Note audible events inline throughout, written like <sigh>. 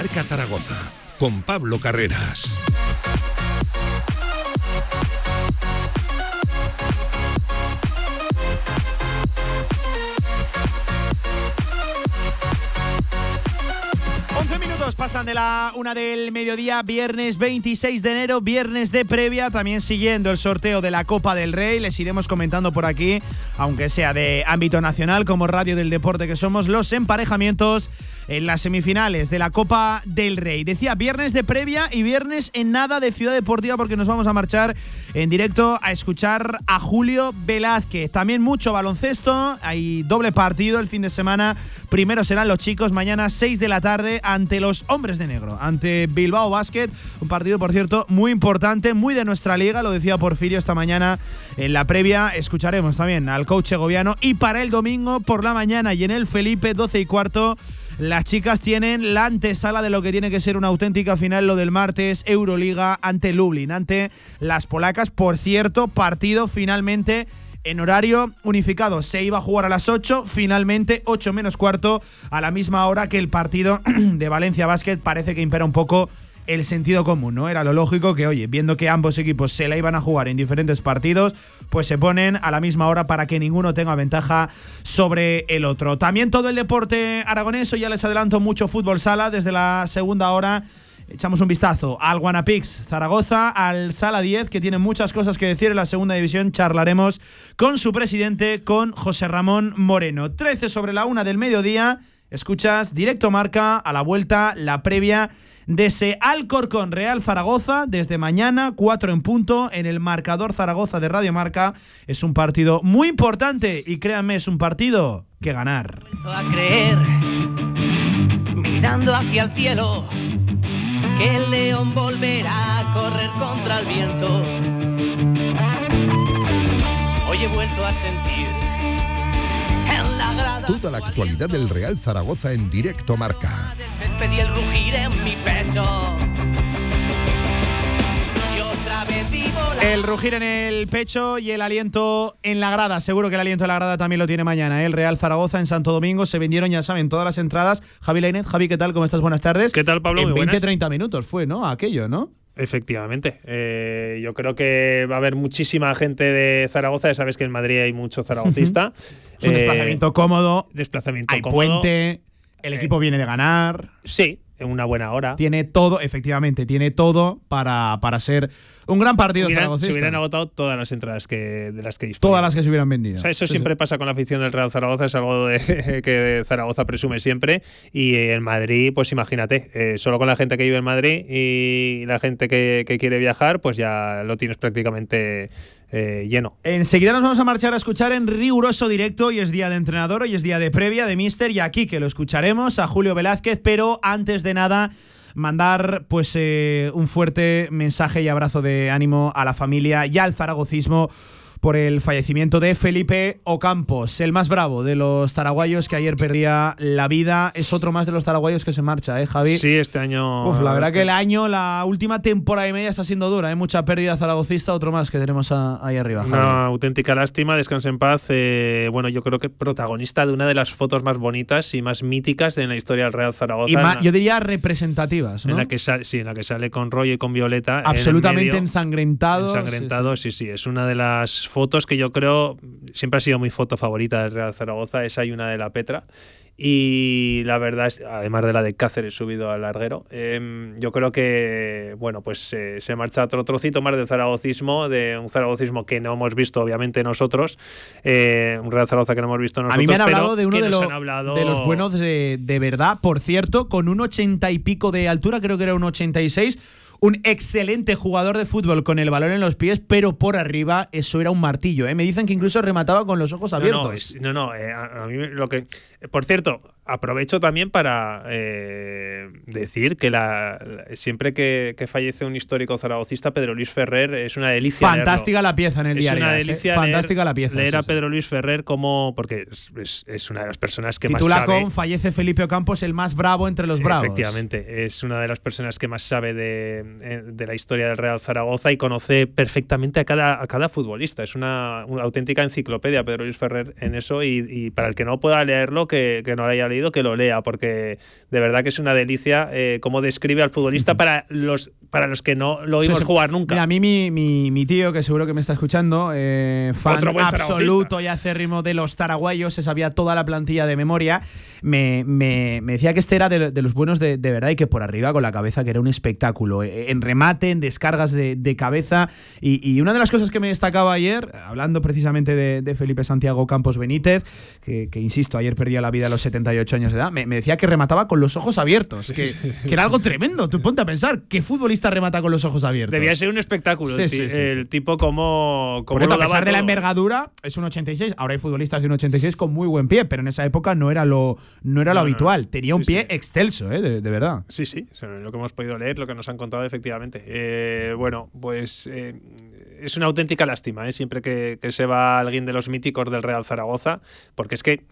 Marca Zaragoza con Pablo Carreras. pasan de la una del mediodía, viernes 26 de enero, viernes de previa, también siguiendo el sorteo de la Copa del Rey. Les iremos comentando por aquí, aunque sea de ámbito nacional, como radio del deporte que somos, los emparejamientos en las semifinales de la Copa del Rey. Decía viernes de previa y viernes en nada de Ciudad Deportiva porque nos vamos a marchar en directo a escuchar a Julio Velázquez. También mucho baloncesto, hay doble partido el fin de semana. Primero serán los chicos mañana 6 de la tarde ante los hombres de negro, ante Bilbao Basket. Un partido, por cierto, muy importante, muy de nuestra liga, lo decía Porfirio esta mañana en la previa. Escucharemos también al coach segoviano y para el domingo por la mañana y en el Felipe 12 y cuarto las chicas tienen la antesala de lo que tiene que ser una auténtica final, lo del martes, Euroliga ante Lublin, ante las polacas. Por cierto, partido finalmente en horario unificado. Se iba a jugar a las 8, finalmente 8 menos cuarto, a la misma hora que el partido <clears throat> de Valencia Basket. Parece que impera un poco el sentido común, ¿no? Era lo lógico que, oye, viendo que ambos equipos se la iban a jugar en diferentes partidos, pues se ponen a la misma hora para que ninguno tenga ventaja sobre el otro. También todo el deporte aragonés, ya les adelanto mucho fútbol sala desde la segunda hora. Echamos un vistazo al Guanapix Zaragoza, al Sala 10, que tiene muchas cosas que decir en la segunda división. Charlaremos con su presidente, con José Ramón Moreno. 13 sobre la una del mediodía. Escuchas directo marca a la vuelta, la previa de ese Alcorcón Real Zaragoza desde mañana, 4 en punto, en el marcador Zaragoza de Radio Marca. Es un partido muy importante y créanme, es un partido que ganar. A creer, mirando hacia el cielo, que el león volverá a correr contra el viento. Hoy he vuelto a sentir Toda la actualidad del Real Zaragoza en directo marca. el rugir en mi pecho. El rugir en el pecho y el aliento en la grada. Seguro que el aliento en la grada también lo tiene mañana. ¿eh? El Real Zaragoza en Santo Domingo. Se vendieron, ya saben, todas las entradas. Javi Lainet, Javi, ¿qué tal? ¿Cómo estás? Buenas tardes. ¿Qué tal, Pablo? En 20-30 minutos fue, ¿no? Aquello, ¿no? Efectivamente. Eh, yo creo que va a haber muchísima gente de Zaragoza. Ya sabes que en Madrid hay mucho zaragocista. <laughs> es un desplazamiento cómodo. Desplazamiento hay puente. El equipo viene de ganar. Sí, en una buena hora. Tiene todo, efectivamente, tiene todo para, para ser un gran partido hubieran, Se hubieran agotado todas las entradas que, de las que disponen. Todas las que se hubieran vendido. eso siempre pasa con la afición del Real Zaragoza, es algo de, <laughs> que Zaragoza presume siempre. Y en Madrid, pues imagínate, eh, solo con la gente que vive en Madrid y la gente que, que quiere viajar, pues ya lo tienes prácticamente eh, lleno. Enseguida nos vamos a marchar a escuchar en riguroso directo. y es día de entrenador, hoy es día de previa de Mister. Y aquí que lo escucharemos a Julio Velázquez. Pero antes de nada, mandar pues eh, un fuerte mensaje y abrazo de ánimo a la familia y al zaragocismo por el fallecimiento de Felipe Ocampos, el más bravo de los taraguayos que ayer perdía la vida. Es otro más de los taraguayos que se marcha, ¿eh, Javi? Sí, este año. Uf, la verdad que el año, la última temporada y media está siendo dura, hay ¿eh? mucha pérdida zaragocista, otro más que tenemos ahí arriba. Una auténtica lástima, descanse en paz. Eh, bueno, yo creo que protagonista de una de las fotos más bonitas y más míticas en la historia del Real Zaragoza. Y yo diría representativas, ¿no? En la que sale, sí, en la que sale con Roy y con Violeta. Absolutamente ensangrentado. Ensangrentado, sí, sí. Es una de las fotos que yo creo, siempre ha sido mi foto favorita de Real Zaragoza, esa y una de la Petra. Y la verdad es, además de la de Cáceres subido al larguero, em, yo creo que, bueno, pues eh, se marcha otro trocito más del zaragocismo, de un zaragocismo que no hemos visto, obviamente, nosotros, eh, un Real Zaragoza que no hemos visto nosotros. A mí me han hablado de uno de los, de los, buenos de, de verdad, por cierto, con un ochenta y pico de altura, creo que era un 86 un excelente jugador de fútbol con el balón en los pies, pero por arriba eso era un martillo. ¿eh? Me dicen que incluso remataba con los ojos abiertos. No, no, eh, a, mí lo que. Por cierto, aprovecho también para eh, decir que la, siempre que, fallece un histórico zaragocista, Pedro Luis Ferrer, es una delicia. Fantástica la pieza en el diario. Es una delicia. Fantástica la pieza. Leer a Pedro Luis Ferrer como. porque es, una de las personas que más sabe. con fallece Felipe Ocampos, el más bravo entre los bravos. Efectivamente, es una de las personas que más sabe de de la historia del Real Zaragoza y conoce perfectamente a cada, a cada futbolista. Es una, auténtica enciclopedia, Pedro Luis Ferrer, en eso. Y, para el que no pueda leerlo, que, no lo haya leído, que lo lea, porque de verdad que es una delicia eh, cómo describe al futbolista para los, para los que no lo oímos jugar nunca. a mí mi, mi, tío, que seguro que me está escuchando, eh, fan absoluto y acérrimo de los taraguayos, se sabía toda la plantilla de memoria, me, me, decía que este era de, los buenos de, de, verdad y que por arriba con la cabeza, que era un espectáculo. Eh, en remate, en descargas de, cabeza. Y, una de las cosas que me destacaba ayer, hablando precisamente de, Felipe Santiago Campos Benítez, que, insisto, ayer perdía la vida a los 78 años de edad, me, decía que remataba con los ojos abiertos. que, era algo tremendo. Tú ponte a pensar, ¿qué futbolista remata con los ojos abiertos? Debía ser un espectáculo. el, tipo como, como a pesar de la envergadura, es un 86. Ahora hay futbolistas de un 86 con muy buen pie, pero en esa época no era lo, no era lo habitual. Tenía un pie excelso, ¿eh? de, verdad. Sí, sí. lo que hemos podido leer, lo que nos han contado efectivamente. Eh, bueno, pues eh, es una auténtica lástima, ¿eh? siempre que, se va alguien de los míticos del Real Zaragoza, porque es que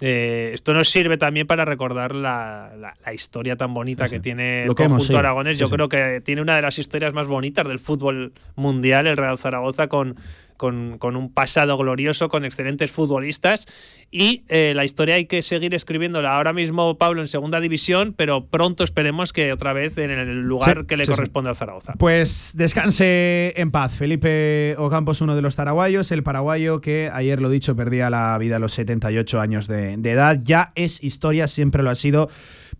esto nos sirve también para recordar la, historia tan bonita que tiene el conjunto aragonés. Yo creo que tiene una de las historias más bonitas del fútbol mundial, el Real Zaragoza, con con, un pasado glorioso, con excelentes futbolistas. Y eh, la historia hay que seguir escribiéndola. Ahora mismo Pablo en segunda división, pero pronto esperemos que otra vez en el lugar que le corresponde a Zaragoza. Pues descanse en paz. Felipe Ocampos, uno de los paraguayos, el paraguayo que ayer lo dicho perdía la vida a los 78 años de, de edad. Ya es historia, siempre lo ha sido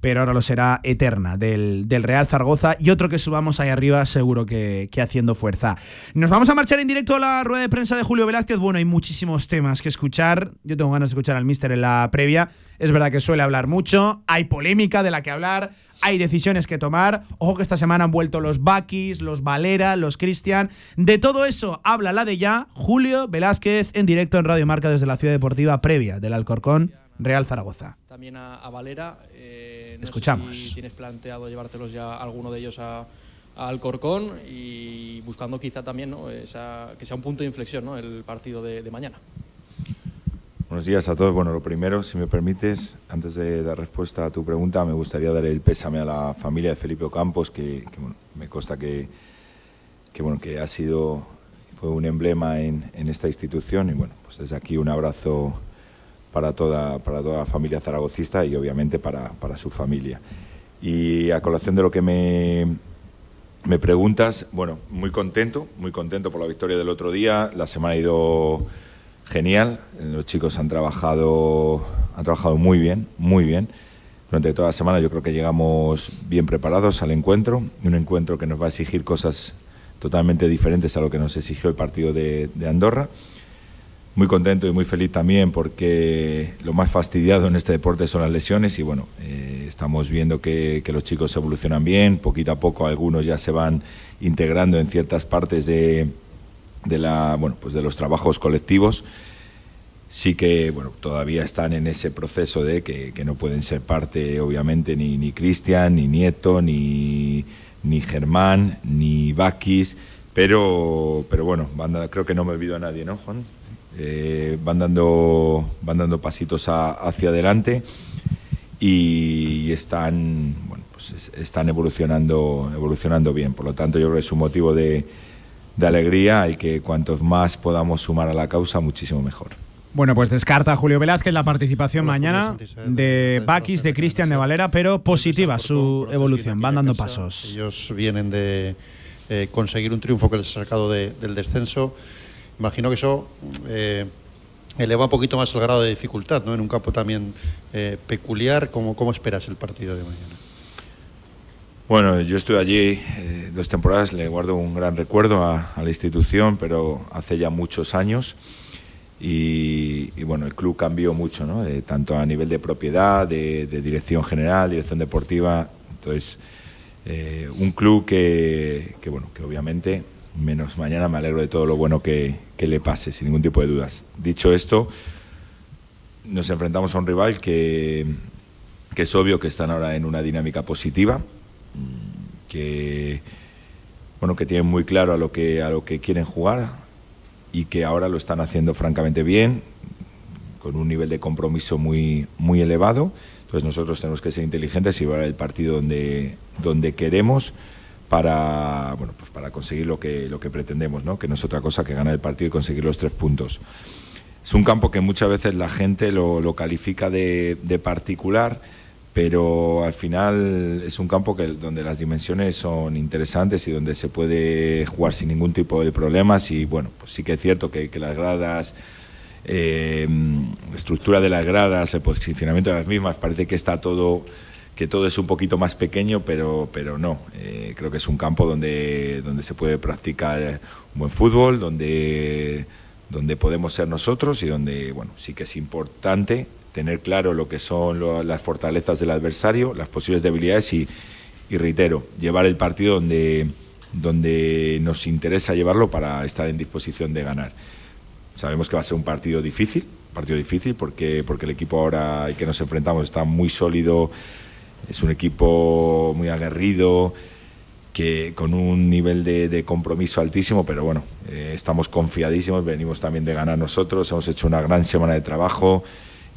pero ahora lo será eterna, del, Real Zaragoza. Y otro que subamos ahí arriba, seguro que, haciendo fuerza. Nos vamos a marchar en directo a la rueda de prensa de Julio Velázquez. Bueno, hay muchísimos temas que escuchar. Yo tengo ganas de escuchar al Mister en la previa. Es verdad que suele hablar mucho, hay polémica de la que hablar, hay decisiones que tomar. Ojo que esta semana han vuelto los Bakis, los Valera, los Cristian. De todo eso habla la de ya Julio Velázquez en directo en Radio Marca desde la Ciudad Deportiva previa del Alcorcón, Real Zaragoza. También a, Valera. Eh, Escuchamos. si tienes planteado llevártelos ya alguno de ellos a, Alcorcón y buscando quizá también que sea un punto de inflexión ¿no? el partido de, mañana. Buenos días a todos. Bueno, lo primero, si me permites, antes de dar respuesta a tu pregunta, me gustaría dar el pésame a la familia de Felipe Ocampos, que, me consta que, que, bueno, que ha sido, fue un emblema en, en esta institución y bueno, pues desde aquí un abrazo para toda, para toda la familia zaragocista y obviamente para, para su familia. Y a colación de lo que me, me preguntas, bueno, muy contento, muy contento por la victoria del otro día. La semana ha ido genial. Los chicos han trabajado, han trabajado muy bien, muy bien. Durante toda la semana yo creo que llegamos bien preparados al encuentro, un encuentro que nos va a exigir cosas totalmente diferentes a lo que nos exigió el partido de, de Andorra muy contento y muy feliz también porque lo más fastidiado en este deporte son las lesiones y bueno, eh, estamos viendo que, los chicos evolucionan bien, poquito a poco algunos ya se van integrando en ciertas partes de, de, la, bueno, pues de los trabajos colectivos. Sí que bueno, todavía están en ese proceso de que, no pueden ser parte, obviamente, ni, ni Cristian, ni Nieto, ni, ni Germán, ni Bakis, pero, pero bueno, creo que no me olvido a nadie, ¿no, Juan? Eh, van, dando, van dando pasitos hacia adelante y están, bueno, pues están evolucionando, evolucionando bien. Por lo tanto, yo creo que es un motivo de, de alegría y que cuantos más podamos sumar a la causa, muchísimo mejor. Bueno, pues descarta Julio Velázquez la participación mañana de Bakis, de Cristian de Valera, pero positiva su evolución, van dando pasos. Ellos vienen de eh, conseguir un triunfo que les ha sacado del descenso imagino que eso eh, eleva un poquito más el grado de dificultad, ¿no? En un campo también eh, peculiar, ¿cómo, ¿cómo esperas el partido de mañana? Bueno, yo estuve allí eh, dos temporadas, le guardo un gran recuerdo a, la institución, pero hace ya muchos años. Y, bueno, el club cambió mucho, ¿no? tanto a nivel de propiedad, de, dirección general, dirección deportiva. Entonces, un club que, que, bueno, que obviamente menos mañana me alegro de todo lo bueno que, le pase, sin ningún tipo de dudas. Dicho esto, nos enfrentamos a un rival que, es obvio que están ahora en una dinámica positiva, que bueno, que tienen muy claro a lo que a lo que quieren jugar y que ahora lo están haciendo francamente bien, con un nivel de compromiso muy muy elevado. Entonces nosotros tenemos que ser inteligentes y llevar el partido donde donde queremos para, bueno, pues para conseguir lo que, lo que pretendemos, ¿no? que no es otra cosa que ganar el partido y conseguir los tres puntos. Es un campo que muchas veces la gente lo, lo califica de, de, particular, pero al final es un campo que, donde las dimensiones son interesantes y donde se puede jugar sin ningún tipo de problemas y bueno, pues sí que es cierto que, que las gradas... Eh, estructura de las gradas, el posicionamiento de las mismas, parece que está todo que todo es un poquito más pequeño, pero, pero no. Eh, creo que es un campo donde, donde se puede practicar un buen fútbol, donde, donde podemos ser nosotros y donde, bueno, sí que es importante tener claro lo que son las fortalezas del adversario, las posibles debilidades y, y reitero, llevar el partido donde, donde nos interesa llevarlo para estar en disposición de ganar. Sabemos que va a ser un partido difícil, partido difícil porque, porque el equipo ahora al que nos enfrentamos está muy sólido es un equipo muy aguerrido, que con un nivel de, de compromiso altísimo, pero bueno, eh, estamos confiadísimos, venimos también de ganar nosotros, hemos hecho una gran semana de trabajo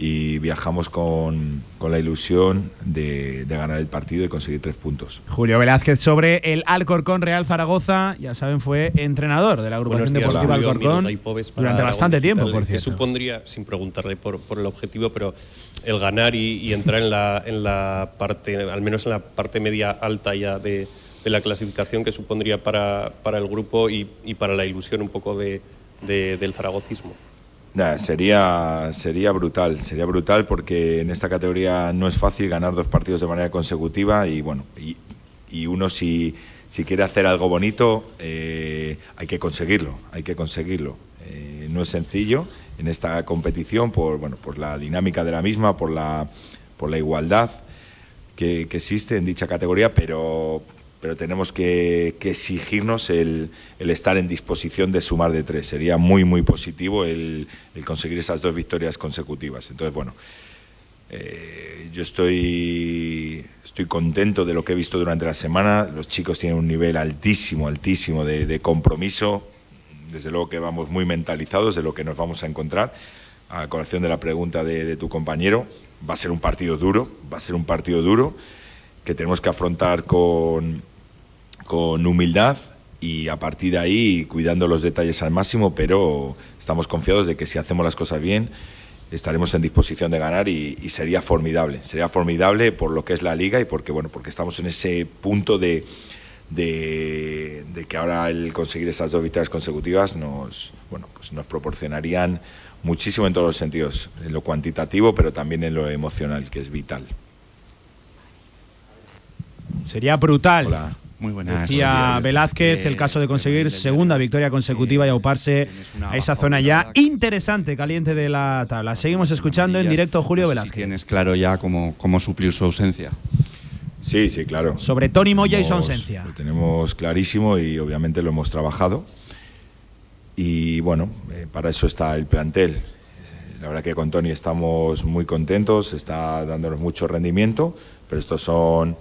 y viajamos con, con la ilusión de, de, ganar el partido y conseguir tres puntos. Julio Velázquez sobre el Alcorcón Real Zaragoza, ya saben, fue entrenador de la agrupación días, deportiva Julio, Alcorcón durante bastante tiempo, por ¿Qué cierto. supondría, sin preguntarle por, por, el objetivo, pero el ganar y, y entrar en la, en la parte, al menos en la parte media alta ya de, de la clasificación que supondría para, para el grupo y, y, para la ilusión un poco de, de, del zaragocismo? Sería, sería brutal, sería brutal porque en esta categoría no es fácil ganar dos partidos de manera consecutiva y bueno, y, uno si, si, quiere hacer algo bonito eh, hay que conseguirlo, hay que conseguirlo. Eh, no es sencillo en esta competición por, bueno, por la dinámica de la misma, por la, por la igualdad que existe en dicha categoría, pero, pero tenemos que, exigirnos el, estar en disposición de sumar de tres. Sería muy, muy positivo el, conseguir esas dos victorias consecutivas. Entonces, bueno, eh, yo estoy, estoy contento de lo que he visto durante la semana. Los chicos tienen un nivel altísimo, altísimo de, compromiso. Desde luego que vamos muy mentalizados de lo que nos vamos a encontrar. A colación de la pregunta de tu compañero, va a ser un partido duro, va a ser un partido duro que tenemos que afrontar con, con humildad y a partir de ahí cuidando los detalles al máximo, pero estamos confiados de que si hacemos las cosas bien estaremos en disposición de ganar y, y, sería formidable, sería formidable por lo que es la liga y porque bueno, porque estamos en ese punto de, de, de que ahora el conseguir esas dos victorias consecutivas nos bueno, pues nos proporcionarían muchísimo en todos los sentidos, en lo cuantitativo, pero también en lo emocional, que es vital. Sería brutal. Hola. Muy buenas. Decía Velázquez el caso de conseguir segunda victoria consecutiva y auparse a esa zona ya interesante, caliente de la tabla. Seguimos escuchando en directo Julio Velázquez. Tienes claro ya cómo, cómo suplir su ausencia. Sí, sí, claro. Sobre Tony Moya y su ausencia. Lo tenemos clarísimo y obviamente lo hemos trabajado. Y bueno, eh, para eso está el plantel. La verdad que con Tony estamos muy contentos, está dándonos mucho rendimiento, pero estos son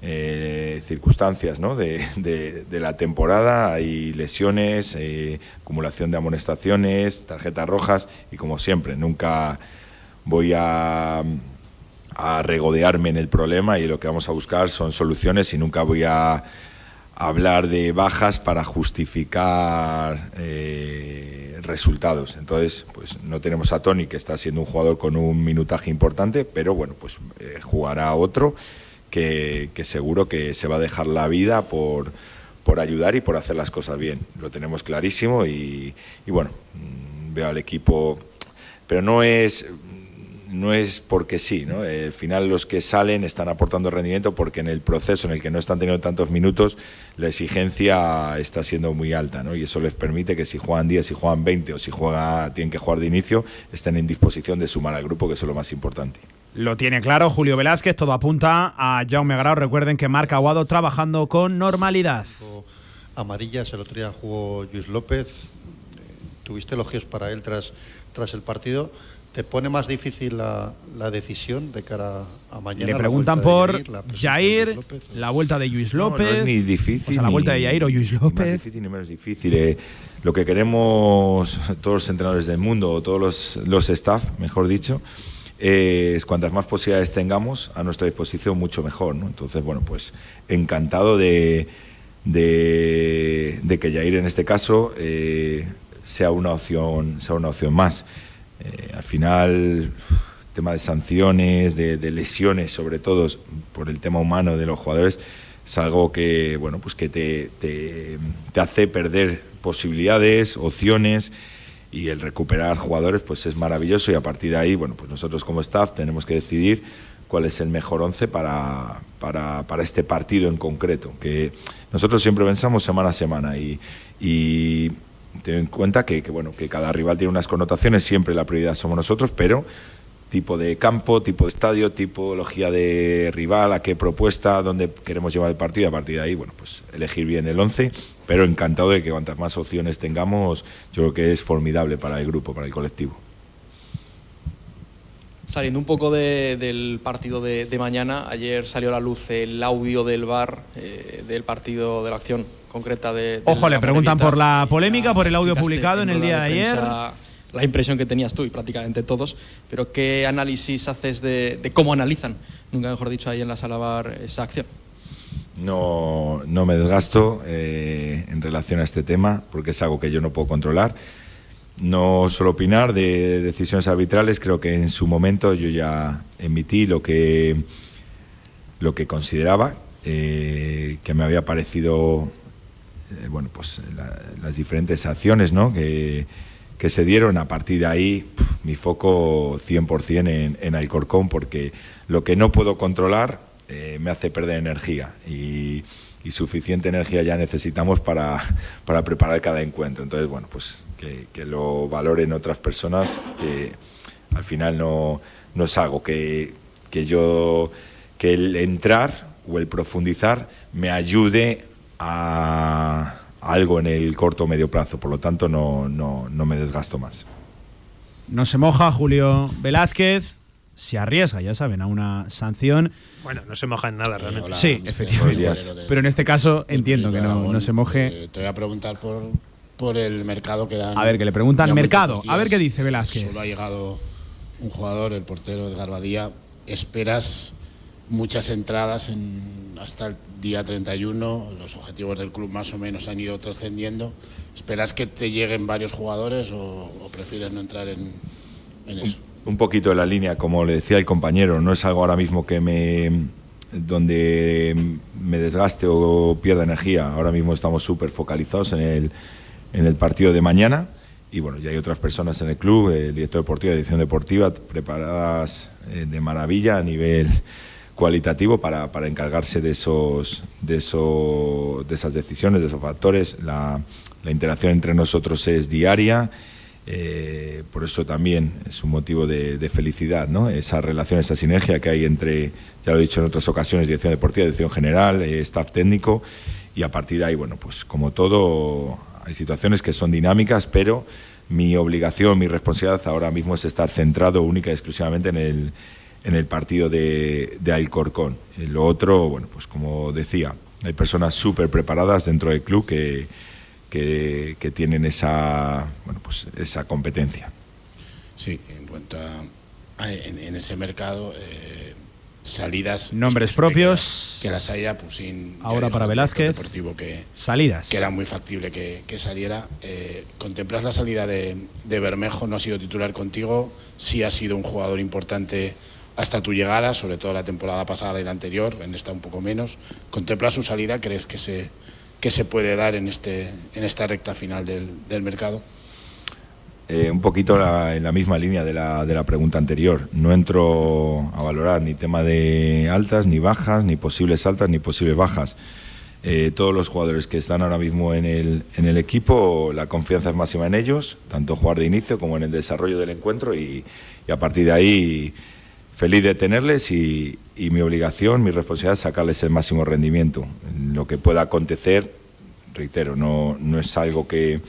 eh, circunstancias ¿no? de, de, la temporada, hay lesiones, eh, acumulación de amonestaciones, tarjetas rojas y como siempre, nunca voy a, regodearme en el problema y lo que vamos a buscar son soluciones y nunca voy a hablar de bajas para justificar eh, resultados. Entonces, pues no tenemos a Tony, que está siendo un jugador con un minutaje importante, pero bueno, pues jugará otro que, que, seguro que se va a dejar la vida por, por ayudar y por hacer las cosas bien. Lo tenemos clarísimo y, y bueno, mm, veo al equipo, pero no es no es porque sí, ¿no? Al final los que salen están aportando rendimiento porque en el proceso en el que no están teniendo tantos minutos la exigencia está siendo muy alta, ¿no? Y eso les permite que si juegan 10, si juegan 20 o si juega, tienen que jugar de inicio, estén en disposición de sumar al grupo, que eso es lo más importante. Lo tiene claro Julio Velázquez, todo apunta a Jaume Grau. Recuerden que marca Aguado trabajando con normalidad. Amarillas, el otro día jugó Luis López. Tuviste elogios para él tras, tras el partido. ¿Te pone más difícil la, la, decisión de cara a mañana? Le preguntan por Jair, la, vuelta de Luis López. No, no es ni difícil. O sea, la vuelta ni, de Jair o Luis López. Ni más difícil ni menos difícil. Eh, lo que queremos todos los entrenadores del mundo, o todos los, los staff, mejor dicho, cuantas más posibilidades tengamos a nuestra disposición, mucho mejor. ¿no? Entonces, bueno, pues encantado de, de, de que Jair en este caso eh, sea, una opción, sea una opción más. Eh, al final, tema de sanciones, de, lesiones, sobre todo por el tema humano de los jugadores, es algo que, bueno, pues que te, te hace perder posibilidades, opciones y el recuperar jugadores pues es maravilloso. Y a partir de ahí, bueno, pues nosotros como staff tenemos que decidir cuál es el mejor once para, para, para, este partido en concreto, que nosotros siempre pensamos semana a semana y, y ten en cuenta que, que, bueno, que cada rival tiene unas connotaciones, siempre la prioridad somos nosotros, pero tipo de campo, tipo de estadio, tipología de rival, a qué propuesta, dónde queremos llevar el partido, a partir de ahí, bueno, pues elegir bien el 11, pero encantado de que cuantas más opciones tengamos, yo creo que es formidable para el grupo, para el colectivo. Saliendo un poco de, del partido de, de, mañana, ayer salió a la luz el audio del bar eh, del partido de la acción concreta de... Ojo, le preguntan por la polémica, por el audio publicado en el día de ayer la impresión que tenías tú y prácticamente todos, pero ¿qué análisis haces de, de, cómo analizan, nunca mejor dicho, ahí en la sala bar esa acción? No, no me desgasto eh, en relación a este tema porque es algo que yo no puedo controlar. No suelo opinar de decisiones arbitrales, creo que en su momento yo ya emití lo que, lo que consideraba, eh, que me había parecido, eh, bueno, pues la, las diferentes acciones, ¿no? Que, que se dieron. A partir de ahí, mi foco 100% en, en Alcorcón, porque lo que no puedo controlar eh, me hace perder energía y, suficiente energía ya necesitamos para, para, preparar cada encuentro. Entonces, bueno, pues que, que, lo valoren otras personas, que al final no, no es algo que, que yo, que el entrar o el profundizar me ayude a algo en el corto o medio plazo, por lo tanto no, no, no me desgasto más. No se moja Julio Velázquez, se arriesga, ya saben, a una sanción. Bueno, no se moja en nada realmente. Hola, sí, efectivamente. Pero en este caso entiendo que no, no, se moje. Eh, te voy a preguntar por, por el mercado que dan. A ver, que le preguntan mercado. A ver qué dice Velázquez. Solo ha llegado un jugador, el portero de Garbadía. ¿Esperas muchas entradas en, hasta el día 31, los objetivos del club más o menos han ido trascendiendo. ¿Esperas que te lleguen varios jugadores o, o prefieres no entrar en, en eso? Un, poquito de la línea, como le decía el compañero, no es algo ahora mismo que me donde me desgaste o pierda energía. Ahora mismo estamos súper focalizados en el, en el partido de mañana y bueno, ya hay otras personas en el club, el director deportivo, la deportiva, preparadas eh, de maravilla a nivel cualitativo para, para encargarse de, esos, de, de esas decisiones, de esos factores. La, la interacción entre nosotros es diaria, eh, por eso también es un motivo de, felicidad, ¿no? esa relación, esa sinergia que hay entre, ya lo he dicho en otras ocasiones, dirección deportiva, dirección general, eh, staff técnico, y a partir de ahí, bueno, pues como todo, hay situaciones que son dinámicas, pero mi obligación, mi responsabilidad ahora mismo es estar centrado única y exclusivamente en el en el partido de, de Alcorcón. Y lo otro, bueno, pues como decía, hay personas súper preparadas dentro del club que, que, que, tienen esa, bueno, pues esa competencia. Sí, en cuanto a, en, en ese mercado, eh, salidas. Nombres propios. Que, que, la salida, pues sin. Ahora para Velázquez. Deportivo que, salidas. Que era muy factible que, que saliera. Eh, ¿Contemplas la salida de, de Bermejo? No ha sido titular contigo. Sí ha sido un jugador importante hasta tu llegada, sobre todo la temporada pasada y la anterior, en esta un poco menos. ¿Contempla su salida? ¿Crees que se, que se puede dar en, este, en esta recta final del, del mercado? Eh, un poquito la, en la misma línea de la, de la pregunta anterior. No entro a valorar ni tema de altas, ni bajas, ni posibles altas, ni posibles bajas. Eh, todos los jugadores que están ahora mismo en el, en el equipo, la confianza es máxima en ellos, tanto jugar de inicio como en el desarrollo del encuentro y, y a partir de ahí feliz de tenerles y, y, mi obligación, mi responsabilidad es sacarles el máximo rendimiento. Lo que pueda acontecer, reitero, no, no es algo que,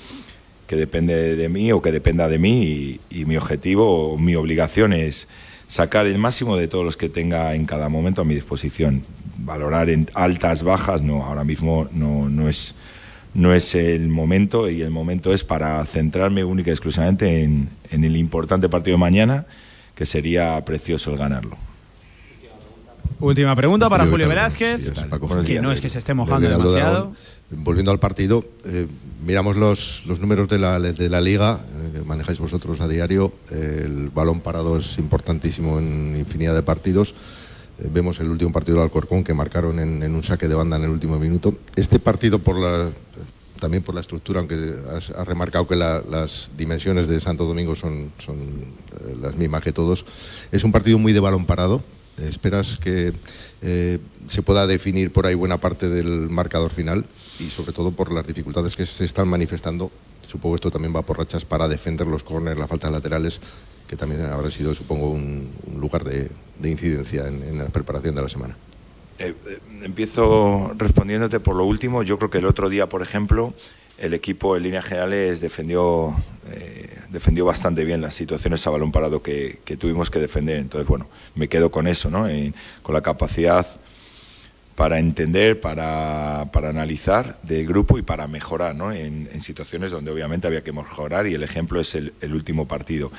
que, depende de mí o que dependa de mí y, y, mi objetivo, mi obligación es sacar el máximo de todos los que tenga en cada momento a mi disposición. Valorar en altas, bajas, no, ahora mismo no, no es no es el momento y el momento es para centrarme única y exclusivamente en, en el importante partido de mañana que sería precioso el ganarlo. Última pregunta para Julio. Velázquez, Buenos días, Paco. que no es que se esté mojando de demasiado. Aragón. Volviendo al partido, eh, miramos los, los números de la, de la liga eh, que manejáis vosotros a diario. Eh, el balón parado es importantísimo en infinidad de partidos. Eh, vemos el último partido del Alcorcón que marcaron en, en un saque de banda en el último minuto. Este partido, por la, también por la estructura, aunque has, remarcado que la- las dimensiones de Santo Domingo son, eh, las mismas que todos, es un partido muy de balón parado. ¿Esperas que eh, se pueda definir por ahí buena parte del marcador final? Y sobre todo por las dificultades que se están manifestando. Supongo que esto también va por rachas para defender los córneres, las faltas laterales, que también habrá sido, supongo, un, lugar de, de incidencia en, en la preparación de la semana. Eh, eh, empiezo respondiéndote por lo último. Yo creo que el otro día, por ejemplo, el equipo en líneas generales defendió, eh, defendió bastante bien las situaciones a balón parado que, tuvimos que defender. Entonces, bueno, me quedo con eso, ¿no? Con la capacidad para entender, para, para analizar del grupo y para mejorar ¿no? en, situaciones donde obviamente había que mejorar y el ejemplo es el, el último partido.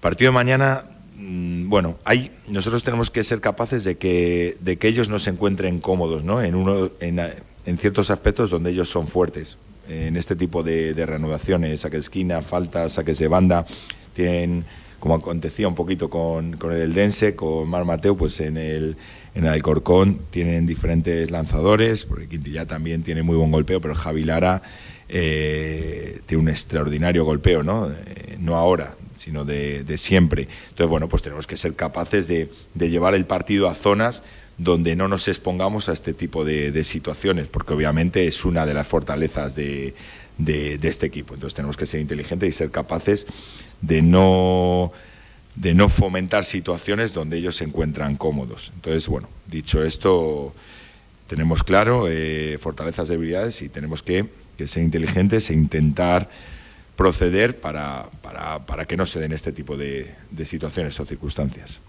Partido de mañana, bueno, hay, nosotros tenemos que ser capaces de que, de que ellos no se encuentren cómodos ¿no? en, uno, en, ciertos aspectos donde ellos son fuertes. En este tipo de, de reanudaciones, saques de esquina, faltas, saques de banda, tienen, como acontecía un poquito con, con el Dense, con Mar Mateo, pues en el, en el Alcorcón tienen diferentes lanzadores, porque Quintilla también tiene muy buen golpeo, pero Javi Lara eh, tiene un extraordinario golpeo, ¿no? Eh, no ahora, sino de, de siempre. Entonces, bueno, pues tenemos que ser capaces de, de llevar el partido a zonas donde no nos expongamos a este tipo de, de situaciones, porque obviamente es una de las fortalezas de, este equipo. Entonces tenemos que ser inteligentes y ser capaces de no, de no fomentar situaciones donde ellos se encuentran cómodos. Entonces, bueno, dicho esto, tenemos claro eh, fortalezas, debilidades y tenemos que, que ser inteligentes e intentar proceder para, para, para que no se den este tipo de, de situaciones o circunstancias.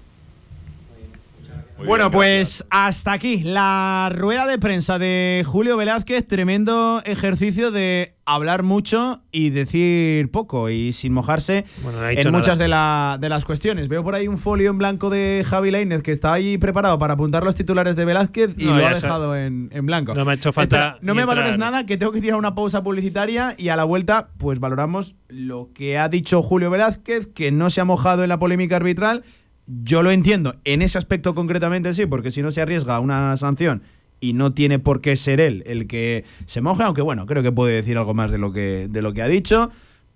Muy Bueno, bien, pues hasta aquí la rueda de prensa de Julio Velázquez. Tremendo ejercicio de hablar mucho y decir poco y sin mojarse Bueno, no en muchas de, la- de las cuestiones. Veo por ahí un folio en blanco de Javi Lainez que está ahí preparado para apuntar los titulares de Velázquez y No, lo ha dejado en, en blanco. No me ha hecho falta Espera, no me valores nada, que tengo que tirar una pausa publicitaria y a la vuelta pues valoramos lo que ha dicho Julio Velázquez, que no se ha mojado en la polémica arbitral. Yo lo entiendo, en ese aspecto concretamente sí, porque si no se arriesga una sanción y no tiene por qué ser él el que se moje, aunque bueno, creo que puede decir algo más de lo que, de lo que ha dicho.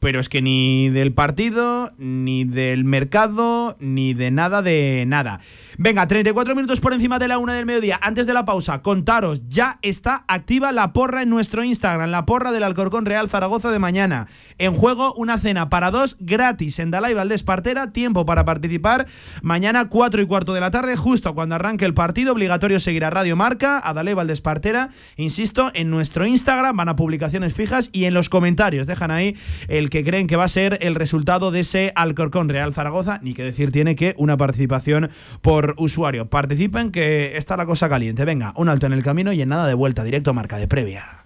Pero es que ni del partido, ni del mercado, ni de nada de nada. Venga, 34 minutos por encima de la una del mediodía. Antes de la pausa, contaros, ya está activa la porra en nuestro Instagram, la porra del Alcorcón Real Zaragoza de mañana. En juego, una cena para dos gratis en Dalai Valdés Partera. Tiempo para participar. Mañana, 4 y cuarto de la tarde, justo cuando arranque el partido. Obligatorio seguir a Radio Marca, a Dalai Valdés Partera. Insisto, en nuestro Instagram van a publicaciones fijas y en los comentarios dejan ahí el que creen que va a ser el resultado de ese Alcorcón Real Zaragoza. Ni que decir tiene que una participación por usuario. Participen que está la cosa caliente. Venga, un alto en el camino y en nada de vuelta, directo a marca de previa.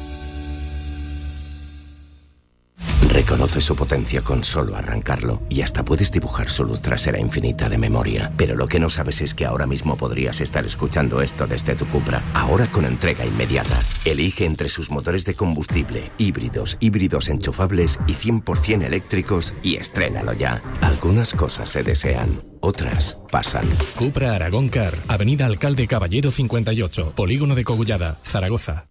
Reconoce su potencia con solo arrancarlo y hasta puedes dibujar su luz trasera infinita de memoria. Pero lo que no sabes es que ahora mismo podrías estar escuchando esto desde tu Cupra, ahora con entrega inmediata. Elige entre sus motores de combustible, híbridos, híbridos enchufables y 100% eléctricos y estrénalo ya. Algunas cosas se desean, otras pasan. Cupra Aragón Car, Avenida Alcalde Caballero 58, Polígono de Cogullada, Zaragoza.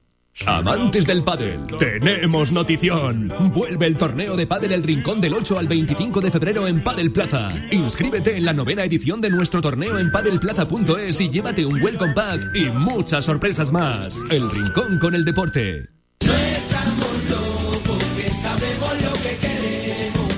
Amantes del pádel, tenemos notición. Vuelve el torneo de pádel El Rincón del 8 al 25 de febrero en Padel Plaza. Inscríbete en la novena edición de nuestro torneo en padelplaza.es y llévate un welcome pack y muchas sorpresas más. El Rincón con el deporte.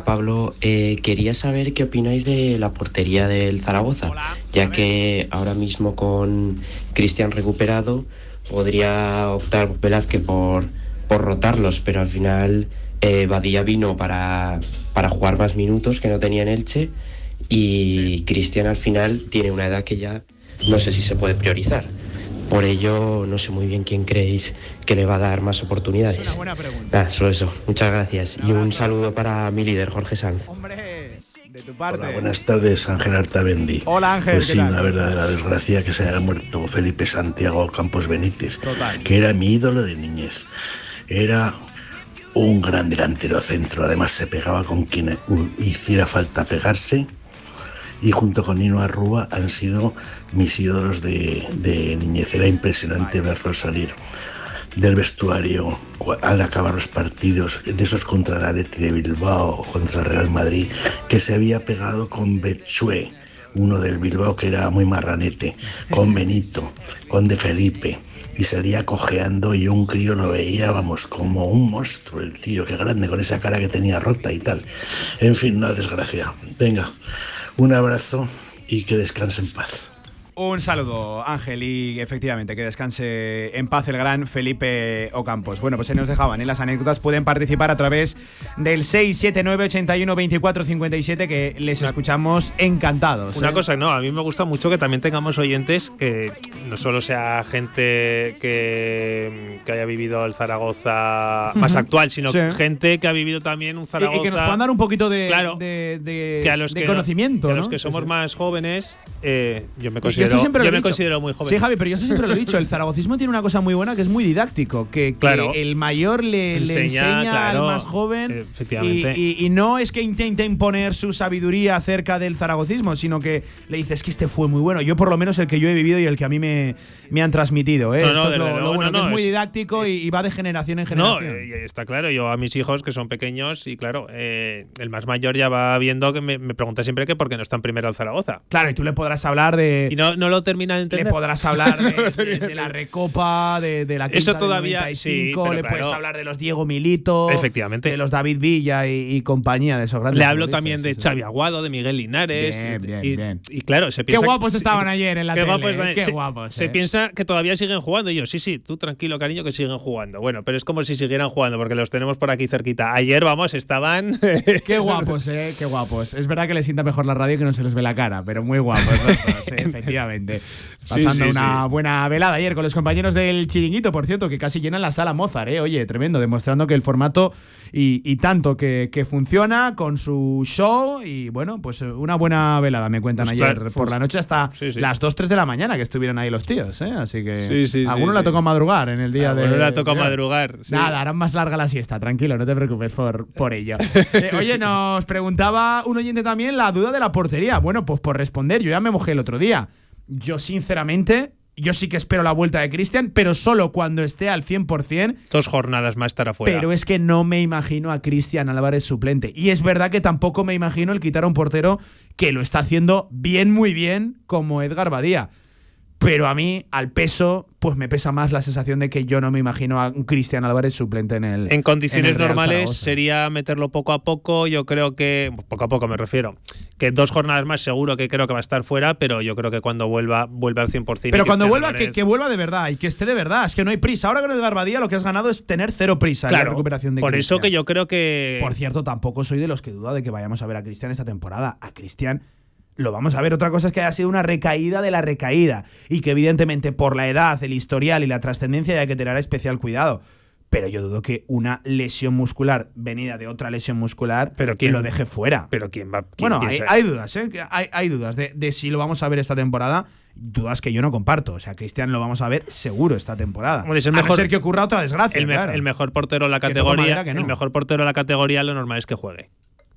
Hola Pablo, Eh, quería saber qué opináis de la portería del Zaragoza, ya que ahora mismo con Cristian recuperado podría optar Velázquez por, por rotarlos, pero al final eh, Badía vino para, para jugar más minutos que no tenía en Elche y Cristian al final tiene una edad que ya no sé si se puede priorizar. Por ello, no sé muy bien quién creéis que le va a dar más oportunidades. Nada, solo eso. Muchas gracias. Y un saludo para mi líder, Jorge Sanz. De tu parte. Hola, buenas tardes, Ángel Artabendi. Hola, Ángel, Pues ¿qué sí, tal? una verdadera desgracia que se haya muerto Felipe Santiago Campos Benítez, Total. que era mi ídolo de niñez. Era un gran delantero centro, además se pegaba con quien hiciera falta pegarse. Y junto con Nino Arrúa han sido mis ídolos de, de niñez. Era impresionante verlos salir del vestuario al acabar los partidos, de esos contra el Atleti de Bilbao, contra el Real Madrid, que se había pegado con Betchue, uno del Bilbao que era muy marranete, con <laughs> Benito, con De Felipe, y salía cojeando y un crío lo veía, vamos, como un monstruo el tío, qué grande, con esa cara que tenía rota y tal. En fin, una desgracia. Venga, un abrazo y que descanse en paz. Un saludo, Ángel, y efectivamente que descanse en paz el gran Felipe Ocampos. Bueno, pues ahí nos dejaban ¿eh? las anécdotas. Pueden participar a través del 679 81 24 57 que les escuchamos encantados. Una ¿eh? cosa, no, a mí me gusta mucho que también tengamos oyentes que no solo sea gente que, que haya vivido el Zaragoza más actual, sino Sí. gente que ha vivido también un Zaragoza. Y, que nos puedan dar un poquito de, Claro. de, de- que a los de que, conocimiento. que a ¿no? los que somos más jóvenes, eh, yo me Y siempre yo me considero muy joven. Sí, Javi, pero yo siempre lo he dicho. El <laughs> zaragocismo tiene una cosa muy buena que es muy didáctico. Que, que Claro. el mayor le le enseña, claro, al más joven. efectivamente. Y, y- y no es que intente imponer su sabiduría acerca del zaragocismo, sino que le dices que este fue muy bueno. Yo, por lo menos, el que yo he vivido y el que a mí me, me han transmitido. ¿eh? No, no, Esto es lo, bueno, no, que no, es muy es- didáctico y, y va de generación en No, generación. eh, está claro. Yo a mis hijos, que son pequeños, y claro, eh, el más mayor ya va viendo que me, me pregunta siempre que por qué no está en primero el Zaragoza. Claro, y tú le podrás hablar de. Y no, no lo termina de entender. Le podrás hablar <laughs> de, de- de la recopa, de, de la quinta Eso del todavía, 95, sí, le puedes claro. hablar de los Diego Milito, Efectivamente. de los David Villa y, y compañía de esos grandes. Le hablo también de. Xavi Aguado, de Miguel Linares. Bien, bien, y, bien. y claro, se Qué guapos estaban <laughs> ayer en la qué tele, guapos ¿eh? Qué se, guapos, se ¿eh? piensa que todavía siguen jugando. Y yo, sí, sí, tú tranquilo, cariño, que siguen jugando. Bueno, pero es como si siguieran jugando, porque los tenemos por aquí cerquita. Ayer, vamos, estaban. <laughs> Qué guapos, eh, qué guapos. Es verdad que les sienta mejor la radio que no se les ve la cara, pero muy guapos eh, efectivamente. Pasando sí, una sí. buena velada ayer con los compañeros del Chiringuito, por cierto, que casi llenan la sala Mozart, eh. Oye, tremendo, demostrando que el formato y, y tanto que, que funciona con su show y bueno, pues eh, una buena velada me cuentan Pues ayer claro, por pues- la noche hasta las 2, 3 de la mañana que estuvieron ahí los tíos, eh. Así que alguno sí. tocó madrugar en el día de. alguno le tocó madrugar. Nada, harán más larga la siesta, tranquilo, no te preocupes por, por ello. <laughs> Eh, oye, nos preguntaba un oyente también la duda de la portería. Bueno, pues por responder, yo ya me mojé el otro día. Yo, sinceramente, yo sí que espero la vuelta de Cristian, pero solo cuando esté al 100%. Dos jornadas más estará fuera. Pero es que no me imagino a Cristian Álvarez suplente. Y es verdad que tampoco me imagino el quitar a un portero que lo está haciendo bien, muy bien, como Edgar Badía. Pero a mí, al peso, pues me pesa más la sensación de que yo no me imagino a un Cristian Álvarez suplente en el. En condiciones el normales Zaragoza. sería meterlo poco a poco. Yo creo que, poco a poco me refiero, que dos jornadas más seguro que creo que va a estar fuera, pero yo creo que cuando vuelva, vuelve al 100%. y Pero cuando vuelva, que, que vuelva de verdad y que esté de verdad. Es que no hay prisa. Ahora con Edgar Badía lo que has ganado es tener cero prisa en la recuperación de por eso que yo creo que. Por cierto, tampoco soy de los que duda de que vayamos a ver a Cristian esta temporada. A Cristian lo vamos a ver. Otra cosa es que haya sido una recaída de la recaída y que evidentemente por la edad, el historial y la trascendencia hay que tener especial cuidado. Pero yo dudo que una lesión muscular venida de otra lesión muscular pero quién, lo deje fuera. Pero quién va. bueno, hay, dudas, ¿eh? Hay, hay dudas de, de, si lo vamos a ver esta temporada. Dudas que yo no comparto. O sea, Cristian lo vamos a ver seguro esta temporada. Bueno, es el mejor, a ser que ocurra otra desgracia. El, me, claro. el mejor portero de la categoría. El mejor portero de la categoría, lo normal es que juegue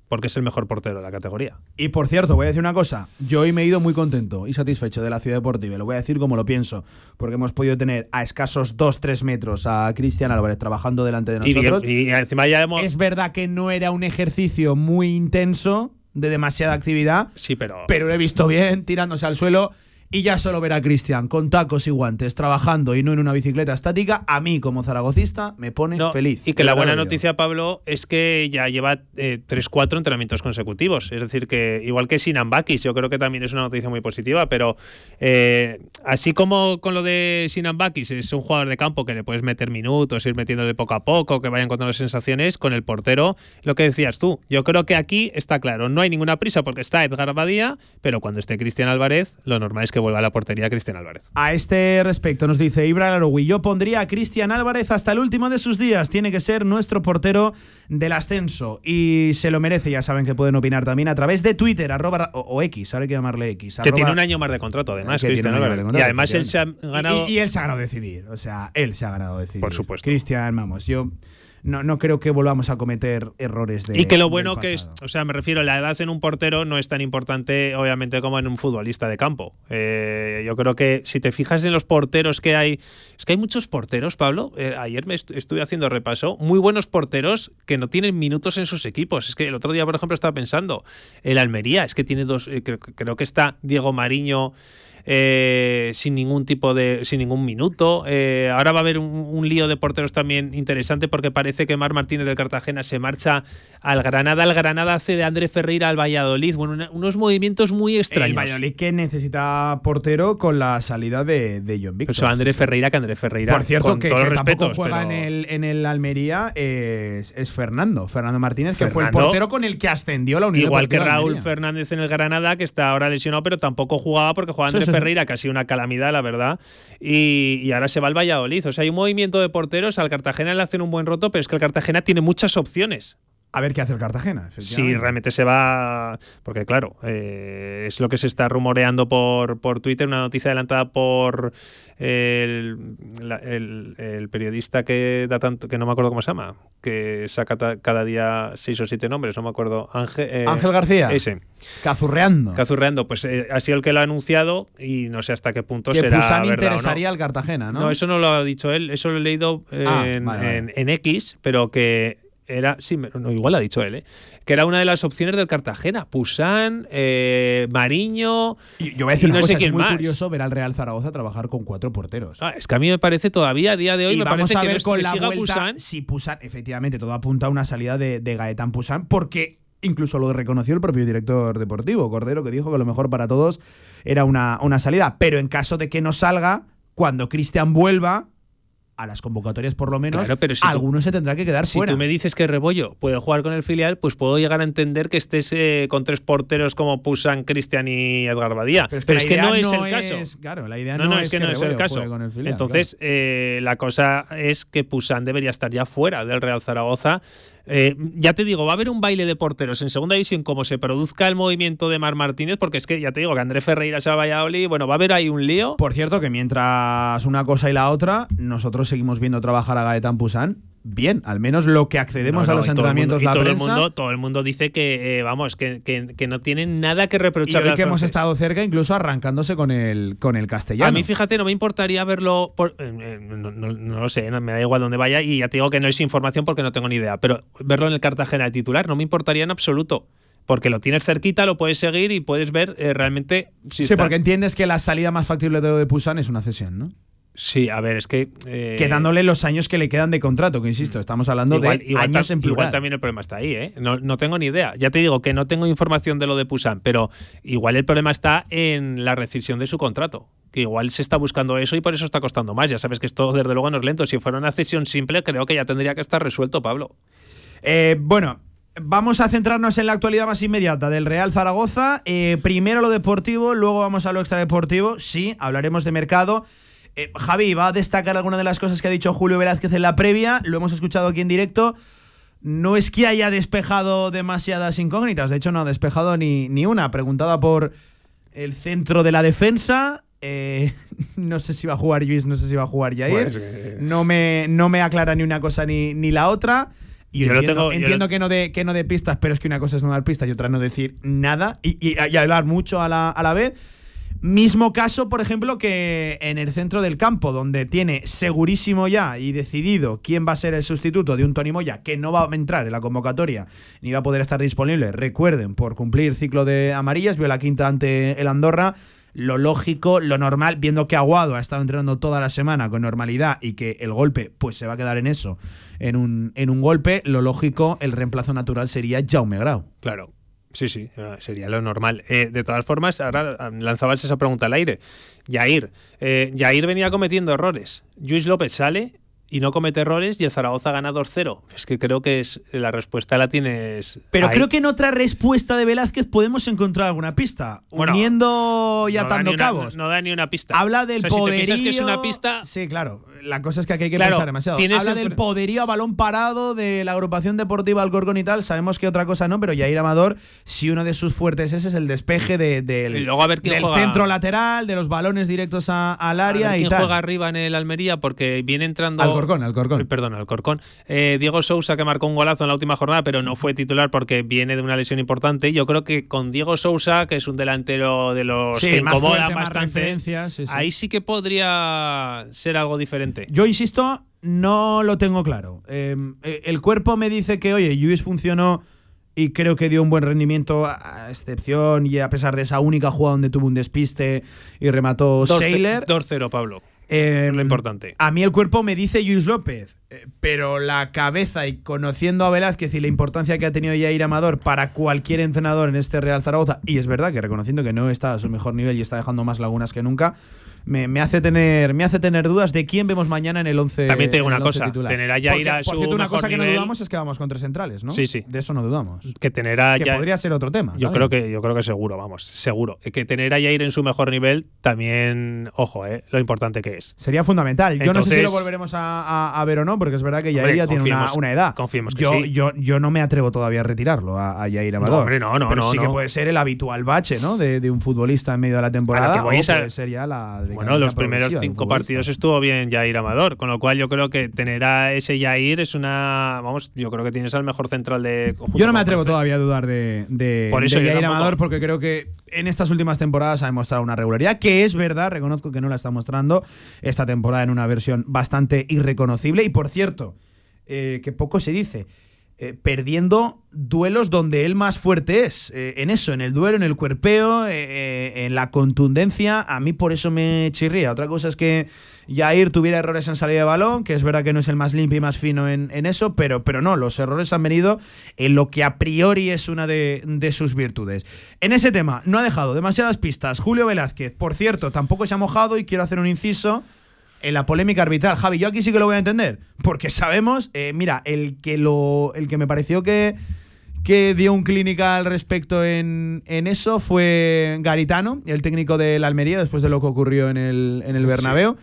porque es el mejor portero de la categoría. Y por cierto, voy a decir una cosa. Yo hoy me he ido muy contento y satisfecho de la ciudad deportiva. Lo voy a decir como lo pienso. Porque hemos podido tener a escasos 2-3 metros a Cristian Álvarez trabajando delante de nosotros. Y, y, encima ya hemos... Es verdad que no era un ejercicio muy intenso, de demasiada actividad. Sí, pero. Pero lo he visto bien, tirándose al suelo. Y ya solo ver a Cristian con tacos y guantes trabajando y no en una bicicleta estática, a mí como zaragocista me pone no, feliz. Y que la buena noticia, Pablo, es que ya lleva eh, 3-4 entrenamientos consecutivos. Es decir, que igual que Sinan Bakis, yo creo que también es una noticia muy positiva, pero eh, así como con lo de Sinan Bakis, es un jugador de campo que le puedes meter minutos, ir metiéndole poco a poco, que vaya encontrando sensaciones, con el portero, lo que decías tú. Yo creo que aquí está claro, no hay ninguna prisa porque está Edgar Badía, pero cuando esté Cristian Álvarez, lo normal es que vuelva a la portería Cristian Álvarez. A este respecto nos dice Ibra Larogui, yo pondría a Cristian Álvarez hasta el último de sus días, tiene que ser nuestro portero del ascenso y se lo merece, ya saben que pueden opinar también a través de Twitter, arroba, o, o, X, ahora hay que llamarle X. Que tiene un año más de contrato además, Cristian Álvarez. Contrato, y además él se ha ganado... Y, y, él se ha ganado decidir, o sea, él se ha ganado decidir. Por supuesto. Cristian, vamos, yo no, no creo que volvamos a cometer errores de. Y que lo bueno que es, o sea, me refiero, la edad en un portero no es tan importante, obviamente, como en un futbolista de campo. Eh, yo creo que si te fijas en los porteros que hay, es que hay muchos porteros, Pablo. Eh, ayer me est estuve haciendo repaso, muy buenos porteros que no tienen minutos en sus equipos. Es que el otro día, por ejemplo, estaba pensando, el Almería, es que tiene dos, eh, creo, creo que está Diego Mariño. Eh, sin ningún tipo de. sin ningún minuto. Eh, ahora va a haber un, un, lío de porteros también interesante porque parece que Mar Martínez del Cartagena se marcha al Granada. El Granada hace de André Ferreira al Valladolid. Bueno, una, unos movimientos muy extraños. El Valladolid que necesita portero con la salida de, de John Víctor. Pues André Ferreira, que André Ferreira. Por cierto, con que, todos que los respetos, juega pero... en, el, en el Almería es, es, Fernando. Fernando Martínez, que fue el portero con el que ascendió la Unión Igual que Raúl Almería. Fernández en el Granada, que está ahora lesionado, pero tampoco jugaba porque jugaba André sí, sí. Ferreira, que ha sido una calamidad, la verdad. Y, y ahora se va al Valladolid. O sea, hay un movimiento de porteros. Al Cartagena le hacen un buen roto, pero es que el Cartagena tiene muchas opciones. A ver qué hace el Cartagena. Si realmente se va. Porque, claro, eh, es lo que se está rumoreando por, por Twitter, una noticia adelantada por el, la- el- el periodista que da tanto. que no me acuerdo cómo se llama, que saca ta- cada día seis o siete nombres, no me acuerdo. Ángel, eh, Ángel García. Ese. Cazurreando. Cazurreando, pues eh, ha sido el que lo ha anunciado y no sé hasta qué punto que será. Pusan verdad no. interesaría al Cartagena, ¿no? No, eso no lo ha dicho él, eso lo he leído Ah, en, vale, vale. en- en X, pero que era, sí, no, igual lo ha dicho él, ¿eh? que era una de las opciones del Cartagena. Pusán, eh, Mariño. Yo voy a decir y una no cosa, sé quién es muy más. curioso ver al Real Zaragoza trabajar con cuatro porteros. Ah, es que a mí me parece todavía, a día de hoy, y me vamos parece a que, ver no es- con que la siga vuelta Pusán. si Pusan, efectivamente, todo apunta a una salida de, de Gaetán Pusan, porque incluso lo reconoció el propio director deportivo, Cordero, que dijo que lo mejor para todos era una, una salida. Pero en caso de que no salga, cuando Cristian vuelva, a las convocatorias por lo menos, Claro, pero si tú- alguno se tendrá que quedar Si fuera. tú me dices que Rebollo puede jugar con el filial, pues puedo llegar a entender que estés eh, con tres porteros como Pusan, Cristian y Edgar Badía. Pero es que Pero la es que idea no es el caso. es- claro, la idea no, no no, es que que no es el caso. el filial, Entonces, eh, la cosa es que Pusan debería estar ya fuera del Real Zaragoza. Eh, ya te digo, va a haber un baile de porteros en segunda división como se produzca el movimiento de Mar Martínez, porque es que ya te digo que André Ferreira se va a Valladolid, bueno, va a haber ahí un lío. Por cierto, que mientras una cosa y la otra, nosotros seguimos viendo trabajar a Gaetán Pusan bien, al menos lo que accedemos No, a no, los y todo el mundo- entrenamientos, y la todo el prensa. mundo, todo el mundo dice que, eh, vamos, que, que- que no tienen nada que y reprocharle hoy que hemos estado cerca, incluso arrancándose con el, con el castellano. A mí, fíjate, no me importaría verlo. Por, eh, eh, no, no- no lo sé, no- me da igual dónde vaya y ya te digo que no es información porque no tengo ni idea. Pero verlo en el Cartagena de titular no me importaría en absoluto. Porque lo tienes cerquita, lo puedes seguir y puedes ver eh, realmente si sí, está. porque entiendes que la salida más factible de, de Pusan es una cesión, ¿no? Sí, a ver, es que. eh, Quedándole los años que le quedan de contrato, que insisto, estamos hablando igual, de igual años en plural. igual también el problema está ahí, ¿eh? No, no tengo ni idea. Ya te digo que no tengo información de lo de Pusan, pero igual el problema está en la rescisión de su contrato. Que igual se está buscando eso y por eso está costando más. Ya sabes que esto, desde luego, no es lento. Si fuera una cesión simple, creo que ya tendría que estar resuelto, Pablo. Eh, bueno, vamos a centrarnos en la actualidad más inmediata del Real Zaragoza. Eh, primero lo deportivo, luego vamos a lo extradeportivo. Sí, hablaremos de mercado. Eh, Javi, ¿va a destacar alguna de las cosas que ha dicho Julio Velázquez en la previa? Lo hemos escuchado aquí en directo. No es que haya despejado demasiadas incógnitas, de hecho no ha despejado ni, ni una. Preguntada por el centro de la defensa, eh, <laughs> no sé si va a jugar Luis, no sé si va a jugar Jair. Pues, eh, no, me, no me aclara ni una cosa ni, ni la otra. Y Yo entiendo, tengo- yo entiendo lo- que, no de, que no de pistas, pero es que una cosa es no dar pistas y otra no decir nada y, y- y hablar mucho a la, a la vez. Mismo caso, por ejemplo, que en el centro del campo, donde tiene segurísimo ya y decidido quién va a ser el sustituto de un Tony Moya, que no va a entrar en la convocatoria ni va a poder estar disponible, recuerden, por cumplir ciclo de amarillas, vio la quinta ante el Andorra. Lo lógico, lo normal, viendo que Aguado ha estado entrenando toda la semana con normalidad y que el golpe pues se va a quedar en eso, en un, en un golpe, lo lógico, el reemplazo natural sería Jaume Grau. Claro. Sí, sí, sería lo normal. Eh, de todas formas, ahora ah, lanzabas esa pregunta al aire. Yair. Eh, Yair venía cometiendo errores. Luis López sale y no comete errores y el Zaragoza gana 2-0. Es que creo que es la respuesta la tienes. Pero ahí. creo que en otra respuesta de Velázquez podemos encontrar alguna pista. Bueno, uniendo y atando una- cabos. No, da ni una pista. Habla del O sea, si te poderío. piensas que es una pista. Sí, claro. La cosa es que aquí hay que Claro, pensar demasiado. Habla del poderío a balón parado de la agrupación deportiva Alcorcón y tal. Sabemos que otra cosa no, pero Yair Amador, si uno de sus fuertes ese es el despeje de- del, Y luego a ver quién del juega- centro lateral, de los balones directos a- al A área ver y ¿Quién tal. juega arriba en el Almería? Porque viene entrando. Alcorcón, Alcorcón. Eh, Perdón, Alcorcón. Eh, Diego Sousa, que marcó un golazo en la última jornada, pero no fue titular porque viene de una lesión importante. Yo creo que con Diego Sousa, que es un delantero de los Sí, que incomoda bastante, referencias, sí, sí. ahí sí que podría ser algo diferente. Yo insisto, no lo tengo claro. Eh, eh, el cuerpo me dice que, oye, Lluís funcionó y creo que dio un buen rendimiento, a excepción y a pesar de esa única jugada donde tuvo un despiste y remató 2-0, Sailor. 2-0, Pablo. Eh, lo importante. A mí el cuerpo me dice Luis López, eh, pero la cabeza y conociendo a Velázquez y la importancia que ha tenido Jair Amador para cualquier entrenador en este Real Zaragoza, y es verdad que reconociendo que no está a su mejor nivel y está dejando más lagunas que nunca, me, me hace tener me hace tener dudas de quién vemos mañana en el 11 También te digo una 11 cosa, titular. tener a Jair a por su cierto, una mejor cosa que no dudamos es que vamos con tres centrales, ¿no? Sí, sí. De eso no dudamos. Que tener a Que Jair- podría ser otro tema. Yo ¿vale? creo que yo creo que seguro, vamos, seguro. Que tener a Jair en su mejor nivel también, ojo, eh, lo importante que es. Sería fundamental. Yo no sé si lo volveremos a, a- a ver o no, porque es verdad que Jair Hombre, ya tiene una, edad. confiemos que yo, sí. yo, yo no me atrevo todavía a retirarlo a, a Jair Amador. No, hombre, no, no, Pero no, sí que puede ser el habitual bache, ¿no? De, de un futbolista en medio de la temporada. que voy o a- puede ser ya la Bueno, los primeros cinco partidos estuvo bien Jair Amador, con lo cual yo creo que tener a ese Jair es una, vamos, yo creo que tienes al mejor central de conjunto Yo no me atrevo todavía a dudar de, de, Por eso de yo Jair tampoco. Amador porque creo que en estas últimas temporadas ha demostrado una regularidad que es verdad, reconozco que no la está mostrando esta temporada en una versión bastante irreconocible. Y por cierto, eh, que poco se dice, eh, perdiendo duelos donde él más fuerte es, eh, en eso, en el duelo, en el cuerpeo, eh, en la contundencia, a mí por eso me chirría. Otra cosa es que Jair tuviera errores en salida de balón, que es verdad que no es el más limpio y más fino en, en eso, pero, pero no, los errores han venido en lo que a priori es una de, de sus virtudes. En ese tema, no ha dejado demasiadas pistas. Julio Velázquez, por cierto, tampoco se ha mojado y quiero hacer un inciso en la polémica arbitral. Javi, yo aquí sí que lo voy a entender, porque sabemos, eh, mira, el que lo, el que me pareció que que dio un clínica al respecto en, en eso fue Garitano, el técnico del Almería, después de lo que ocurrió en el, en el Bernabéu.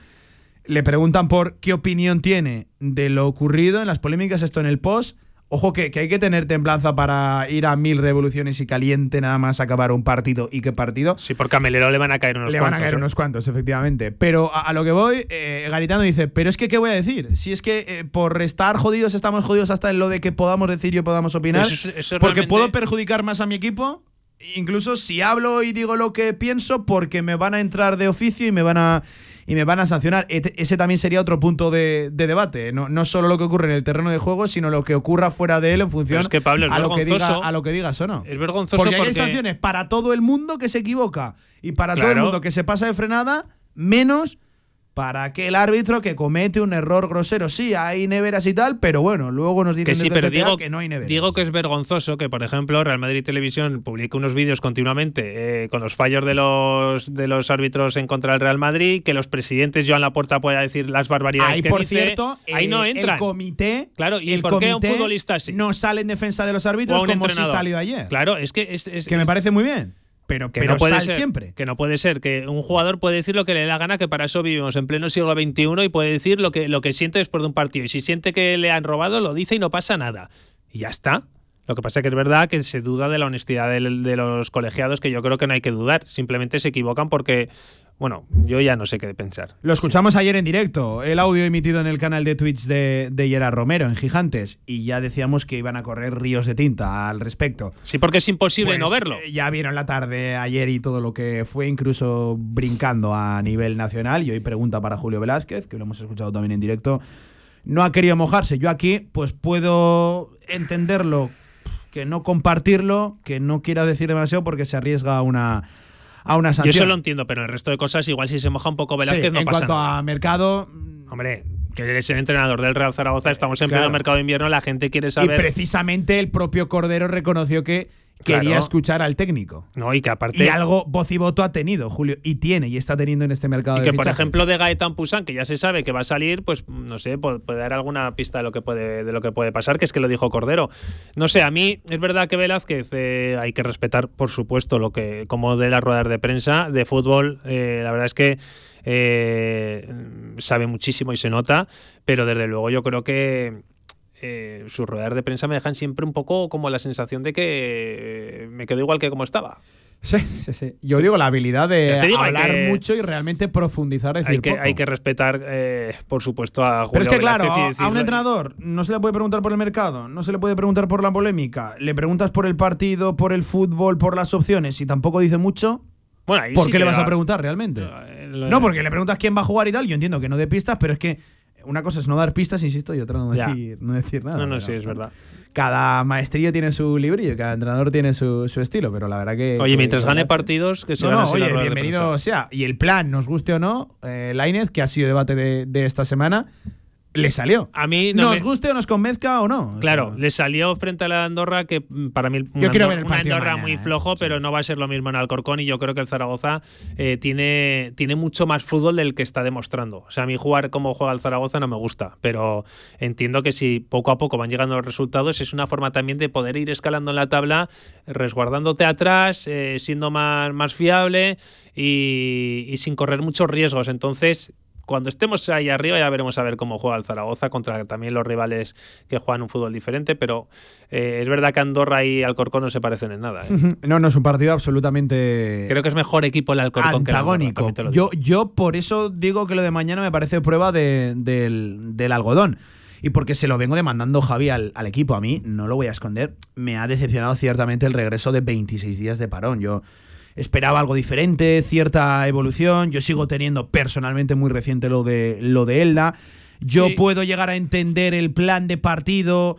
Le preguntan por qué opinión tiene de lo ocurrido en las polémicas, esto en el post. Ojo que, que hay que tener templanza para ir a mil revoluciones y caliente nada más acabar un partido. ¿Y qué partido? Sí, porque a Melero le van a caer unos Le cuantos. van a caer ¿eh? unos cuantos, efectivamente. Pero a, a lo que voy, eh, Garitano dice, pero es que, ¿qué voy a decir? Si es que eh, por estar jodidos estamos jodidos hasta en lo de que podamos decir y podamos opinar, Eso eso porque realmente- puedo perjudicar más a mi equipo, incluso si hablo y digo lo que pienso, porque me van a entrar de oficio y me van a y me van a sancionar. Et- Ese también sería otro punto de, de debate. No, no solo lo que ocurre en el terreno de juego, sino lo que ocurra fuera de él en función Pero es que, Pablo, es a, lo que diga, a lo que digas o no. Es vergonzoso Porque, porque, hay sanciones para todo el mundo que se equivoca y para todo el mundo que se pasa de frenada, menos para aquel árbitro que comete un error grosero. Sí, hay neveras y tal, pero bueno, luego nos dicen que sí, pero digo que no hay neveras. Digo que es vergonzoso que, por ejemplo, Real Madrid Televisión publique unos vídeos continuamente eh, con los fallos de los de los árbitros en contra del Real Madrid, que los presidentes Joan Laporta pueda decir las barbaridades Ahí, que por dice. cierto, ahí eh, no entran. el comité. Claro, ¿y el por qué un futbolista sí? No sale en defensa de los árbitros como si entrenador. salió ayer. Claro, es que es, es- que me parece muy bien. Pero, que pero no puede sal ser, siempre. Que no puede ser, que un jugador puede decir lo que le dé la gana, que para eso vivimos en pleno siglo XXI y puede decir lo que, lo que siente después de un partido. Y si siente que le han robado, lo dice y no pasa nada. Y ya está. Lo que pasa es que es verdad que se duda de la honestidad de, los colegiados, que yo creo que no hay que dudar. Simplemente se equivocan porque, bueno, yo ya no sé qué pensar. Lo escuchamos ayer en directo, el audio emitido en el canal de Twitch de, de Gerard Romero en Gigantes, y ya decíamos que iban a correr ríos de tinta al respecto. Sí, porque es imposible Pues, no verlo. eh, Ya vieron la tarde ayer y todo lo que fue, incluso brincando a nivel nacional. Y hoy pregunta para Julio Velázquez, que lo hemos escuchado también en directo. No ha querido mojarse. Yo aquí, pues puedo entenderlo, que no compartirlo, que no quiera decir demasiado porque se arriesga a una, a una Yo sanción. eso lo entiendo, pero el resto de cosas, igual si se moja un poco Velázquez, Sí, no en pasa cuanto nada. a mercado, Hombre, que eres el entrenador del Real Zaragoza, estamos en Claro. pleno mercado de invierno, la gente quiere y saber. precisamente el propio Cordero reconoció que quería escuchar al técnico. No, y que aparte. Y algo voz y voto ha tenido, Julio, y tiene, y está teniendo en este mercado Y de que, por ejemplo, de Gaetan Pusan, que ya se sabe que va a salir, pues no sé, puede, puede dar alguna pista de lo que puede de lo que puede pasar, que es que lo dijo Cordero. No sé, a mí es verdad que Velázquez eh, hay que respetar, por supuesto, lo que como de las ruedas de prensa de fútbol. eh, la verdad es que eh, sabe muchísimo y se nota, pero desde luego yo creo que eh, sus ruedas de prensa me dejan siempre un poco como la sensación de que eh, me quedo igual que como estaba. Sí, sí, sí. Yo digo la habilidad de digo, hablar que- mucho y realmente profundizar, decir Hay que, poco. hay que respetar, eh, por supuesto, a Julio Pero es que claro, Velázquez a, a un entrenador no se le puede preguntar por el mercado, no se le puede preguntar por la polémica, le preguntas por el partido, por el fútbol, por las opciones y tampoco dice mucho. Bueno, ahí ¿Por sí qué le vas va- a preguntar realmente? No, porque le preguntas quién va a jugar y tal, yo entiendo que no dé pistas, pero es que una cosa es no dar pistas, insisto, y otra no decir, no decir nada. No, no, Pero, sí, es verdad. Cada maestrillo tiene su librillo, cada entrenador tiene su, su estilo, pero la verdad que. Oye, que- mientras gane partidos, que se no, no, oye, bienvenido sea. Y el plan, nos guste o no, eh, Lainez, que ha sido debate de, de esta semana, le salió. A mí no nos me- guste o nos convenzca o no. Claro, le salió frente a la Andorra que mm, para mí una, quiero Andorra, ver el una partido Andorra mañana, muy ¿eh? flojo, pero no va a ser lo mismo en Alcorcón y yo creo que el Zaragoza eh, tiene, tiene mucho más fútbol del que está demostrando. O sea, a mí jugar como juega el Zaragoza no me gusta, pero entiendo que si poco a poco van llegando los resultados es una forma también de poder ir escalando en la tabla, resguardándote atrás, eh, siendo más, más fiable y, y sin correr muchos riesgos. Entonces, cuando estemos ahí arriba ya veremos a ver cómo juega el Zaragoza contra también los rivales que juegan un fútbol diferente, pero eh, es verdad que Andorra y Alcorcón no se parecen en nada. ¿eh? No, no, es un partido absolutamente. Creo que es mejor equipo el Alcorcón que el Andorra, antagónico. Yo, yo por eso digo que lo de mañana me parece prueba de- del, del algodón. Y porque se lo vengo demandando Javi al, al equipo. A mí, no lo voy a esconder, me ha decepcionado ciertamente el regreso de 26 días de parón. Yo esperaba algo diferente, cierta evolución. Yo sigo teniendo personalmente muy reciente lo de, lo de Elda. Yo Sí. puedo llegar a entender el plan de partido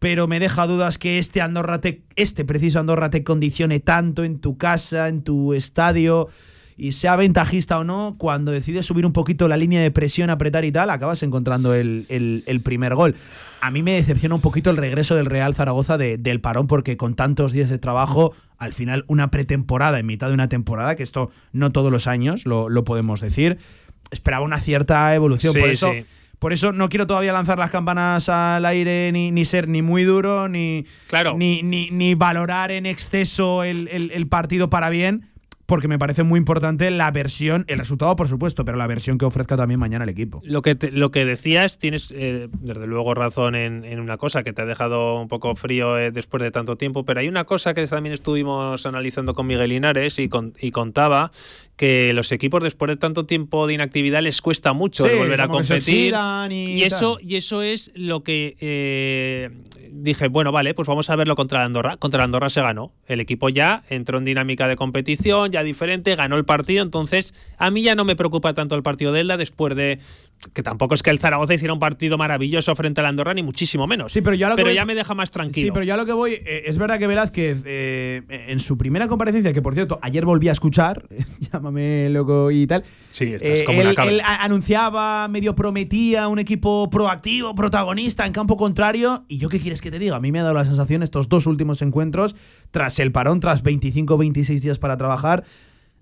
pero me deja dudas que este Andorra te, este preciso Andorra te condicione tanto en tu casa, en tu estadio y sea ventajista o no, cuando decides subir un poquito la línea de presión, apretar y tal, acabas encontrando el, el- el primer gol. A mí me decepciona un poquito el regreso del Real Zaragoza de- del parón, porque con tantos días de trabajo, al final una pretemporada en mitad de una temporada, que esto no todos los años lo, lo podemos decir, esperaba una cierta evolución. Sí, por eso sí. por eso no quiero todavía lanzar las campanas al aire ni, ni ser ni muy duro, ni, ni, ni, ni valorar en exceso el, el- el partido para bien, porque me parece muy importante la versión, el resultado por supuesto, pero la versión que ofrezca también mañana el equipo. Lo que, te- lo que decías, tienes eh, desde luego razón en, en una cosa que te ha dejado un poco frío eh, después de tanto tiempo, pero hay una cosa que también estuvimos analizando con Miguel Linares y, con- y contaba que los equipos después de tanto tiempo de inactividad les cuesta mucho Sí, volver a competir. oxidan y eso, y eso es lo que eh, dije, bueno, vale, pues vamos a verlo contra la Andorra. Contra la Andorra se ganó. El equipo ya entró en dinámica de competición, ya diferente, ganó el partido. Entonces, a mí ya no me preocupa tanto el partido de Elda después de. Que tampoco es que el Zaragoza hiciera un partido maravilloso frente a la Andorra, ni muchísimo menos. Sí, pero ya lo voy- ya me deja más tranquilo. Sí, pero yo a lo que voy, eh, es verdad que Velázquez, eh, en su primera comparecencia, que por cierto, ayer volví a escuchar, <laughs> llámame loco y tal. Sí, estás eh, como él, él anunciaba, medio prometía un equipo proactivo, protagonista en campo contrario. ¿Y yo qué quieres que te diga? A mí me ha dado la sensación estos dos últimos encuentros, tras el parón, tras 25 26 días para trabajar,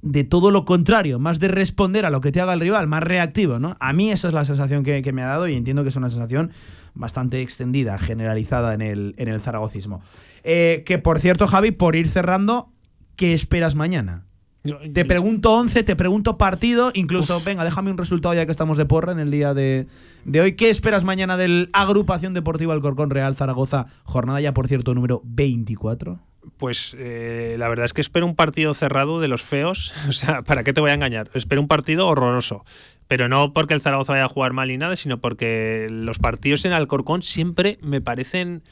de todo lo contrario, más de responder a lo que te haga el rival, más reactivo, ¿no? A mí esa es la sensación que, que me ha dado y entiendo que es una sensación bastante extendida, generalizada en el, en el zaragocismo. Eh, que por cierto, Javi, por ir cerrando, ¿qué esperas mañana? Te pregunto 11, te pregunto partido, incluso, venga, déjame un resultado ya que estamos de porra en el día de, de hoy. ¿Qué esperas mañana del Agrupación Deportiva Alcorcón Real Zaragoza? Jornada ya, por cierto, número 24. Pues eh, la verdad es que espero un partido cerrado de los feos. <laughs> O sea, ¿para qué te voy a engañar? Espero un partido horroroso. Pero no porque el Zaragoza vaya a jugar mal ni nada, sino porque los partidos en Alcorcón siempre me parecen.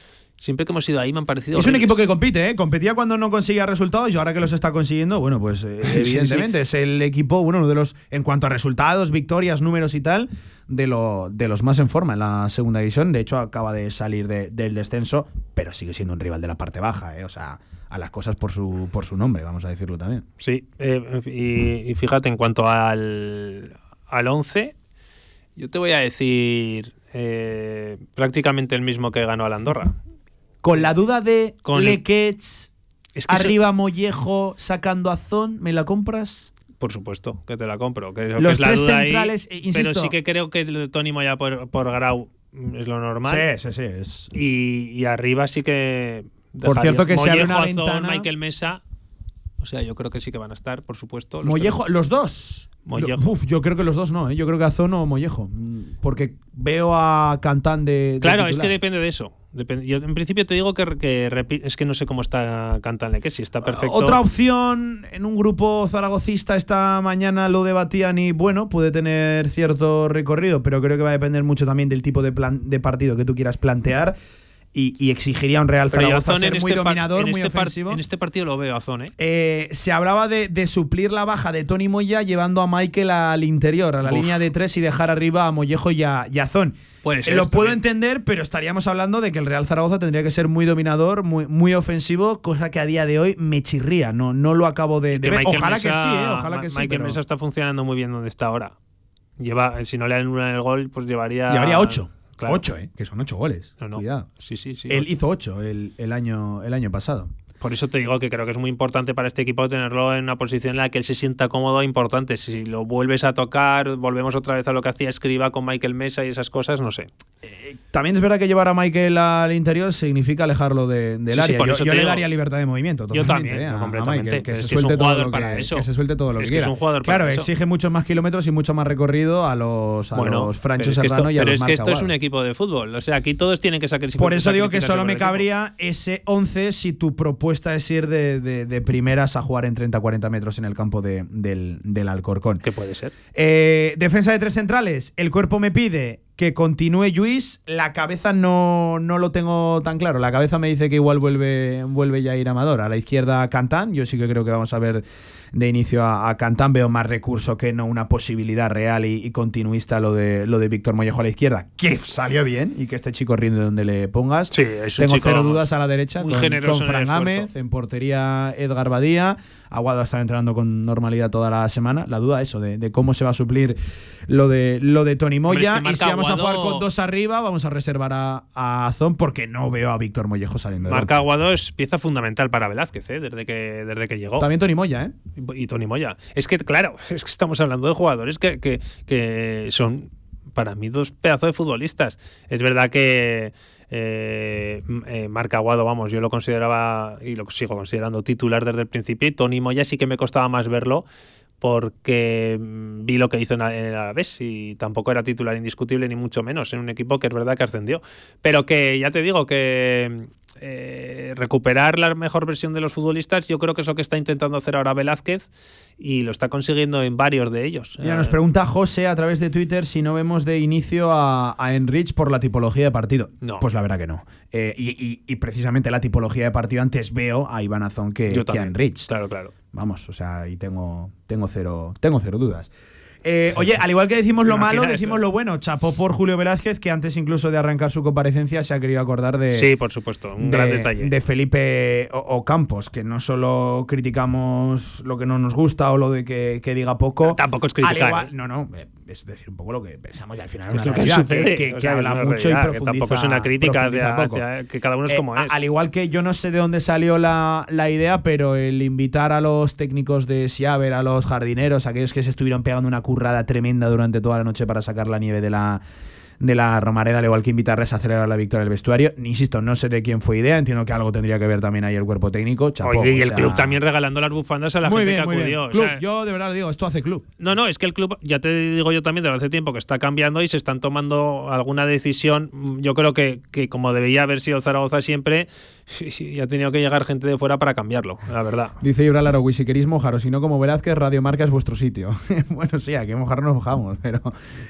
Siempre que hemos ido ahí me han parecido. Es un equipo que compite, ¿eh? Competía cuando no conseguía resultados y ahora que los está consiguiendo, bueno, pues eh, <laughs> Sí, sí. evidentemente es el equipo, bueno, uno de los, en cuanto a resultados, victorias, números y tal, de, lo, de los más en forma en la segunda división. De hecho, acaba de salir de- del descenso, pero sigue siendo un rival de la parte baja, ¿eh? O sea, a las cosas por su, por su nombre, vamos a decirlo también. Sí, eh, y, y fíjate, en cuanto al, al 11, yo te voy a decir eh, prácticamente el mismo que ganó al Andorra. Con la duda de Con- Lequets, Es que eso- arriba Mollejo, sacando a Zon, ¿me la compras? Por supuesto, que te la compro. Que, que Los es la tres duda centrales, insisto- pero sí que creo que el de Tony Moya por, por Grau es lo normal. Sí, sí, sí. es- Y, y arriba sí que. Por cierto que se abre Mollejo, una ventana- Michael Mesa. O sea, yo creo que sí que van a estar, por supuesto. los Mollejo, tres. los dos. Mollejo. Uf, yo creo que los dos no, ¿eh? yo creo que Azón o Mollejo. Porque veo a Cantán de. de Claro, es que depende de eso. Depende- yo en principio te digo que, que es que no sé cómo está Cantanle, que si está perfecto. Otra opción en un grupo zaragocista esta mañana lo debatían y bueno, puede tener cierto recorrido, pero creo que va a depender mucho también del tipo de, plan, de partido que tú quieras plantear y, y exigiría un Real Pero Zaragoza ser muy este dominador, muy este par- ofensivo. en este partido lo veo a Azón, ¿eh? Eh, se hablaba de, de suplir la baja de Tony Moya llevando a Michael al interior, a la Uf. línea de tres y dejar arriba a Mollejo y a, y a Zon. Puede Eh, ser, Lo puedo también. entender, pero estaríamos hablando de que el Real Zaragoza tendría que ser muy dominador, muy, muy ofensivo, cosa que a día de hoy me chirría. No, no lo acabo de, de ver. Ojalá que sí, eh, ojalá Ma- que sí. Michael pero Mesa está funcionando muy bien donde está ahora. Lleva, si no le anulan el gol, pues llevaría. Llevaría ocho. Claro. Ocho, eh, que son ocho goles. No, no. Cuidado. Sí, sí, sí. Él ocho. hizo ocho el, el año, el año pasado. Por eso te digo que creo que es muy importante para este equipo tenerlo en una posición en la que él se sienta cómodo e importante. Si lo vuelves a tocar, volvemos otra vez a lo que hacía Escriba con Michael Mesa y esas cosas, no sé. También es verdad que llevar a Michael al interior significa alejarlo de- del Sí, área. por yo eso yo te le daría libertad de movimiento. Yo también, eh, a completamente. Michael, que Es se que es un jugador para que- eso. Que se suelte todo lo Es que es quiera. un jugador para claro, eso. exige muchos más kilómetros y mucho más recorrido a los, a los Francho esto, Serrano y a pero los es que esto es un equipo de fútbol. O sea, aquí todos tienen que sacrificar. Por eso digo que solo me cabría ese 11 si tu propuesta es ir de, de- de primeras a jugar en 30-40 metros en el campo de- del, del Alcorcón. Que puede ser. Eh, defensa de tres centrales. El cuerpo me pide que continúe Luis. La cabeza no, no lo tengo tan claro. La cabeza me dice que igual vuelve, vuelve ya a ir Amador. A la izquierda Cantán. Yo sí que creo que vamos a ver de inicio a, a Cantán. Veo más recurso que no una posibilidad real y, y continuista lo de, lo de Víctor Mollejo a la izquierda. Que salió bien y que este chico rinde donde le pongas. Sí, es un Tengo chico, cero dudas a la derecha. muy con, generoso con en el Fran esfuerzo. Gámez, en portería Edgar Badía. Aguado está entrenando con normalidad toda la semana. La duda eso de, de cómo se va a suplir lo de lo de Tony es Moya. que y si vamos a jugar con dos arriba, vamos a reservar a, a Azón porque no veo a Víctor Mollejo saliendo de Marca Aguado es pieza fundamental para Velázquez, ¿eh? desde, que, desde que llegó. También Tony Moya, ¿eh? Y, Tony Moya. Es que, claro, <laughs> es que estamos hablando de jugadores que, que- que son para mí dos pedazos de futbolistas. Es verdad que eh, m- eh, Marc Aguado, vamos, yo lo consideraba y lo sigo considerando titular desde el principio. Y Tony Moya sí que me costaba más verlo porque mm, vi lo que hizo en el Alavés y tampoco era titular indiscutible ni mucho menos en un equipo que es verdad que ascendió. Pero que ya te digo que eh, recuperar la mejor versión de los futbolistas yo creo que es lo que está intentando hacer ahora Velázquez y lo está consiguiendo en varios de ellos. Mira, nos pregunta José a través de Twitter si no vemos de inicio a, a Enrich por la tipología de partido. No. Pues la verdad que no. Eh, y, y- y precisamente la tipología de partido antes veo a Iván Azón que, Yo que a. Enrich. Claro, claro. Vamos, o sea, ahí tengo, tengo, cero, tengo cero dudas. Eh, oye, al igual que decimos lo malo, decimos lo bueno. Chapó por Julio Velázquez, que antes incluso de arrancar su comparecencia se ha querido acordar de. Sí, por supuesto, un de- gran detalle. De Felipe o- Ocampos, que no solo criticamos lo que no nos gusta o lo de que, que diga poco. Tampoco es criticar, igual- ¿eh? no, no, eh, es decir un poco lo que pensamos y al final es lo que sucede, que, o que sea, que habla mucho y realidad, que profundiza. tampoco es una crítica profundiza hacia- que cada uno es Eh, como es. Al igual que yo no sé de dónde salió la, la idea, pero el invitar a los técnicos de Siaber, a los jardineros, aquellos que se estuvieron pegando una currada tremenda durante toda la noche para sacar la nieve de la de la Romareda, al igual que invitarles a acelerar la victoria del vestuario. Insisto, no sé de quién fue idea, entiendo que algo tendría que ver también ahí el cuerpo técnico. Chapó, Oye, y el sea- club también regalando las bufandas a la Muy gente bien, que acudió. o Club, yo de verdad lo digo, esto hace club. No, no, es que el club, ya te digo yo también desde hace tiempo que está cambiando y se están tomando alguna decisión. Yo creo que, que como debería haber sido Zaragoza siempre, <laughs> y ha tenido que llegar gente de fuera para cambiarlo, la verdad. Dice Ibral Arogui, si queréis mojaros, si no como Velázquez, Radio Marca es vuestro sitio. <laughs> bueno, sí, aquí mojar nos mojamos, pero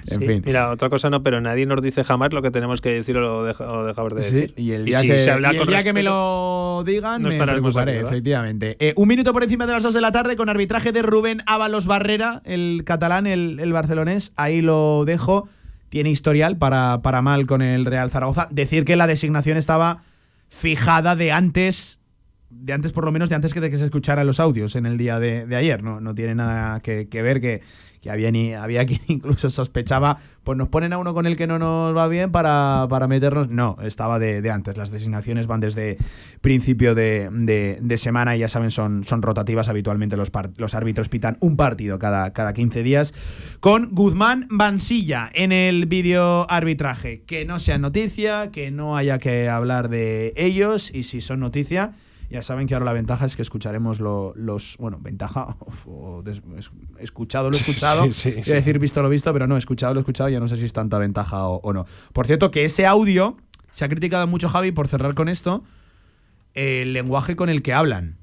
en Sí, fin. Mira, otra cosa no, pero nadie nos dice jamás lo que tenemos que decir o deja- o dejamos de Sí, decir. y el día, si que, se habla y el con día que me lo digan, no me preocuparé, cosa, ¿verdad? efectivamente. Eh, un minuto por encima de las 2 de la tarde con arbitraje de Rubén Ábalos Barrera, el catalán, el, el barcelonés. Ahí lo dejo. Tiene historial para, para mal con el Real Zaragoza. Decir que la designación estaba fijada de antes, de antes por lo menos, de antes que de que se escucharan los audios en el día de, de ayer. No, no tiene nada que, que ver que, que había, ni, había <laughs> quien incluso sospechaba, pues nos ponen a uno con el que no nos va bien para, para meternos. No, estaba de, de antes. Las designaciones van desde principio de, de- de semana y ya saben, son, son rotativas. Habitualmente los, par- los árbitros pitan un partido cada, cada 15 días. Con Guzmán Bansilla en el vídeo arbitraje. Que no sea noticia, que no haya que hablar de ellos y si son noticia. Ya saben que ahora la ventaja es que escucharemos lo- los. Bueno, ventaja. <laughs> o des- es- escuchado lo escuchado. Sí, sí, Quiero sí. decir visto lo visto, pero no, escuchado lo escuchado. Ya no sé si es tanta ventaja o, o no. Por cierto, que ese audio. Se ha criticado mucho, Javi, por cerrar con esto. El lenguaje con el que hablan.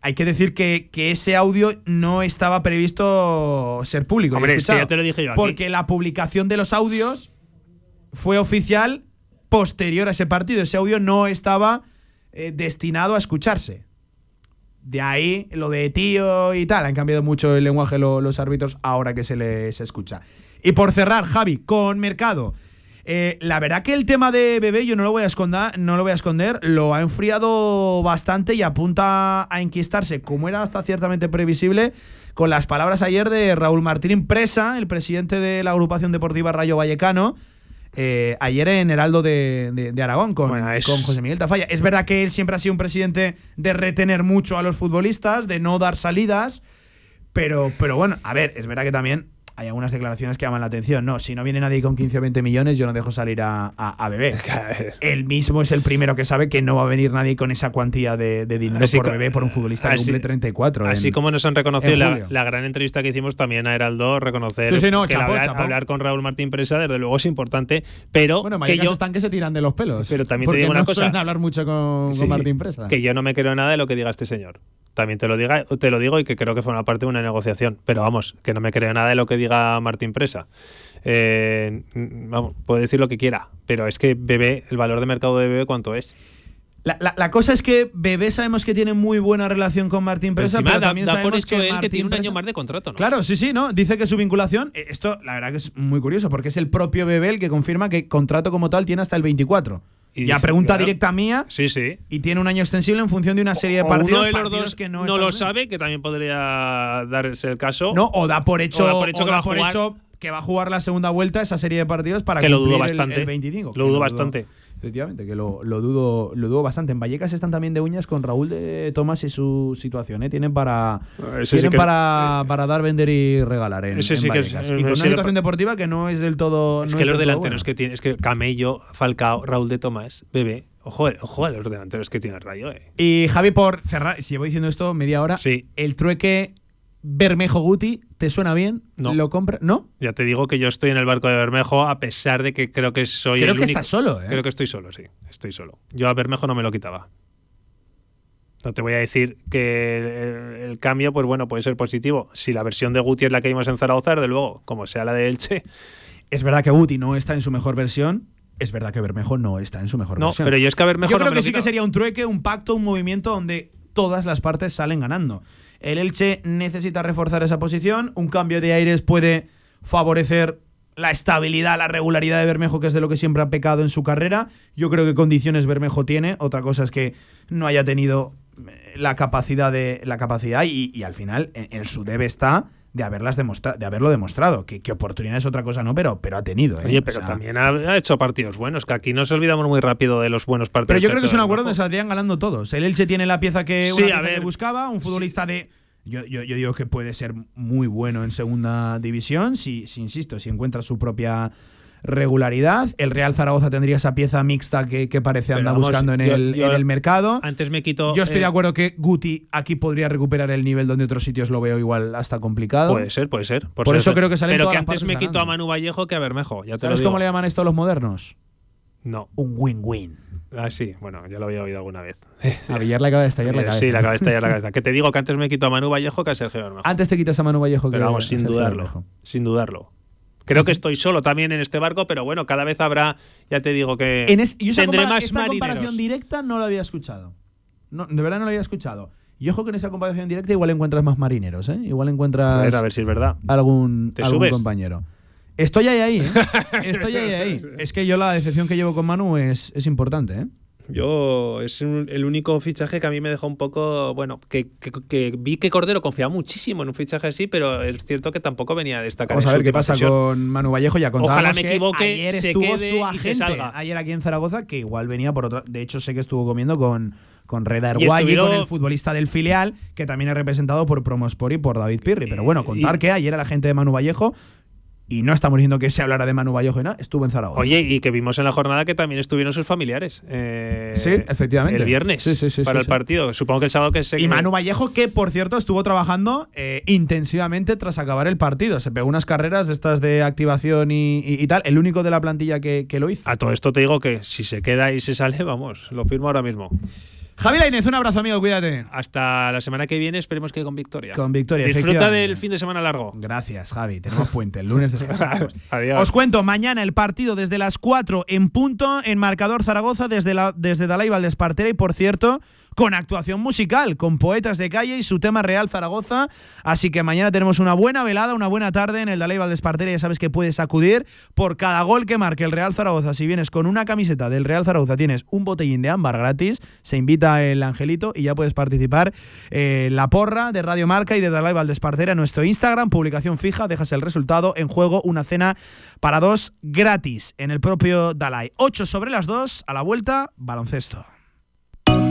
Hay que decir que, que ese audio no estaba previsto ser público. ni Hombre, es que escuchado, ya te lo dije yo aquí. Porque la publicación de los audios fue oficial posterior a ese partido. Ese audio no estaba eh, destinado a escucharse. De ahí lo de tío y tal. Han cambiado mucho el lenguaje lo- los árbitros ahora que se les escucha. Y por cerrar, Javi, con Mercado. Eh, la verdad que el tema de Bebé, yo no lo voy a esconder, no lo voy a esconder, lo ha enfriado bastante y apunta a enquistarse, como era hasta ciertamente previsible, con las palabras ayer de Raúl Martín Presa, el presidente de la agrupación deportiva Rayo Vallecano, eh, ayer en Heraldo de, de- de Aragón con, con José Miguel Tafalla. Es verdad que él siempre ha sido un presidente de retener mucho a los futbolistas, de no dar salidas, pero, pero bueno, a ver, es verdad que también hay algunas declaraciones que llaman la atención. No, si no viene nadie con 15 o 20 millones, yo no dejo salir a, a, a bebé. <laughs> Él mismo es el primero que sabe que no va a venir nadie con esa cuantía de, de dinero Así por bebé por un futbolista que así- cumple 34. Así en- como nos han reconocido en la, la gran entrevista que hicimos también a Heraldo, reconocer Sí, sí, no, que chapó, hablar, chapó. hablar con Raúl Martín Presa, desde luego es importante, pero Bueno, que yo, están que se tiran de los pelos. Pero también te digo una no cosa. suelen hablar mucho con, con Sí, Martín Presa. que yo no me creo nada de lo que diga este señor. También te lo diga, te lo digo y que creo que forma parte de una negociación. Pero vamos, que no me creo nada de lo que diga Martín Presa. Eh, vamos, puede decir lo que quiera, pero es que Bebé, el valor de mercado de Bebé, ¿cuánto es? La, la- la cosa es que Bebé sabemos que tiene muy buena relación con Martín Pero Presa, encima pero da, también da por sabemos él que tiene un año más de contrato, ¿no? Claro, sí, sí, ¿no? Dice que su vinculación, eh, esto la verdad que es muy curioso, porque es el propio Bebé el que confirma que contrato como tal tiene hasta el 24. Y ya dice, pregunta claro. directa mía Sí, sí. y tiene un año extensible en función de una serie de O partidos. uno de los dos que no, no, lo sabe, que también podría darse el caso. No, o da por hecho, O da por hecho o que da va a por jugar. hecho que va a jugar la segunda vuelta esa serie de partidos para Que lo dudo el- bastante. el 25. Lo dudo bastante. Efectivamente, que lo, lo dudo lo dudo bastante. En Vallecas están también de uñas con Raúl de Tomás y su situación. ¿eh? Tienen para Ese sí tienen que- para, para dar, vender y regalar en, Ese en sí que es- Vallecas. eh, y con una sí, situación deportiva que no es del todo. Es no que es los delanteros que tiene, es que Camello, Falcao, Raúl de Tomás, Bebé. Ojo, eh, ojo a los delanteros que tiene el Rayo, eh. Y Javi, por cerrar, si llevo diciendo esto media hora, el trueque Bermejo Guti, ¿te suena bien? No. ¿Lo compra? ¿No? Ya te digo que yo estoy en el barco de Bermejo, a pesar de que creo que soy Creo el que único- estás solo, ¿eh? Creo que estoy solo, sí. Estoy solo. Yo a Bermejo no me lo quitaba. No te voy a decir que el, el cambio, pues bueno, puede ser positivo. Si la versión de Guti es la que vimos en Zaragoza, desde luego, como sea la de Elche. Es verdad que Guti no está en su mejor versión. Es verdad que Bermejo no está en su mejor No, versión. pero yo es que a Bermejo Yo no creo me que lo sí que sería un trueque, un pacto, un movimiento donde todas las partes salen ganando. El Elche necesita reforzar esa posición. Un cambio de aires puede favorecer la estabilidad, la regularidad de Bermejo, que es de lo que siempre ha pecado en su carrera. Yo creo que condiciones Bermejo tiene. Otra cosa es que no haya tenido eh, la capacidad de la capacidad y, al final en, en su debe está de haberlas demostra de haberlo demostrado. Que, que oportunidad es otra cosa, no, pero, pero ha tenido. ¿eh? Oye, O pero sea, también ha, ha hecho partidos buenos, que aquí nos olvidamos muy rápido de los buenos partidos. Pero yo creo que es un acuerdo donde saldrían ganando todos. El Elche tiene la pieza que, Sí, una a pieza que ver. buscaba, un futbolista de. Yo, yo, yo digo que puede ser muy bueno en segunda división, si, si insisto, si encuentra su propia regularidad. El Real Zaragoza tendría esa pieza mixta que, que parece andar buscando en, yo- el, yo en el mercado. Antes me quito. Yo estoy de eh, acuerdo que Guti aquí podría recuperar el nivel donde otros sitios lo veo igual hasta complicado. Puede ser, puede ser. Por eso creo que salen Pero que antes me quito a. Manu Vallejo que a Bermejo. Ya te lo ¿Sabes digo. cómo le llaman esto a los modernos? No. Un win-win. Ah, sí, bueno, ya lo había oído alguna vez. <laughs> A Villar le acaba de estallar la Eh, cabeza. Sí, le acaba de estallar la cabeza. Que te digo que antes me quito a Manu Vallejo que a Sergio Bermejo. Antes te quitas a Manu Vallejo que Pero vamos, sin Sergio dudarlo. Bermejo. Sin dudarlo. Creo que estoy solo también en este barco, pero bueno, cada vez habrá, ya te digo que En es- yo tendré más esa marineros. comparación directa no la había escuchado. No, de verdad no la había escuchado. Y ojo que en esa comparación directa igual encuentras más marineros, ¿eh? Igual encuentras A ver, a ver si es verdad. algún, ¿Te algún subes? compañero. Estoy ahí, ahí, ¿eh? <laughs> Estoy ahí, ahí. Es que yo la decepción que llevo con Manu es, es importante, ¿eh? Yo es un- el único fichaje que a mí me dejó un poco, bueno, que, que- que vi que Cordero confiaba muchísimo en un fichaje así, pero es cierto que tampoco venía a destacar. Vamos a ver qué pasa sesión. con Manu Vallejo. Ya Ojalá me equivoque, ayer se quede su y se agente salga. ayer aquí en Zaragoza, que igual venía por otra. De hecho, sé que estuvo comiendo con, con Reda Y Erguay y con el futbolista del filial, que también es representado por Promosport y por David Pirri. Pero bueno, contar y- que ayer la gente de Manu Vallejo. Y no estamos diciendo que se hablara de Manu Vallejo y nada, estuvo en Zaragoza. Oye, y que vimos en la jornada que también estuvieron sus familiares. eh, Sí, efectivamente. El viernes Sí, sí, sí, para el partido. Supongo que el sábado que se. Y Manu Vallejo, que por cierto estuvo trabajando eh, intensivamente tras acabar el partido. Se pegó unas carreras de estas de activación y, y- y tal. El único de la plantilla que, que lo hizo. A todo esto te digo que si se queda y se sale, vamos, lo firmo ahora mismo. Javi Lainez, un abrazo, amigo, cuídate. Hasta la semana que viene, esperemos que con victoria. Con victoria, Disfruta del fin de semana largo. Gracias, Javi. Tenemos puente. El lunes. <laughs> Adiós. Os cuento, mañana el partido desde las 4 en punto en marcador Zaragoza desde, la, desde Dalai Valdespartera y por cierto con actuación musical, con poetas de calle y su tema Real Zaragoza. Así que mañana tenemos una buena velada, una buena tarde en el Dalai Valdespartera. Ya sabes que puedes acudir por cada gol que marque el Real Zaragoza. Si vienes con una camiseta del Real Zaragoza, tienes un botellín de ámbar gratis. Se invita el Angelito y ya puedes participar eh, la porra de Radio Marca y de Dalai Valdespartera en nuestro Instagram. Publicación fija, dejas el resultado. En juego, una cena para dos gratis en el propio Dalai. 8 sobre las 2, a la vuelta, baloncesto.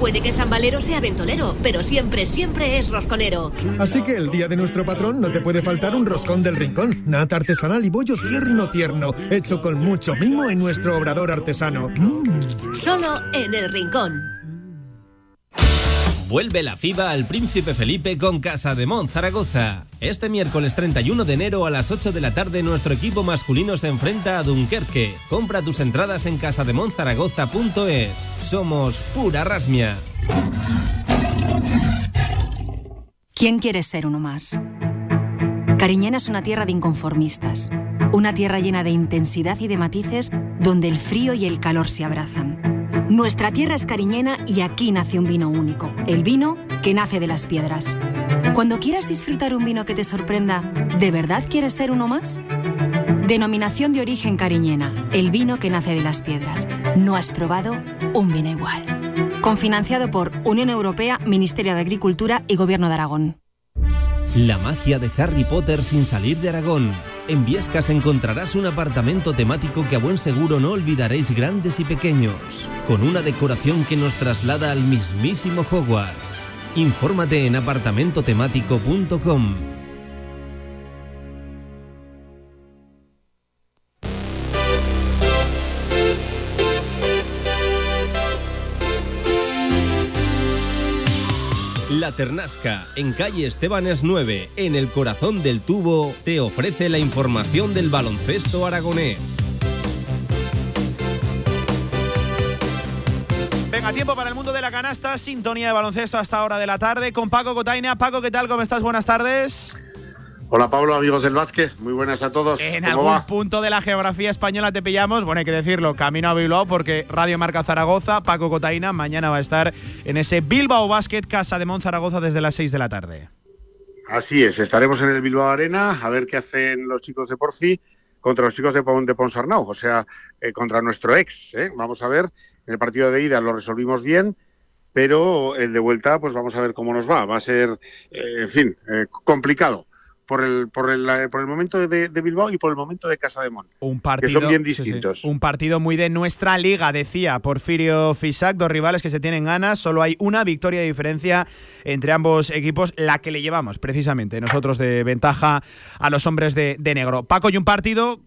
Puede que San Valero sea ventolero, pero siempre, siempre es rosconero. Así que el día de nuestro patrón no te puede faltar un roscón del rincón. Nata artesanal y bollo tierno tierno, hecho con mucho mimo en nuestro obrador artesano. Mm. Solo en el rincón. Vuelve la FIBA al Príncipe Felipe con Casa de Mon Zaragoza. Este miércoles 31 de enero a las 8 de la tarde nuestro equipo masculino se enfrenta a Dunkerque. Compra tus entradas en casademonzaragoza.es. Somos pura rasmia. ¿Quién quiere ser uno más? Cariñena es una tierra de inconformistas, una tierra llena de intensidad y de matices donde el frío y el calor se abrazan. Nuestra tierra es cariñena y aquí nace un vino único, el vino que nace de las piedras. Cuando quieras disfrutar un vino que te sorprenda, ¿de verdad quieres ser uno más? Denominación de origen cariñena, el vino que nace de las piedras. No has probado un vino igual. Confinanciado por Unión Europea, Ministerio de Agricultura y Gobierno de Aragón. La magia de Harry Potter sin salir de Aragón. En Viescas encontrarás un apartamento temático que a buen seguro no olvidaréis grandes y pequeños, con una decoración que nos traslada al mismísimo Hogwarts. Infórmate en apartamentotemático.com. La Ternasca, en calle Estebanes 9, en el corazón del tubo, te ofrece la información del baloncesto aragonés. Venga, tiempo para el mundo de la canasta, sintonía de baloncesto hasta hora de la tarde con Paco Cotaina. Paco, ¿qué tal? ¿Cómo estás? Buenas tardes. Hola Pablo, amigos del básquet, muy buenas a todos. En ¿Cómo algún va? punto de la geografía española te pillamos, bueno, hay que decirlo, camino a Bilbao porque Radio Marca Zaragoza, Paco Cotaina, mañana va a estar en ese Bilbao Basket Casa de Mon Zaragoza desde las 6 de la tarde. Así es, estaremos en el Bilbao Arena a ver qué hacen los chicos de Porfi contra los chicos de, Pon- de Ponsarnau, o sea, eh, contra nuestro ex. ¿eh? Vamos a ver, en el partido de ida lo resolvimos bien pero el de vuelta, pues vamos a ver cómo nos va. Va a ser, eh, en fin, eh, complicado por el, por el, por el momento de, de Bilbao y por el momento de Casa de Mon. Un partido, que son bien sí, sí. distintos. Un partido muy de nuestra liga, decía Porfirio Fisac, dos rivales que se tienen ganas, solo hay una victoria de diferencia entre ambos equipos, la que le llevamos precisamente nosotros de ventaja a los hombres de, de negro. Paco, y un partido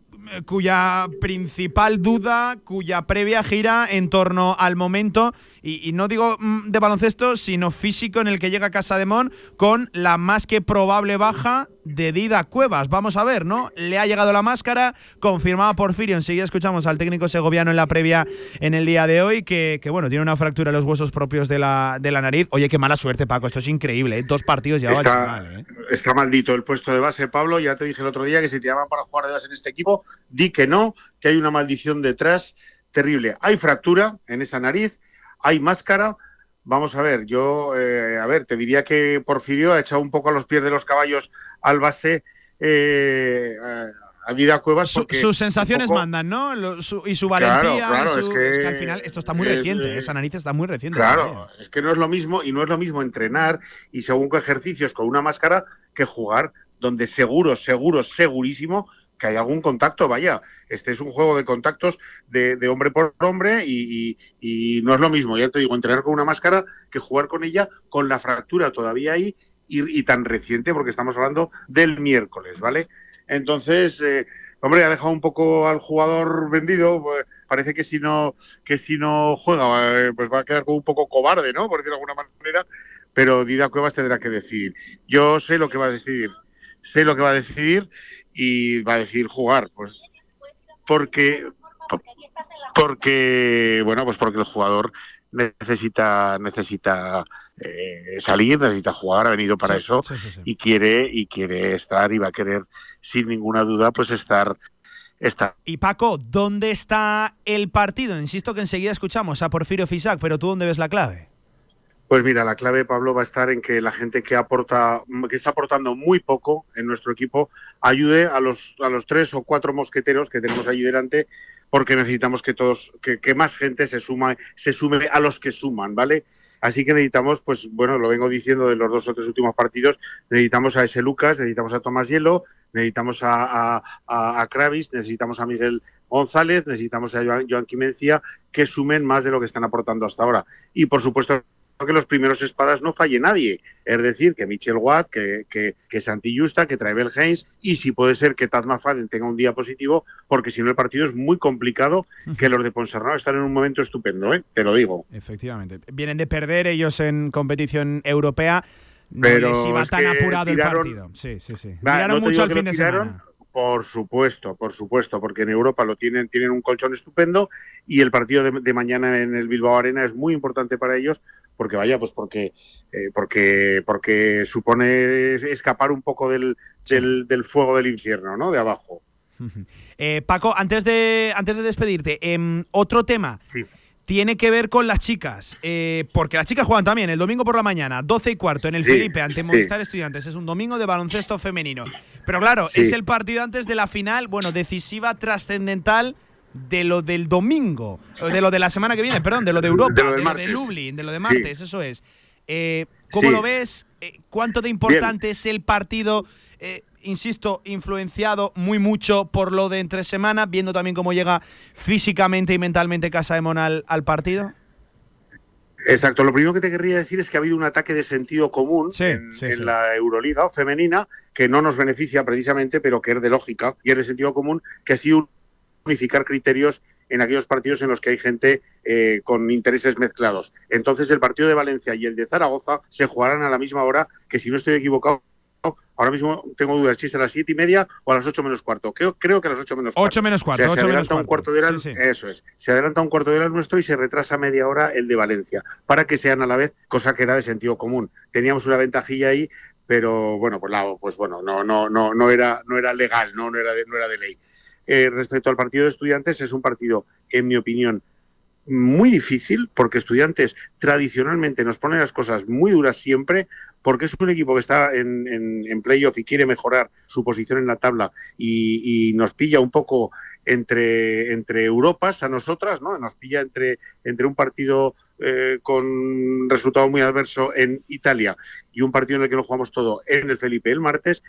cuya principal duda, cuya previa gira en torno al momento, y, y no digo mm, de baloncesto, sino físico en el que llega Casa de Mon con la más que probable baja de Dida Cuevas. Vamos a ver, ¿no? Le ha llegado la máscara, confirmada Porfirio. Enseguida escuchamos al técnico segoviano en la previa en el día de hoy, que, que bueno, tiene una fractura en los huesos propios de la, de la nariz. Oye, qué mala suerte, Paco. Esto es increíble. ¿eh? Dos partidos ya Está, mal, ¿eh? está maldito el puesto de base, Pablo. Ya te dije el otro día que si te llaman para jugar de base en este equipo, di que no, que hay una maldición detrás terrible. Hay fractura en esa nariz, hay máscara. Vamos a ver, yo, eh, a ver, te diría que Porfirio ha echado un poco a los pies de los caballos al base eh, a Dida Cuevas. Porque sus sensaciones poco- mandan, ¿no? Lo- su- y su Claro, valentía. claro, y es que- al final esto está muy eh, reciente. eh, Esa nariz está muy reciente. Claro, es que no es lo mismo y no es lo mismo entrenar y según qué ejercicios con una máscara que jugar donde seguro, seguro, segurísimo que hay algún contacto. Vaya, este es un juego de contactos de, hombre por hombre y, no es lo mismo, ya te digo, entrenar con una máscara que jugar con ella con la fractura todavía ahí y, y tan reciente porque estamos hablando del miércoles, ¿vale? Entonces, eh, hombre, ha dejado un poco al jugador vendido. pues, parece que si no que si no juega, eh, pues va a quedar como un poco cobarde, ¿no? Por decirlo de alguna manera. Pero Dida Cuevas tendrá que decidir. Yo sé lo que va a decidir. Sé lo que va a decidir y va a decidir jugar. Pues porque porque bueno, pues porque el jugador necesita necesita eh, salir, necesita jugar, ha venido para eso y quiere y quiere estar y va a querer sin ninguna duda pues estar estar Y Paco, ¿dónde está el partido? Insisto que enseguida escuchamos a Porfirio Fisac, pero tú dónde ves la clave? Pues mira, la clave, Pablo, va a estar en que la gente que aporta, que está aportando muy poco en nuestro equipo, ayude a los, a los tres o cuatro mosqueteros que tenemos allí delante, porque necesitamos que todos, que, más gente se suma, se sume a los que suman, ¿vale? Así que necesitamos, pues bueno, lo vengo diciendo de los dos o tres últimos partidos, necesitamos a ese Lucas, necesitamos a Tomás Hielo, necesitamos a, a Kravis, necesitamos a Miguel González, necesitamos a Joan, Joan Quimencia, que sumen más de lo que están aportando hasta ahora. Y por supuesto que los primeros espadas no falle nadie. Es decir, que Michel Watt, que, que, que Santi Justa, que Travel Haynes y si puede ser que Tad McFadden tenga un día positivo, porque si no el partido es muy complicado, que los de Ponsarnau están en un momento estupendo, ¿eh? te lo digo. Efectivamente. Vienen de perder ellos en competición europea. No Pero les iba tan apurado el partido. Sí, sí, sí. Va, Miraron no mucho el fin de semana. Por supuesto, por supuesto, porque en Europa lo tienen, tienen un colchón estupendo y el partido de, de mañana en el Bilbao Arena es muy importante para ellos porque vaya, pues porque eh, porque porque supone escapar un poco del, del, del fuego del infierno, ¿no? De abajo. <laughs> Eh, Paco, antes de, antes de despedirte, em, otro tema. Tiene que ver con las chicas, eh, porque las chicas juegan también el domingo por la mañana, 12 y cuarto, en el Sí, Felipe, ante sí. Movistar Estudiantes. Es un domingo de baloncesto femenino. Pero claro, Sí. es el partido antes de la final, bueno, decisiva, trascendental de lo del domingo, de lo de la semana que viene, perdón, de lo de Europa, De lo de lo de martes. Lublin, de lo de martes, eso es. Eh, ¿Cómo lo ves? Eh, ¿Cuánto de importante es el partido? Eh, insisto, influenciado muy mucho por lo de entre semana, viendo también cómo llega físicamente y mentalmente Casa de Mon al, partido. Exacto, lo primero que te querría decir es que ha habido un ataque de sentido común en, sí, en sí. la Euroliga femenina que no nos beneficia precisamente, pero que es de lógica y es de sentido común, que ha sido unificar criterios en aquellos partidos en los que hay gente eh, con intereses mezclados. Entonces el partido de Valencia y el de Zaragoza se jugarán a la misma hora que, si no estoy equivocado, ahora mismo tengo dudas si es a las siete y media o a las ocho menos cuarto. Creo, creo que a las ocho menos cuarto. Ocho menos cuarto, O sea, se menos adelanta un cuarto. cuarto de hora, Sí, sí. eso es. Se adelanta un cuarto de hora el nuestro y se retrasa media hora el de Valencia, para que sean a la vez, cosa que era de sentido común. Teníamos una ventajilla ahí, pero bueno, pues, la, pues bueno, no, no, no, no era, no era legal, no, no era de, no era de ley. Eh, respecto al partido de estudiantes, es un partido, en mi opinión, muy difícil, porque estudiantes tradicionalmente nos ponen las cosas muy duras siempre, porque es un equipo que está en, en, playoff y quiere mejorar su posición en la tabla y, y nos pilla un poco entre, entre Europas a nosotras, ¿no? Nos pilla entre, entre un partido eh, con resultado muy adverso en Italia y un partido en el que lo jugamos todo en el Felipe el martes,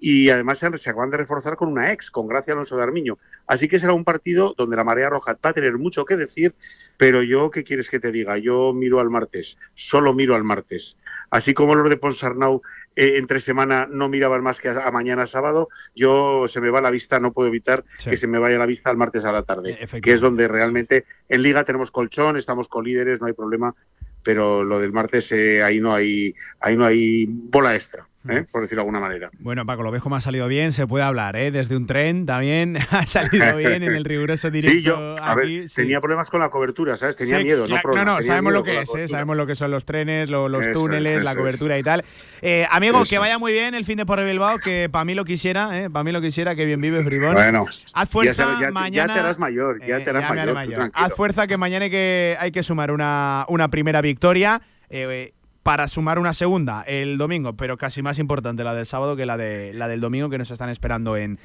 y además se, acaban de reforzar con una ex, con Gracia Alonso de Armiño. Así que será un partido donde la Marea Roja va a tener mucho que decir, pero yo, ¿qué quieres que te diga? Yo miro al martes, solo miro al martes. Así como los de Ponsarnau eh, entre semana no miraban más que a, a, mañana sábado, yo se me va la vista, no puedo evitar Sí. que se me vaya la vista al martes a la tarde, que es donde realmente en Liga tenemos colchón, estamos con líderes, no hay problema, pero lo del martes eh, ahí no hay ahí no hay bola extra, ¿eh? por decirlo de alguna manera. Bueno, Paco, lo ves como ha salido bien, se puede hablar, ¿eh? Desde un tren también <laughs> ha salido <laughs> bien en el riguroso directo. Sí, yo a ver, aquí, sí. tenía problemas con la cobertura, ¿sabes? Tenía Sí, miedo, claro, no problemas. No, no, sabemos lo que es, ¿eh? sabemos lo que son los trenes, lo- los Eso túneles, la eso cobertura y tal. Eh, amigo, que vaya muy bien el fin de por Bilbao, que para mí lo quisiera, ¿eh? Para mí lo quisiera, que bien vive Fribón. Bueno, haz fuerza ya, mañana. ya te harás mayor, ya Eh, te harás mayor, tú. Haz fuerza que mañana hay que, hay que sumar una, una primera victoria. eh, para sumar una segunda el domingo, pero casi más importante la del sábado que la de la del domingo que nos están esperando en,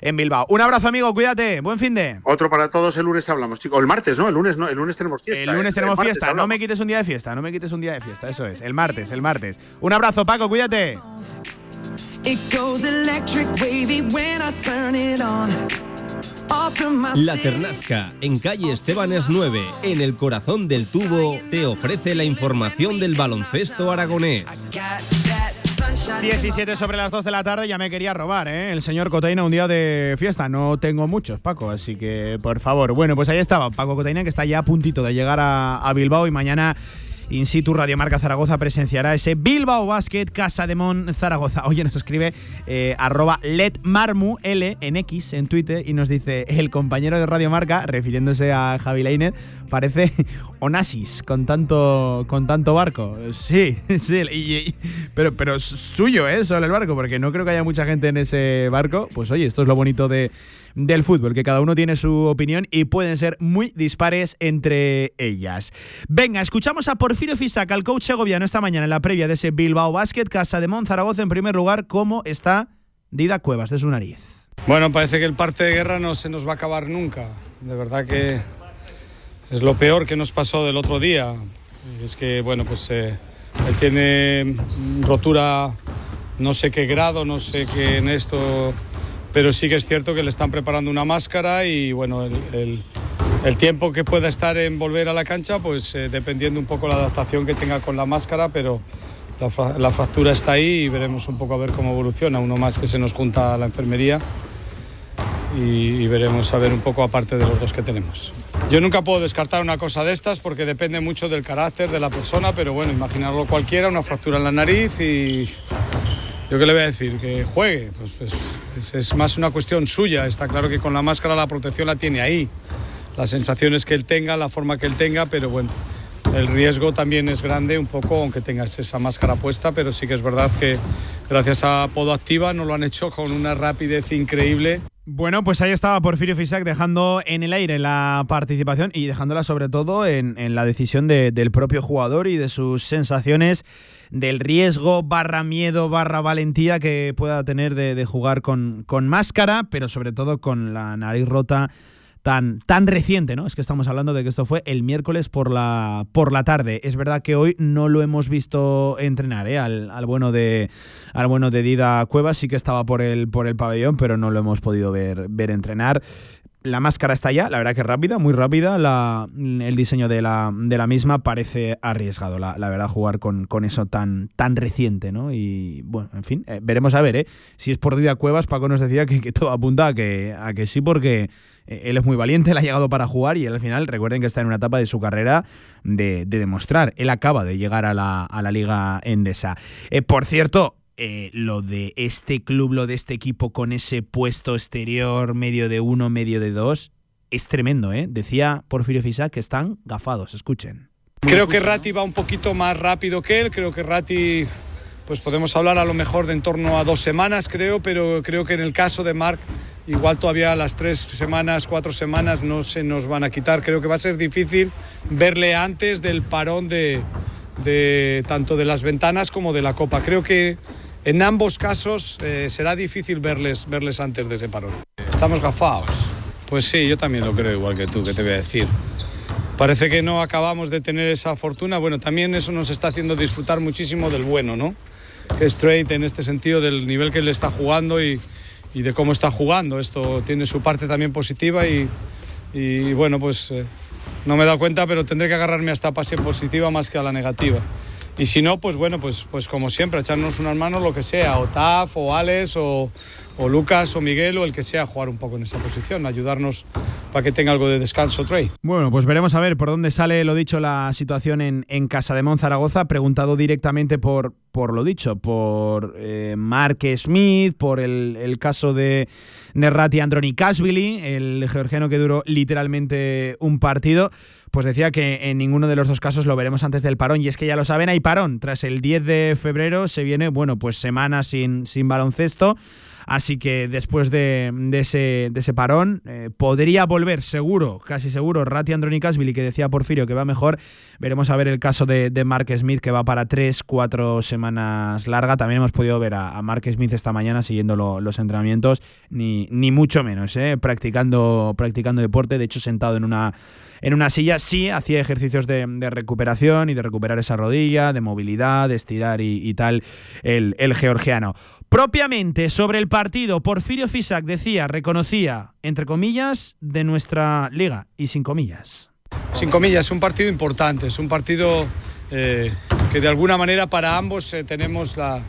en Bilbao. Un abrazo, amigo, cuídate, buen fin de. Otro para todos, el lunes hablamos, chicos. El martes, ¿no? El lunes no, el lunes tenemos fiesta. El lunes ¿eh? tenemos martes fiesta, no hablamos. me quites un día de fiesta, no me quites un día de fiesta, eso es, el martes, el martes. Un abrazo, Paco, cuídate. La Ternasca, en calle Estebanes 9, en el corazón del tubo, te ofrece la información del baloncesto aragonés. 17 sobre las 2 de la tarde, ya me quería robar, ¿eh? El señor Cotaina un día de fiesta. No tengo muchos, Paco, así que por favor. Bueno, pues ahí estaba Paco Cotaina, que está ya a puntito de llegar a, a Bilbao y mañana. In situ Radio Marca Zaragoza presenciará ese Bilbao Basket Casa de Mon Zaragoza. Oye, nos escribe eh, arroba letmarmu L en X en Twitter y nos dice el compañero de Radio Marca, refiriéndose a Javi Leiner, parece <laughs> Onassis con tanto con tanto barco. Sí, <laughs> sí, pero pero suyo, ¿eh? Solo el barco, porque no creo que haya mucha gente en ese barco. Pues oye, esto es lo bonito de del fútbol, que cada uno tiene su opinión y pueden ser muy dispares entre ellas. Venga, escuchamos a Porfirio Fisac, al coach segoviano, esta mañana en la previa de ese Bilbao Basket, Casa de Mon Zaragoza en primer lugar, cómo está Dida Cuevas de su nariz. Bueno, parece que el parte de guerra no se nos va a acabar nunca. De verdad que es lo peor que nos pasó del otro día. Es que, bueno, pues eh, él tiene rotura no sé qué grado, no sé qué en esto, pero sí que es cierto que le están preparando una máscara y, bueno, el, el- el tiempo que pueda estar en volver a la cancha, pues eh, dependiendo un poco la adaptación que tenga con la máscara, pero la, la fractura está ahí y veremos un poco a ver cómo evoluciona. Uno más que se nos junta a la enfermería y, y veremos a ver un poco aparte de los dos que tenemos. Yo nunca puedo descartar una cosa de estas porque depende mucho del carácter de la persona, pero bueno, imaginarlo cualquiera, una fractura en la nariz y yo qué le voy a decir, que juegue, pues, es, es más una cuestión suya, está claro que con la máscara la protección la tiene ahí, las sensaciones que él tenga, la forma que él tenga, pero bueno, el riesgo también es grande un poco, aunque tengas esa máscara puesta, pero sí que es verdad que gracias a Podo Activa nos lo han hecho con una rapidez increíble. Bueno, pues ahí estaba Porfirio Fisac dejando en el aire la participación y dejándola sobre todo en, la decisión de- del propio jugador y de sus sensaciones del riesgo barra miedo barra valentía que pueda tener de, de jugar con, con máscara, pero sobre todo con la nariz rota tan, tan reciente, ¿no? Es que estamos hablando de que esto fue el miércoles por la, por la tarde. Es verdad que hoy no lo hemos visto entrenar, ¿eh? Al, al bueno de al bueno de Dida Cuevas sí que estaba por el, por el pabellón, pero no lo hemos podido ver, ver entrenar. La máscara está ya, la verdad que rápida, muy rápida. La, el diseño de la, de la misma parece arriesgado, la, la verdad, jugar con, con eso tan, tan reciente, ¿no? Y bueno, en fin, eh, veremos a ver, ¿eh? Si es por Dida Cuevas, Paco nos decía que, que todo apunta a que, a que sí, porque él es muy valiente, él ha llegado para jugar y él al final, recuerden que está en una etapa de su carrera de, de demostrar. Él acaba de llegar a la, a la Liga Endesa. Eh, por cierto, eh, lo de este club, lo de este equipo con ese puesto exterior, medio de uno, medio de dos, es tremendo, ¿eh? Decía Porfirio Fisac que están gafados, escuchen. Creo que Ratti va un poquito más rápido que él, creo que Ratti, pues podemos hablar a lo mejor de en torno a dos semanas, creo, pero creo que en el caso de Marc, igual todavía las tres semanas, cuatro semanas no se nos van a quitar. Creo que va a ser difícil verle antes del parón de, de tanto de las ventanas como de la Copa. Creo que en ambos casos eh, será difícil verles, verles antes de ese parón. Estamos gafados. Pues sí, yo también lo creo igual que tú, que te voy a decir. parece que no acabamos de tener esa fortuna. Bueno, también eso nos está haciendo disfrutar muchísimo del bueno, ¿no? Que Straight en este sentido del nivel que él está jugando y, de cómo está jugando. Esto tiene su parte también positiva y, y bueno, pues eh, no me he dado cuenta, pero tendré que agarrarme a esta pase positiva más que a la negativa. Y si no, pues bueno, pues, pues como siempre, echarnos unas manos, lo que sea, o Taf, o Alex, o, o Lucas, o Miguel, o el que sea, jugar un poco en esa posición, ayudarnos para que tenga algo de descanso, Trey. Bueno, pues veremos a ver por dónde sale, lo dicho, la situación en, en Casa de Zaragoza. Preguntado directamente por, por lo dicho, por eh, Mark Smith, por el, el caso de Nerrati Androni Kasvili, el georgiano que duró literalmente un partido pues decía que en ninguno de los dos casos lo veremos antes del parón. Y es que ya lo saben, hay parón. Tras el 10 de febrero se viene, bueno, pues semana sin, sin baloncesto. Así que después de, ese, de ese, parón, eh, podría volver seguro, casi seguro, Rati Andronikasvili, que decía Porfirio que va mejor. Veremos a ver el caso de, de, Mark Smith, que va para tres, cuatro semanas larga. También hemos podido ver a, Mark Smith esta mañana siguiendo lo, los entrenamientos, ni, ni mucho menos, eh, practicando, practicando deporte, de hecho sentado en una en una silla sí hacía ejercicios de, recuperación y de recuperar esa rodilla, de movilidad, de estirar y, tal, el, georgiano. Propiamente sobre el partido, Porfirio Fisac decía, reconocía, entre comillas, de nuestra liga y sin comillas. Sin comillas, es un partido importante, es un partido eh, que de alguna manera para ambos eh, tenemos la,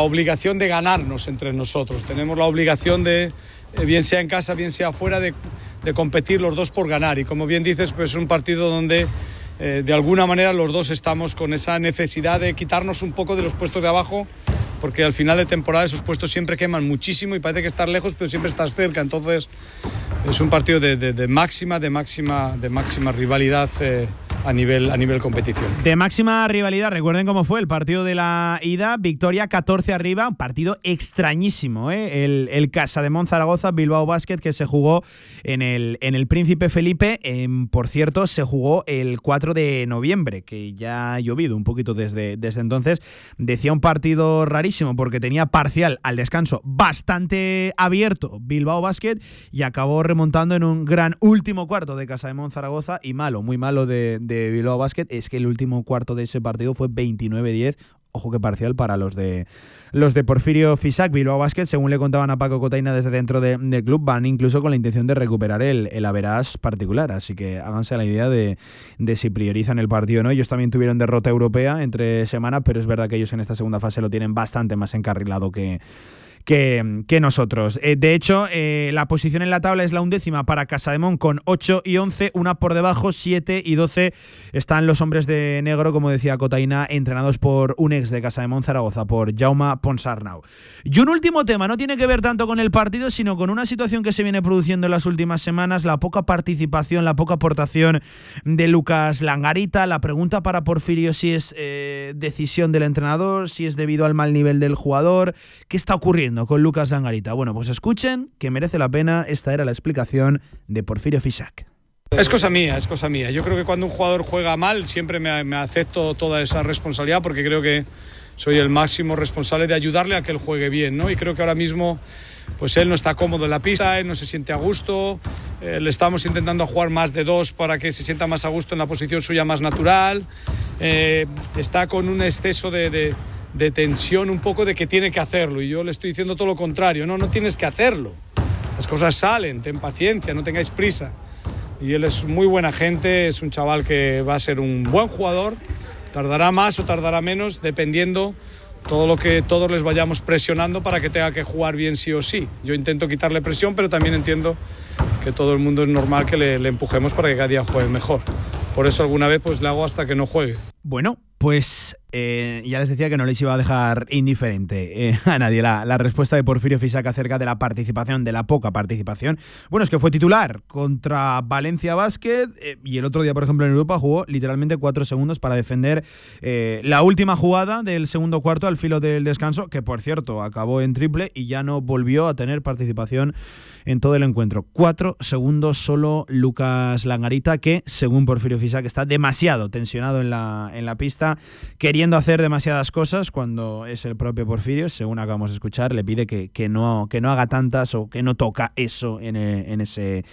obligación de ganarnos entre nosotros, tenemos la obligación de, eh, bien sea en casa, bien sea afuera, de, de, competir los dos por ganar. Y como bien dices, pues es un partido donde eh, de alguna manera los dos estamos con esa necesidad de quitarnos un poco de los puestos de abajo, porque al final de temporada esos puestos siempre queman muchísimo y parece que estar lejos, pero siempre estás cerca. Entonces es un partido de, de, de máxima, de máxima, de máxima rivalidad. Eh, a nivel, a nivel competición. De máxima rivalidad, recuerden cómo fue el partido de la ida, victoria 14 arriba, un partido extrañísimo, ¿eh? el, el Casa de Zaragoza, Bilbao Basket, que se jugó en el, en el Príncipe Felipe, por cierto, se jugó el 4 de noviembre, que ya ha llovido un poquito desde, desde entonces, decía un partido rarísimo, porque tenía parcial al descanso bastante abierto Bilbao Basket, y acabó remontando en un gran último cuarto de Casa de Zaragoza, y malo, muy malo de de Bilbao Basket es que el último cuarto de ese partido fue 29-10. Ojo que parcial para los de los de Porfirio Fisac. Bilbao Basket, según le contaban a Paco Cotaina desde dentro de, del club, van incluso con la intención de recuperar el, el average particular. Así que háganse la idea de, de, si priorizan el partido o no. Ellos también tuvieron derrota europea entre semana, pero es verdad que ellos en esta segunda fase lo tienen bastante más encarrilado que, que, nosotros. Eh, de hecho, eh, la posición en la tabla es la undécima para Casademón con 8 y 11, una por debajo, 7 y 12 están los hombres de negro, como decía Cotaina, entrenados por un ex de Casademón Zaragoza, por Jaume Ponsarnau. Y un último tema, no tiene que ver tanto con el partido, sino con una situación que se viene produciendo en las últimas semanas, la poca participación, la poca aportación de Lucas Langarita. La pregunta para Porfirio si es eh, decisión del entrenador, si es debido al mal nivel del jugador, ¿qué está ocurriendo? Con Lucas Langarita. Bueno, pues escuchen que merece la pena. Esta era la explicación de Porfirio Fisac. Es cosa mía, es cosa mía. Yo creo que cuando un jugador juega mal siempre me, me, acepto toda esa responsabilidad porque creo que soy el máximo responsable de ayudarle a que él juegue bien, ¿no? Y creo que ahora mismo pues él no está cómodo en la pista, él no se siente a gusto, eh, le estamos intentando jugar más de dos para que se sienta más a gusto en la posición suya más natural, eh, está con un exceso de, de de tensión un poco de que tiene que hacerlo. Y yo le estoy diciendo todo lo contrario, no, no tienes que hacerlo. Las cosas salen, ten paciencia, no tengáis prisa. Y él es muy buena gente, es un chaval que va a ser un buen jugador, tardará más o tardará menos, dependiendo todo lo que todos les vayamos presionando para que tenga que jugar bien sí o sí. Yo intento quitarle presión, pero también entiendo que todo el mundo es normal que le, le empujemos para que cada día juegue mejor. Por eso alguna vez pues le hago hasta que no juegue. Bueno, pues eh, ya les decía que no les iba a dejar indiferente eh, <laughs> a nadie la, la, respuesta de Porfirio Fisac acerca de la participación, de la poca participación. Bueno, es que fue titular contra Valencia Basket eh, y el otro día, por ejemplo, en Europa jugó literalmente cuatro segundos para defender la última jugada del segundo cuarto al filo del descanso, que por cierto acabó en triple y ya no volvió a tener participación en todo el encuentro. Cuatro segundos solo Lucas Langarita, que según Porfirio Fisac está demasiado tensionado en la, en la pista, queriendo hacer demasiadas cosas cuando es el propio Porfirio, según acabamos de escuchar, le pide que, que, no, que no haga tantas o que no toca eso en, en ese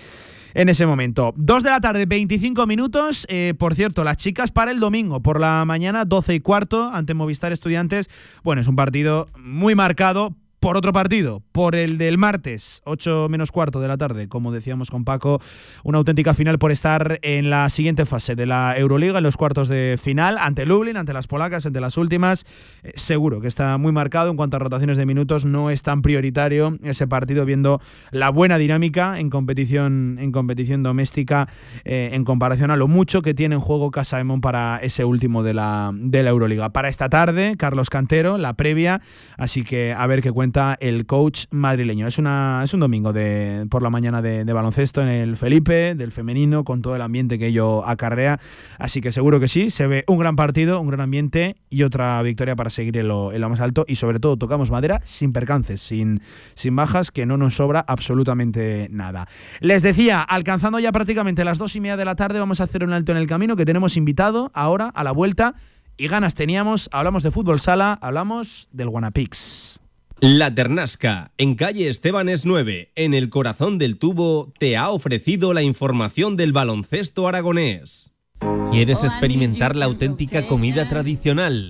en ese momento. 2 de la tarde, 25 minutos. Eh, por cierto, las chicas para el domingo, por la mañana, 12 y cuarto, ante Movistar Estudiantes. Bueno, es un partido muy marcado por otro partido, por el del martes, 8 menos cuarto de la tarde, como decíamos con Paco, una auténtica final por estar en la siguiente fase de la Euroliga, en los cuartos de final, ante Lublin, ante las polacas, ante las últimas. Eh, seguro que está muy marcado en cuanto a rotaciones de minutos, no es tan prioritario ese partido, viendo la buena dinámica en competición, en competición doméstica, eh, en comparación a lo mucho que tiene en juego Casa Emon para ese último de la, de la Euroliga. Para esta tarde, Carlos Cantero, la previa, así que a ver qué cuenta el coach madrileño. Es, una, es un domingo de, por la mañana de, baloncesto en el Felipe, del femenino, con todo el ambiente que ello acarrea. Así que seguro que sí, se ve un gran partido, un gran ambiente y otra victoria para seguir en lo, más alto. Y sobre todo tocamos madera sin percances, sin, sin bajas, que no nos sobra absolutamente nada. Les decía, alcanzando ya prácticamente las dos y media de la tarde, vamos a hacer un alto en el camino que tenemos invitado ahora a la vuelta. Y ganas teníamos, hablamos de fútbol sala, hablamos del Guanapix. La Ternasca, en calle Estebanes 9, en el corazón del tubo, te ha ofrecido la información del baloncesto aragonés. ¿Quieres experimentar la auténtica comida tradicional?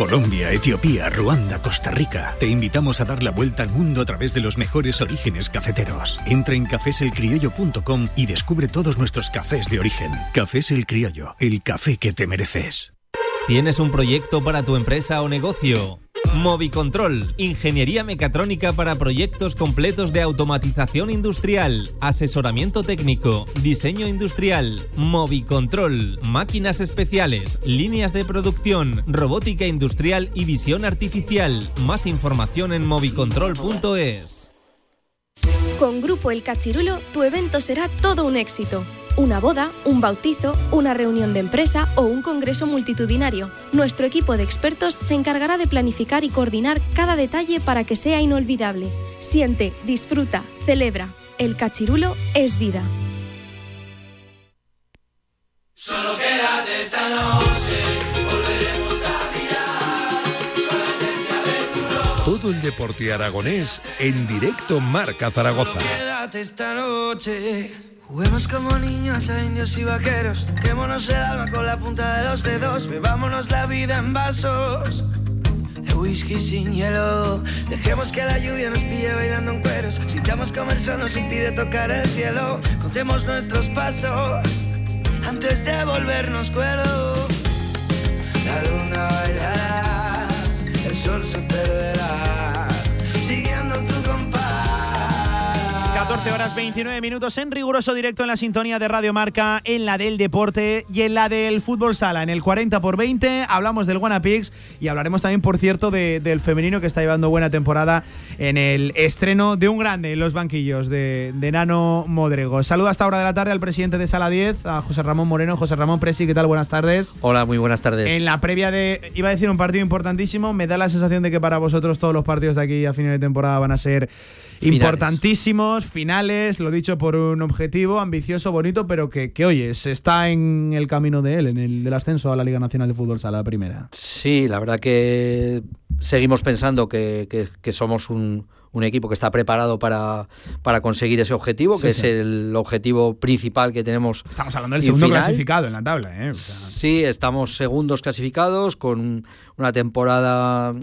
Colombia, Etiopía, Ruanda, Costa Rica. Te invitamos a dar la vuelta al mundo a través de los mejores orígenes cafeteros. Entra en cafeselcriollo.com y descubre todos nuestros cafés de origen. Cafés El Criollo, el café que te mereces. ¿Tienes un proyecto para tu empresa o negocio? Movicontrol, ingeniería mecatrónica para proyectos completos de automatización industrial, asesoramiento técnico, diseño industrial, Movicontrol, máquinas especiales, líneas de producción, robótica industrial y visión artificial. Más información en movicontrol.es. Con Grupo El Cachirulo, tu evento será todo un éxito una boda, un bautizo, una reunión de empresa o un congreso multitudinario. Nuestro equipo de expertos se encargará de planificar y coordinar cada detalle para que sea inolvidable. Siente, disfruta, celebra. El cachirulo es vida. Solo quédate esta noche, volveremos a Todo el deporte aragonés en directo Marca Zaragoza. Juguemos como niños a indios y vaqueros. Quémonos el alma con la punta de los dedos. Bebámonos la vida en vasos de whisky sin hielo. Dejemos que la lluvia nos pille bailando en cueros. Sintamos como el sol nos impide tocar el cielo. Contemos nuestros pasos antes de volvernos cuerdos. La luna bailará, el sol se perderá. Siguiendo 14 horas 29 minutos en riguroso directo en la sintonía de Radio Marca, en la del deporte y en la del fútbol sala. En el 40 por 20 hablamos del Guanapix y hablaremos también, por cierto, del femenino que está llevando buena temporada en el estreno de un grande en los banquillos de, Nano Modrego. Saludo hasta hora de la tarde al presidente de Sala 10, a José Ramón Moreno. José Ramón Presi, ¿qué tal? Buenas tardes. Hola, muy buenas tardes. En la previa de, iba a decir un partido importantísimo, me da la sensación de que para vosotros todos los partidos de aquí a final de temporada van a ser importantísimos, finales, lo dicho por un objetivo ambicioso, bonito, pero que, que oye, se está en el camino de él, en el del ascenso a la Liga Nacional de Fútbol Sala Primera. Sí, la verdad que seguimos pensando que, que, somos un, un, equipo que está preparado para, para conseguir ese objetivo, que es el objetivo principal que tenemos. Estamos hablando del segundo clasificado en la tabla. ¿eh? Sí, estamos segundos clasificados con una temporada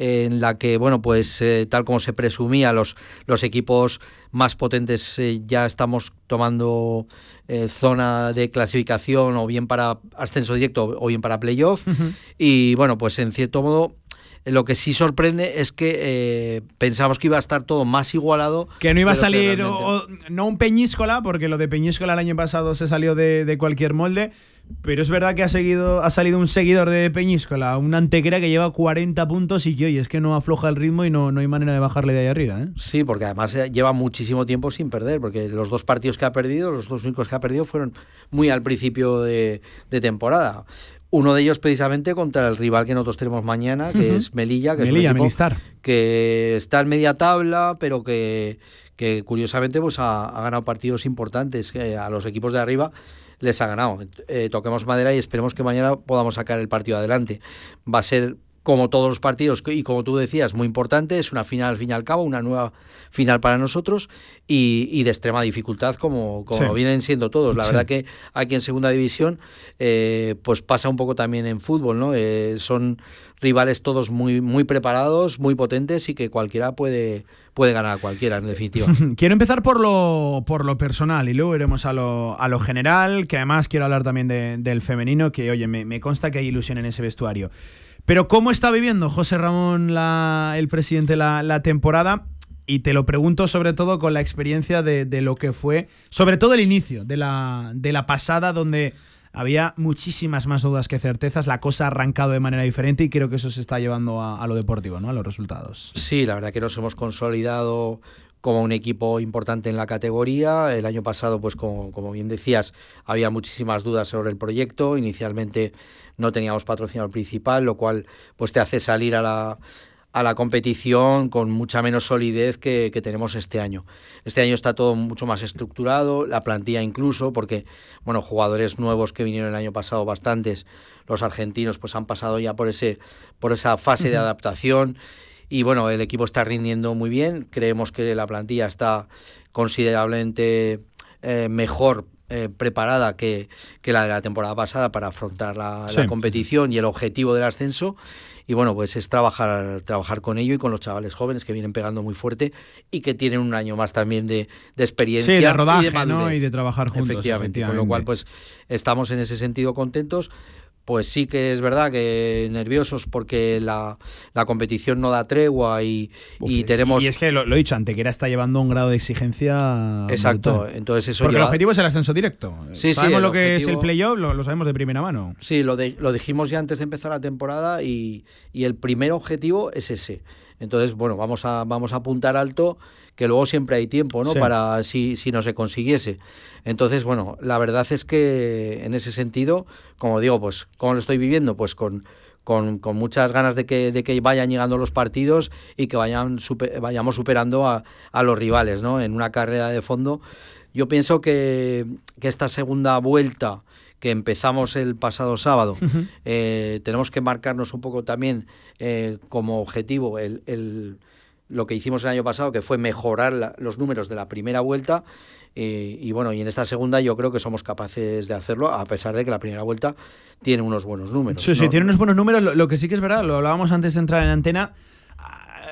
en la que, bueno, pues eh, tal como se presumía, los, los equipos más potentes eh, ya estamos tomando eh, zona de clasificación o bien para ascenso directo o bien para playoff. Y bueno, pues en cierto modo lo que sí sorprende es que pensamos que iba a estar todo más igualado. Que no iba a salir, no un Peñíscola, porque lo de Peñíscola el año pasado se salió de, de cualquier molde, pero es verdad que ha, seguido, ha salido un seguidor de Peñíscola, un antequera que lleva 40 puntos y que, oye, es que no afloja el ritmo y no, no hay manera de bajarle de ahí arriba. ¿eh? Sí, porque además eh, lleva muchísimo tiempo sin perder, porque los dos partidos que ha perdido, los dos únicos que ha perdido, fueron muy al principio de, temporada. Uno de ellos precisamente contra el rival que nosotros tenemos mañana, que es Melilla, que Melilla, es un equipo Melistar. que está en media tabla, pero que, que curiosamente pues ha, ha ganado partidos importantes. que a los equipos de arriba les ha ganado. Eh, toquemos madera y esperemos que mañana podamos sacar el partido adelante. Va a ser como todos los partidos, y como tú decías, muy importante, es una final al fin y al cabo, una nueva final para nosotros y, y de extrema dificultad como, como Sí. vienen siendo todos. La Sí. verdad que aquí en segunda división eh, pues pasa un poco también en fútbol, ¿no? Eh, son rivales todos muy, muy preparados, muy potentes y que cualquiera puede, puede ganar a cualquiera, en definitiva. <laughs> Quiero empezar por lo, por lo personal y luego iremos a lo, a lo general, que además quiero hablar también de- del femenino, que oye, me, me consta que hay ilusión en ese vestuario. Pero ¿cómo está viviendo José Ramón, la- el presidente, la, temporada? Y te lo pregunto sobre todo con la experiencia de, lo que fue, sobre todo el inicio de la, de la pasada, donde había muchísimas más dudas que certezas, la cosa ha arrancado de manera diferente y creo que eso se está llevando a, lo deportivo, ¿no? a los resultados. Sí, la verdad que nos hemos consolidado como un equipo importante en la categoría. El año pasado, pues como bien decías, había muchísimas dudas sobre el proyecto. Inicialmente no teníamos patrocinador principal, lo cual pues te hace salir a la, a la competición con mucha menos solidez que, que tenemos este año. Este año está todo mucho más estructurado, la plantilla incluso, porque bueno, jugadores nuevos que vinieron el año pasado, bastantes, los argentinos, pues han pasado ya por ese, por esa fase de adaptación. Y bueno, el equipo está rindiendo muy bien. Creemos que la plantilla está considerablemente eh, mejor eh, preparada que, que la de la temporada pasada para afrontar la, competición y el objetivo del ascenso. Y bueno, pues es trabajar, trabajar con ello y con los chavales jóvenes que vienen pegando muy fuerte y que tienen un año más también de, de experiencia. Sí, de y madurez. ¿no? Y de trabajar juntos, Efectivamente, con lo cual pues estamos en ese sentido contentos. Pues sí que es verdad que nerviosos porque la, la competición no da tregua y, Uf, y tenemos... Y es que lo, lo he dicho, Antequera está llevando un grado de exigencia. Exacto, brutal. entonces eso Porque el lleva- objetivo es el ascenso directo. Sí, sabemos el lo que es el playoff, lo, lo sabemos de primera mano. Sí, lo, de- lo dijimos ya antes de empezar la temporada y, y el primer objetivo es ese. Entonces, bueno, vamos a, vamos a apuntar alto, que luego siempre hay tiempo, ¿no? Sí. Para si, si no se consiguiese. Entonces, bueno, la verdad es que en ese sentido, como digo, pues, ¿cómo lo estoy viviendo? Pues con, con, con muchas ganas de que, de que vayan llegando los partidos y que vayan super- vayamos superando a, a los rivales, ¿no? En una carrera de fondo. Yo pienso que, que esta segunda vuelta que empezamos el pasado sábado, eh, tenemos que marcarnos un poco también eh, como objetivo el, el- lo que hicimos el año pasado, que fue mejorar la- los números de la primera vuelta. eh, y bueno, y en esta segunda yo creo que somos capaces de hacerlo, a pesar de que la primera vuelta tiene unos buenos números. Sí, sí, tiene unos buenos números. Lo, lo que sí que es verdad, lo hablábamos antes de entrar en antena.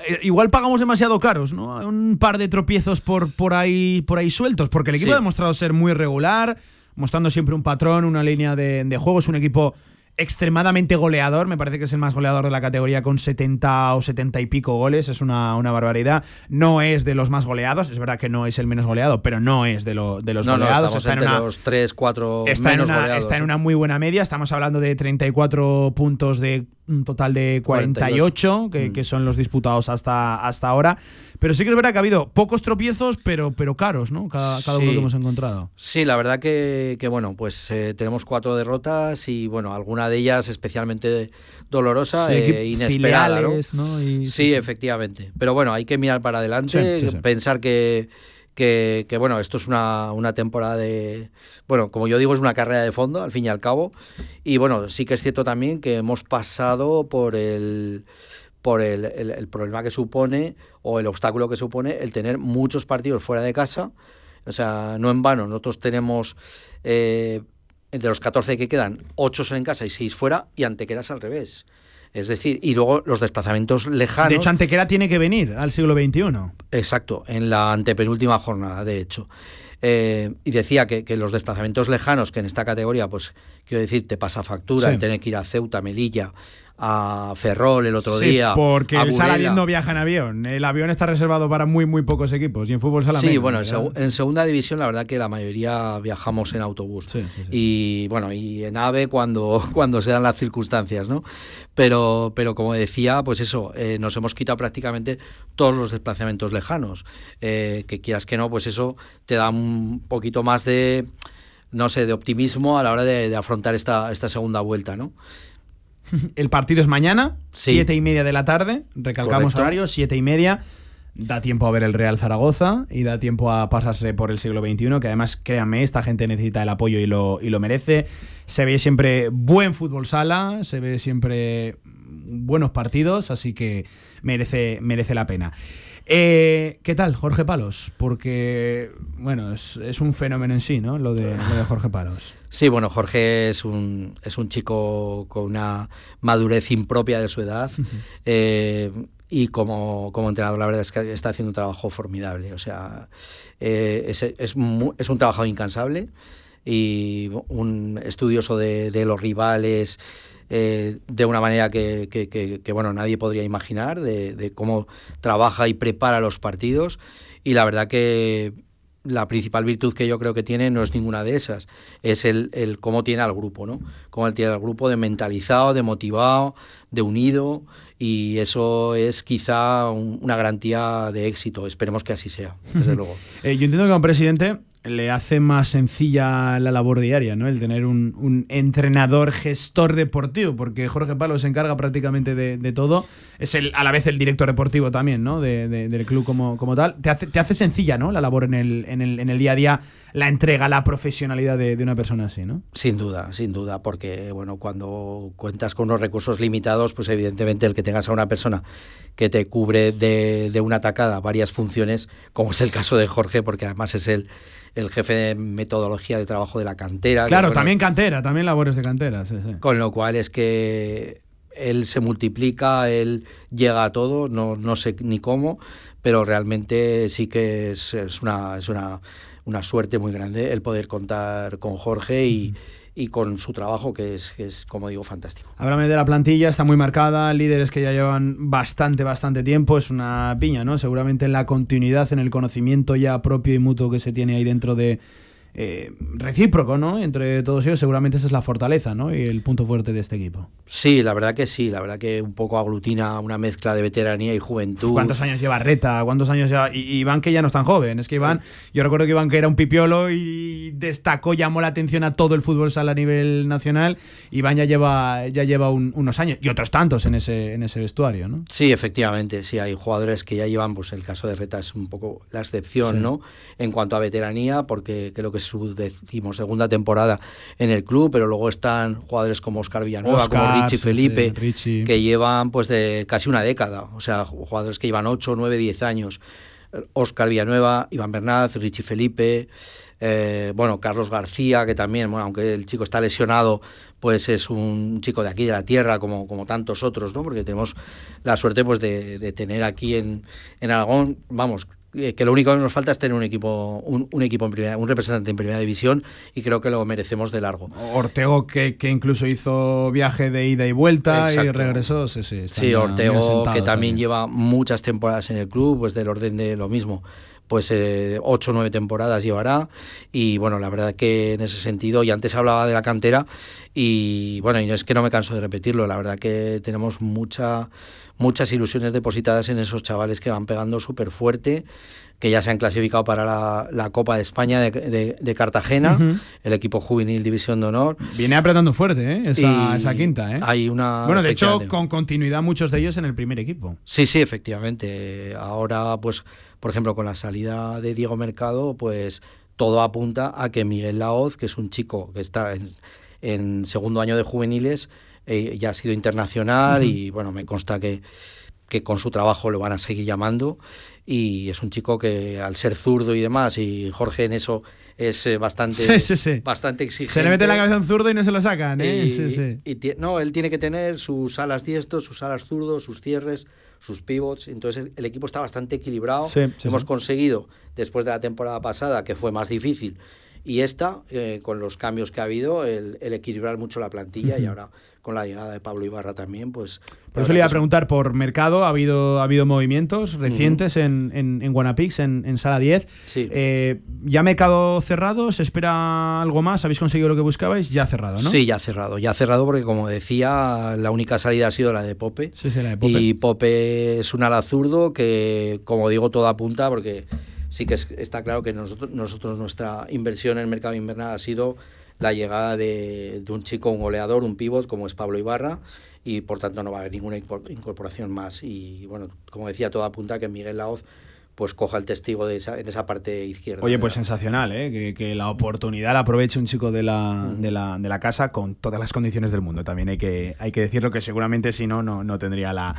eh, Igual pagamos demasiado caros, ¿no? Un par de tropiezos por, por, ahí, por ahí sueltos, porque el equipo Sí. ha demostrado ser muy regular, mostrando siempre un patrón, una línea de, de juego. Es un equipo extremadamente goleador, me parece que es el más goleador de la categoría con 70 o 70 y pico goles, es una, una barbaridad. No es de los más goleados, es verdad que no es el menos goleado, pero no es de, lo- de los no, no, goleados. estamos está en una, los 3, 4 Está en, una, goleados, está en una muy buena media. Estamos hablando de 34 puntos de un total de 48, que, Mm. que son los disputados hasta, hasta ahora. Pero sí que es verdad que ha habido pocos tropiezos, pero, pero caros, ¿no? Cada, cada uno que hemos encontrado. Sí, la verdad que, que, bueno, pues eh, tenemos cuatro derrotas y bueno, alguna de ellas especialmente dolorosa Sí, e inesperada, ¿no? filiales, ¿no? Y- sí, efectivamente. Pero bueno, hay que mirar para adelante, pensar que, que, que, bueno, esto es una, una temporada de, bueno, como yo digo, es una carrera de fondo, al fin y al cabo. Y bueno, sí que es cierto también que hemos pasado por el por el, el- el problema que supone o el obstáculo que supone el tener muchos partidos fuera de casa. O sea, no en vano, nosotros tenemos eh, entre los 14 que quedan, 8 son en casa y 6 fuera, y Antequera es al revés. Es decir, y luego los desplazamientos lejanos. De hecho, Antequera tiene que venir al siglo XXI. Exacto, en la antepenúltima jornada, de hecho. Eh, y decía que, que los desplazamientos lejanos, que en esta categoría, pues quiero decir, te pasa factura, Sí. el tener que ir a Ceuta, Melilla, a Ferrol el otro Sí, día. Porque a el Sala Burela. no viaja en avión. El avión está reservado para muy, muy pocos equipos. Y en fútbol sala Sí, menos, bueno, en, segunda división la verdad que la mayoría viajamos en autobús. Y bueno, y en AVE cuando, <laughs> cuando se dan las circunstancias, ¿no? Pero, pero como decía, pues eso, eh, nos hemos quitado prácticamente todos los desplazamientos lejanos. Eh, que quieras que no, pues eso te da un poquito más de no sé, de optimismo a la hora de, afrontar esta, esta segunda vuelta, ¿no? El partido es mañana, siete y media de la tarde, recalcamos horario, siete y media. Da tiempo a ver el Real Zaragoza y da tiempo a pasarse por el siglo XXI, que además, créanme, esta gente necesita el apoyo y lo, y lo merece. Se ve siempre buen fútbol sala, se ve siempre buenos partidos, así que merece, merece la pena. Eh, ¿Qué tal, Jorge Palos? Porque, bueno, es, un fenómeno en sí, ¿no? Lo de, de Jorge Palos. Sí, bueno, Jorge es un, es un chico con una madurez impropia de su edad. Eh, y como, como, entrenador la verdad es que está haciendo un trabajo formidable. O sea, eh, es, es, es, un trabajo incansable y un estudioso de, de los rivales, eh, de una manera que, que, bueno, nadie podría imaginar, de, cómo trabaja y prepara los partidos. Y la verdad que la principal virtud que yo creo que tiene no es ninguna de esas, es el, el cómo tiene al grupo, ¿no? Cómo él tiene al grupo de mentalizado, de motivado, de unido, y eso es quizá una garantía de éxito. Esperemos que así sea, desde luego. Eh, yo entiendo que como presidente le hace más sencilla la labor diaria, ¿no? El tener un, entrenador gestor deportivo, porque Jorge Palo se encarga prácticamente de, todo. Es el, a la vez el director deportivo también, ¿no? del club como, como tal. Te hace, te hace sencilla, ¿no? La labor en el, en, el, en el día a día, la entrega, la profesionalidad de, una persona así, ¿no? Sin duda, sin duda, porque, bueno, cuando cuentas con unos recursos limitados, pues evidentemente el que tengas a una persona que te cubre de, de una tacada varias funciones, como es el caso de Jorge, porque además es el el jefe de metodología de trabajo de la cantera. Claro, también cantera, también labores de cantera. Con lo cual es que él se multiplica, él llega a todo, no, no sé ni cómo, pero realmente sí que es, es, una, es una, una suerte muy grande el poder contar con Jorge y y con su trabajo, que es, es, como digo, fantástico. Háblame de la plantilla, está muy marcada, líderes que ya llevan bastante, bastante tiempo, es una piña, ¿no? Seguramente en la continuidad, en el conocimiento ya propio y mutuo que se tiene ahí dentro de, eh, recíproco, ¿no? Entre todos ellos, seguramente esa es la fortaleza, ¿no? Y el punto fuerte de este equipo. Sí, la verdad que sí, la verdad que un poco aglutina una mezcla de veteranía y juventud. ¿Cuántos años lleva Reta? ¿Cuántos años lleva? Y Iván que ya no es tan joven, es que Iván, yo recuerdo que Iván que era un pipiolo y destacó, llamó la atención a todo el fútbol sala a nivel nacional. Iván ya lleva, ya lleva unos años y otros tantos en ese, en ese vestuario, ¿no? Sí, efectivamente, sí, hay jugadores que ya llevan, pues el caso de Reta es un poco la excepción, ¿no? En cuanto a veteranía, porque creo que es su decimosegunda temporada en el club, pero luego están jugadores como Oscar Villanueva, como Richie Felipe, que llevan pues de casi una década, o sea, jugadores que llevan 8, 9, 10 años. Oscar Villanueva, Iván Bernaz, Richie Felipe, eh, bueno, Carlos García, que también, bueno, aunque el chico está lesionado, pues es un chico de aquí de la tierra, como, como tantos otros, ¿no? Porque tenemos la suerte pues de, tener aquí en, en Aragón, vamos, que lo único que nos falta es tener un equipo un, equipo en primera, un representante en primera división y creo que lo merecemos de largo. Ortego que, incluso hizo viaje de ida y vuelta y regresó, sí, sí. Sí, Ortego que también lleva muchas temporadas en el club, pues del orden de lo mismo pues eh, ocho o nueve temporadas llevará y bueno, la verdad que en ese sentido, y antes hablaba de la cantera y bueno, y es que no me canso de repetirlo, la verdad que tenemos mucha muchas ilusiones depositadas en esos chavales que van pegando súper fuerte, que ya se han clasificado para la, Copa de España de, Cartagena, el equipo juvenil División de Honor. Viene apretando fuerte ¿eh? esa, quinta. ¿eh? Hay una bueno, de hecho, con continuidad muchos de ellos en el primer equipo. Sí, sí, efectivamente. Ahora, pues, por ejemplo, con la salida de Diego Mercado, pues todo apunta a que Miguel Laoz, que es un chico que está en segundo año de juveniles, eh, ya ha sido internacional y bueno, me consta que, que con su trabajo lo van a seguir llamando y es un chico que al ser zurdo y demás y Jorge en eso es eh, bastante, bastante exigente. Se le mete la cabeza un zurdo y no se lo sacan. ¿eh? Y, no, él tiene que tener sus alas diestros, sus alas zurdos, sus cierres, sus pivots. Entonces el equipo está bastante equilibrado. Hemos conseguido, después de la temporada pasada, que fue más difícil, y esta, con los cambios que ha habido, el, equilibrar mucho la plantilla y ahora con la llegada de Pablo Ibarra también, pues... Por eso le iba a preguntar por mercado, ha habido, ha habido movimientos recientes en, en, en Guanapix, en, Sala 10. Sí. Eh, ¿Ya mercado cerrado? ¿Se espera algo más? ¿Habéis conseguido lo que buscabais? Ya cerrado, ¿no? Sí, ya cerrado. Ya cerrado porque, como decía, la única salida ha sido la de Pope. Sí, sí, la de Pope. Y Pope es un ala zurdo que, como digo, todo apunta porque sí que está claro que nosotros, nosotros nuestra inversión en el mercado invernal ha sido la llegada de, un chico, un goleador, un pivot como es Pablo Ibarra y por tanto no va a haber ninguna incorporación más. Y bueno, como decía, todo apunta que Miguel Laoz pues coja el testigo de esa, esa parte izquierda. Oye, pues sensacional, ¿eh? que, la oportunidad la aproveche un chico de la, de, la, de la casa con todas las condiciones del mundo. También hay que, hay que decirlo que seguramente si no, no, no tendría la,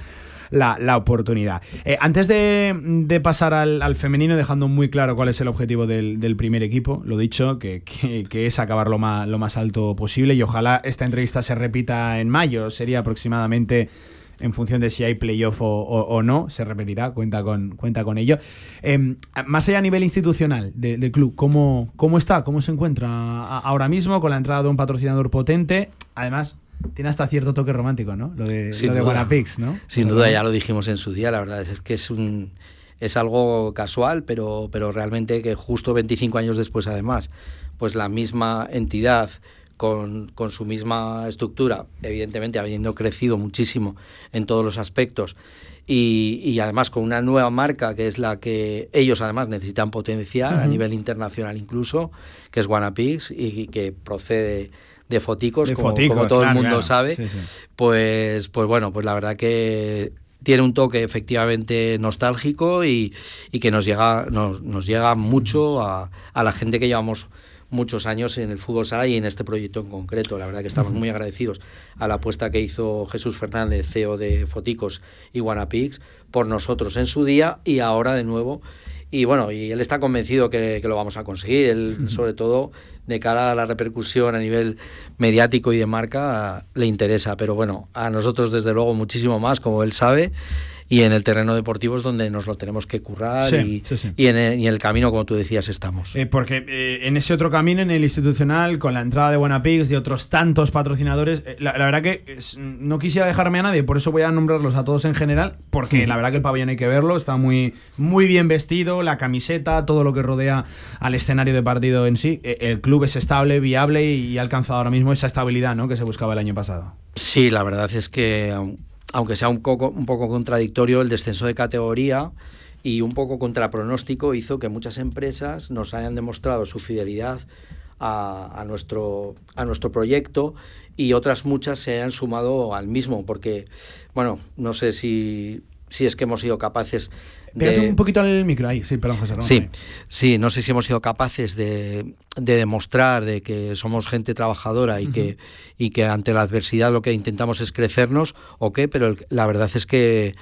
la, oportunidad. Eh, antes de, pasar al, femenino, dejando muy claro cuál es el objetivo del, primer equipo, lo dicho, que, es acabar lo más, lo más alto posible y ojalá esta entrevista se repita en mayo, sería aproximadamente en función de si hay playoff o, no, se repetirá, cuenta con, cuenta con ello. Em, más allá a nivel institucional del club, ¿cómo, ¿cómo está? ¿Cómo se encuentra ahora mismo con la entrada de un patrocinador potente? Además, tiene hasta cierto toque romántico, ¿no? Lo de, lo de Guanapix, ¿no? Sin duda, ya lo dijimos en su día, la verdad es, que es un es algo casual, pero, pero realmente que justo 25 años después, además, pues la misma entidad con, con, su misma estructura, evidentemente habiendo crecido muchísimo en todos los aspectos y, y, además con una nueva marca que es la que ellos además necesitan potenciar a nivel internacional incluso, que es Guanapix y que procede de foticos, como, todo el mundo sabe, pues pues bueno, pues la verdad que tiene un toque efectivamente nostálgico y, y que nos llega, nos, nos llega mucho a, a, la gente que llevamos muchos años en el fútbol sala y en este proyecto en concreto. La verdad que estamos muy agradecidos a la apuesta que hizo Jesús Fernández, CEO de Foticos y Wanapix, por nosotros en su día y ahora de nuevo. Y bueno, y él está convencido que, que lo vamos a conseguir. Él, sobre todo, de cara a la repercusión a nivel mediático y de marca, le interesa. Pero bueno, a nosotros desde luego muchísimo más, como él sabe y en el terreno deportivo es donde nos lo tenemos que currar y, Y, en el, camino, como tú decías, estamos. Eh, porque eh, en ese otro camino, en el institucional, con la entrada de Buenapigs, de otros tantos patrocinadores, eh, la, verdad que no quisiera dejarme a nadie, por eso voy a nombrarlos a todos en general, porque la verdad que el pabellón hay que verlo, está muy, muy bien vestido, la camiseta, todo lo que rodea al escenario de partido en sí. el club es estable, viable y, ha alcanzado ahora mismo esa estabilidad ¿no? que se buscaba el año pasado. Sí, la verdad es que aunque sea un poco, un poco contradictorio, el descenso de categoría y un poco contra pronóstico hizo que muchas empresas nos hayan demostrado su fidelidad a, nuestro, a nuestro proyecto y otras muchas se hayan sumado al mismo, porque, bueno, no sé si, si es que hemos sido capaces un poquito al micro ahí, sí, perdón, José Sí, sí, no sé si hemos sido capaces de, demostrar de que somos gente trabajadora y, que, y que ante la adversidad lo que intentamos es crecernos o qué, pero la verdad es que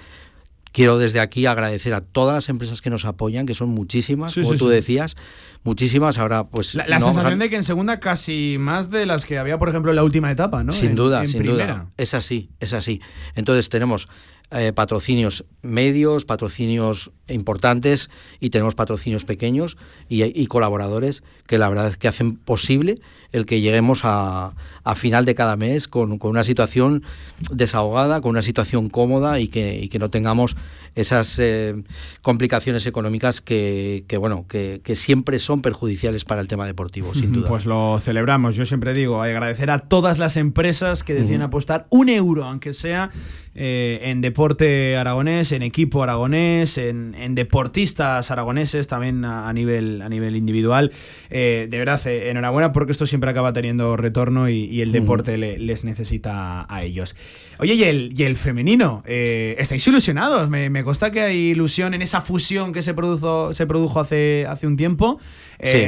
quiero desde aquí agradecer a todas las empresas que nos apoyan, que son muchísimas, como tú decías, muchísimas. Ahora, pues. La, sensación de que en segunda casi más de las que había, por ejemplo, en la última etapa, ¿no? Sin duda, sin duda. Es así, es así. Entonces tenemos eh, patrocinios medios, patrocinios importantes y tenemos patrocinios pequeños y, colaboradores que la verdad es que hacen posible el que lleguemos a, a final de cada mes con, con, una situación desahogada, con una situación cómoda y que, y que no tengamos esas eh, complicaciones económicas que, que bueno que, que, siempre son perjudiciales para el tema deportivo, sin duda. Pues lo celebramos. Yo siempre digo, agradecer a todas las empresas que deciden apostar un euro, aunque sea eh, en deporte aragonés, en equipo aragonés, en, deportistas aragoneses, también a, nivel, a nivel individual. Eh, de verdad, enhorabuena porque esto siempre acaba teniendo retorno y, el deporte les necesita a ellos. Oye, y el, y el femenino, ¿estáis ilusionados? Me, me, consta que hay ilusión en esa fusión que se produjo, se produjo hace, hace un tiempo.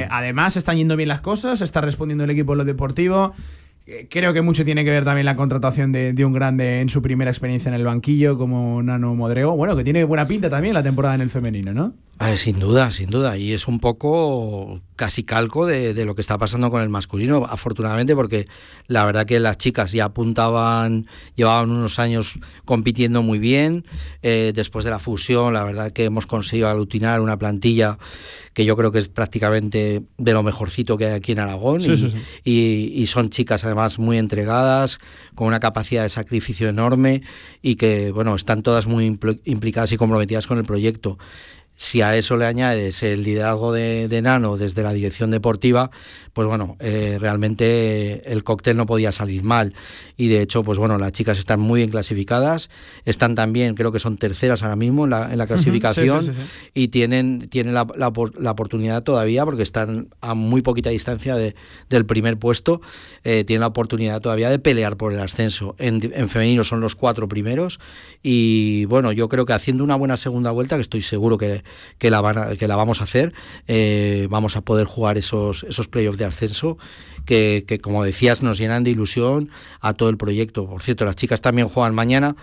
Además, están yendo bien las cosas, está respondiendo el equipo en lo deportivo. Eh, creo que mucho tiene que ver también la contratación de, un grande en su primera experiencia en el banquillo como Nano Modrego. Bueno, que tiene buena pinta también la temporada en el femenino, ¿no? Sin duda, sin duda. Y es un poco casi calco de, lo que está pasando con el masculino, afortunadamente, porque la verdad que las chicas ya apuntaban, llevaban unos años compitiendo muy bien. Eh, después de la fusión, la verdad que hemos conseguido aglutinar una plantilla que yo creo que es prácticamente de lo mejorcito que hay aquí en Aragón. y, son chicas además muy entregadas, con una capacidad de sacrificio enorme y que, bueno, están todas muy implicadas y comprometidas con el proyecto Si a eso le añades el liderazgo de, de Nano desde la dirección deportiva, pues bueno, eh, realmente el cóctel no podía salir mal. Y de hecho, pues bueno, las chicas están muy bien clasificadas, están también, creo que son terceras ahora mismo en la, en la clasificación sí, sí, sí, y tienen, tienen la, la, la, oportunidad todavía, porque están a muy poquita distancia de, del primer puesto, eh, tienen la oportunidad todavía de pelear por el ascenso. En, en femenino son los cuatro primeros y bueno, yo creo que haciendo una buena segunda vuelta, que estoy seguro que, que, la, van a, que la vamos a hacer, eh, vamos a poder jugar esos, esos playoffs de ascenso que, que, como decías, nos llenan de ilusión a todo el proyecto. Por cierto, las chicas también juegan mañana,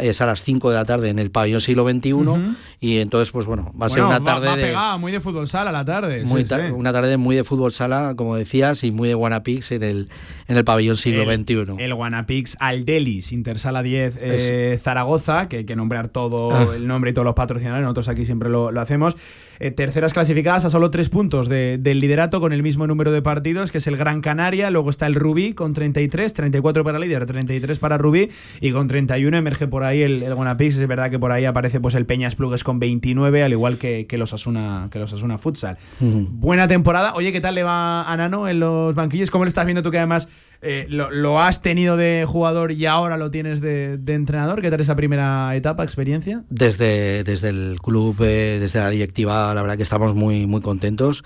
es a las 5 de la tarde en el pabellón siglo XXI, uh -huh. y entonces, pues bueno, va a bueno, ser una tarde va, va de... Pegada, muy de fútbol sala la tarde. Muy sí, ta sí. Una tarde muy de fútbol sala, como decías, y muy de Guanapix en el, en el pabellón siglo el, XXI. El Guanapix Aldelis, Intersala 10 eh, Zaragoza, que hay que nombrar todo ah. el nombre y todos los patrocinadores, nosotros aquí siempre lo, lo hacemos. Eh, terceras clasificadas a solo tres puntos de, del liderato con el mismo número de partidos, que es el Gran Canaria. Luego está el Rubí con 33, 34 para líder, 33 para Rubí. Y con 31 emerge por ahí el, el Guanapix. Es verdad que por ahí aparece pues el Peñas Plugues con 29, al igual que, que los Asuna, que los Asuna Futsal. Uh -huh. Buena temporada. Oye, ¿qué tal le va a Nano en los banquillos? ¿Cómo lo estás viendo tú que además eh, lo, lo, has tenido de jugador y ahora lo tienes de, de, entrenador. ¿Qué tal esa primera etapa, experiencia? Desde, desde el club, eh, desde la directiva, la verdad que estamos muy, muy contentos.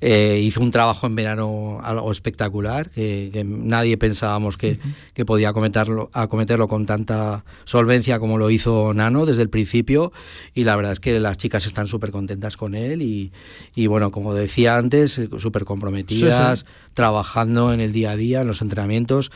Eh, hizo un trabajo en verano algo espectacular, que, que nadie pensábamos que, uh -huh. que podía acometerlo, acometerlo con tanta solvencia como lo hizo Nano desde el principio. Y la verdad es que las chicas están súper contentas con él y, y, bueno, como decía antes, súper comprometidas, sí, sí. trabajando en el día a día, en los entrenamientos.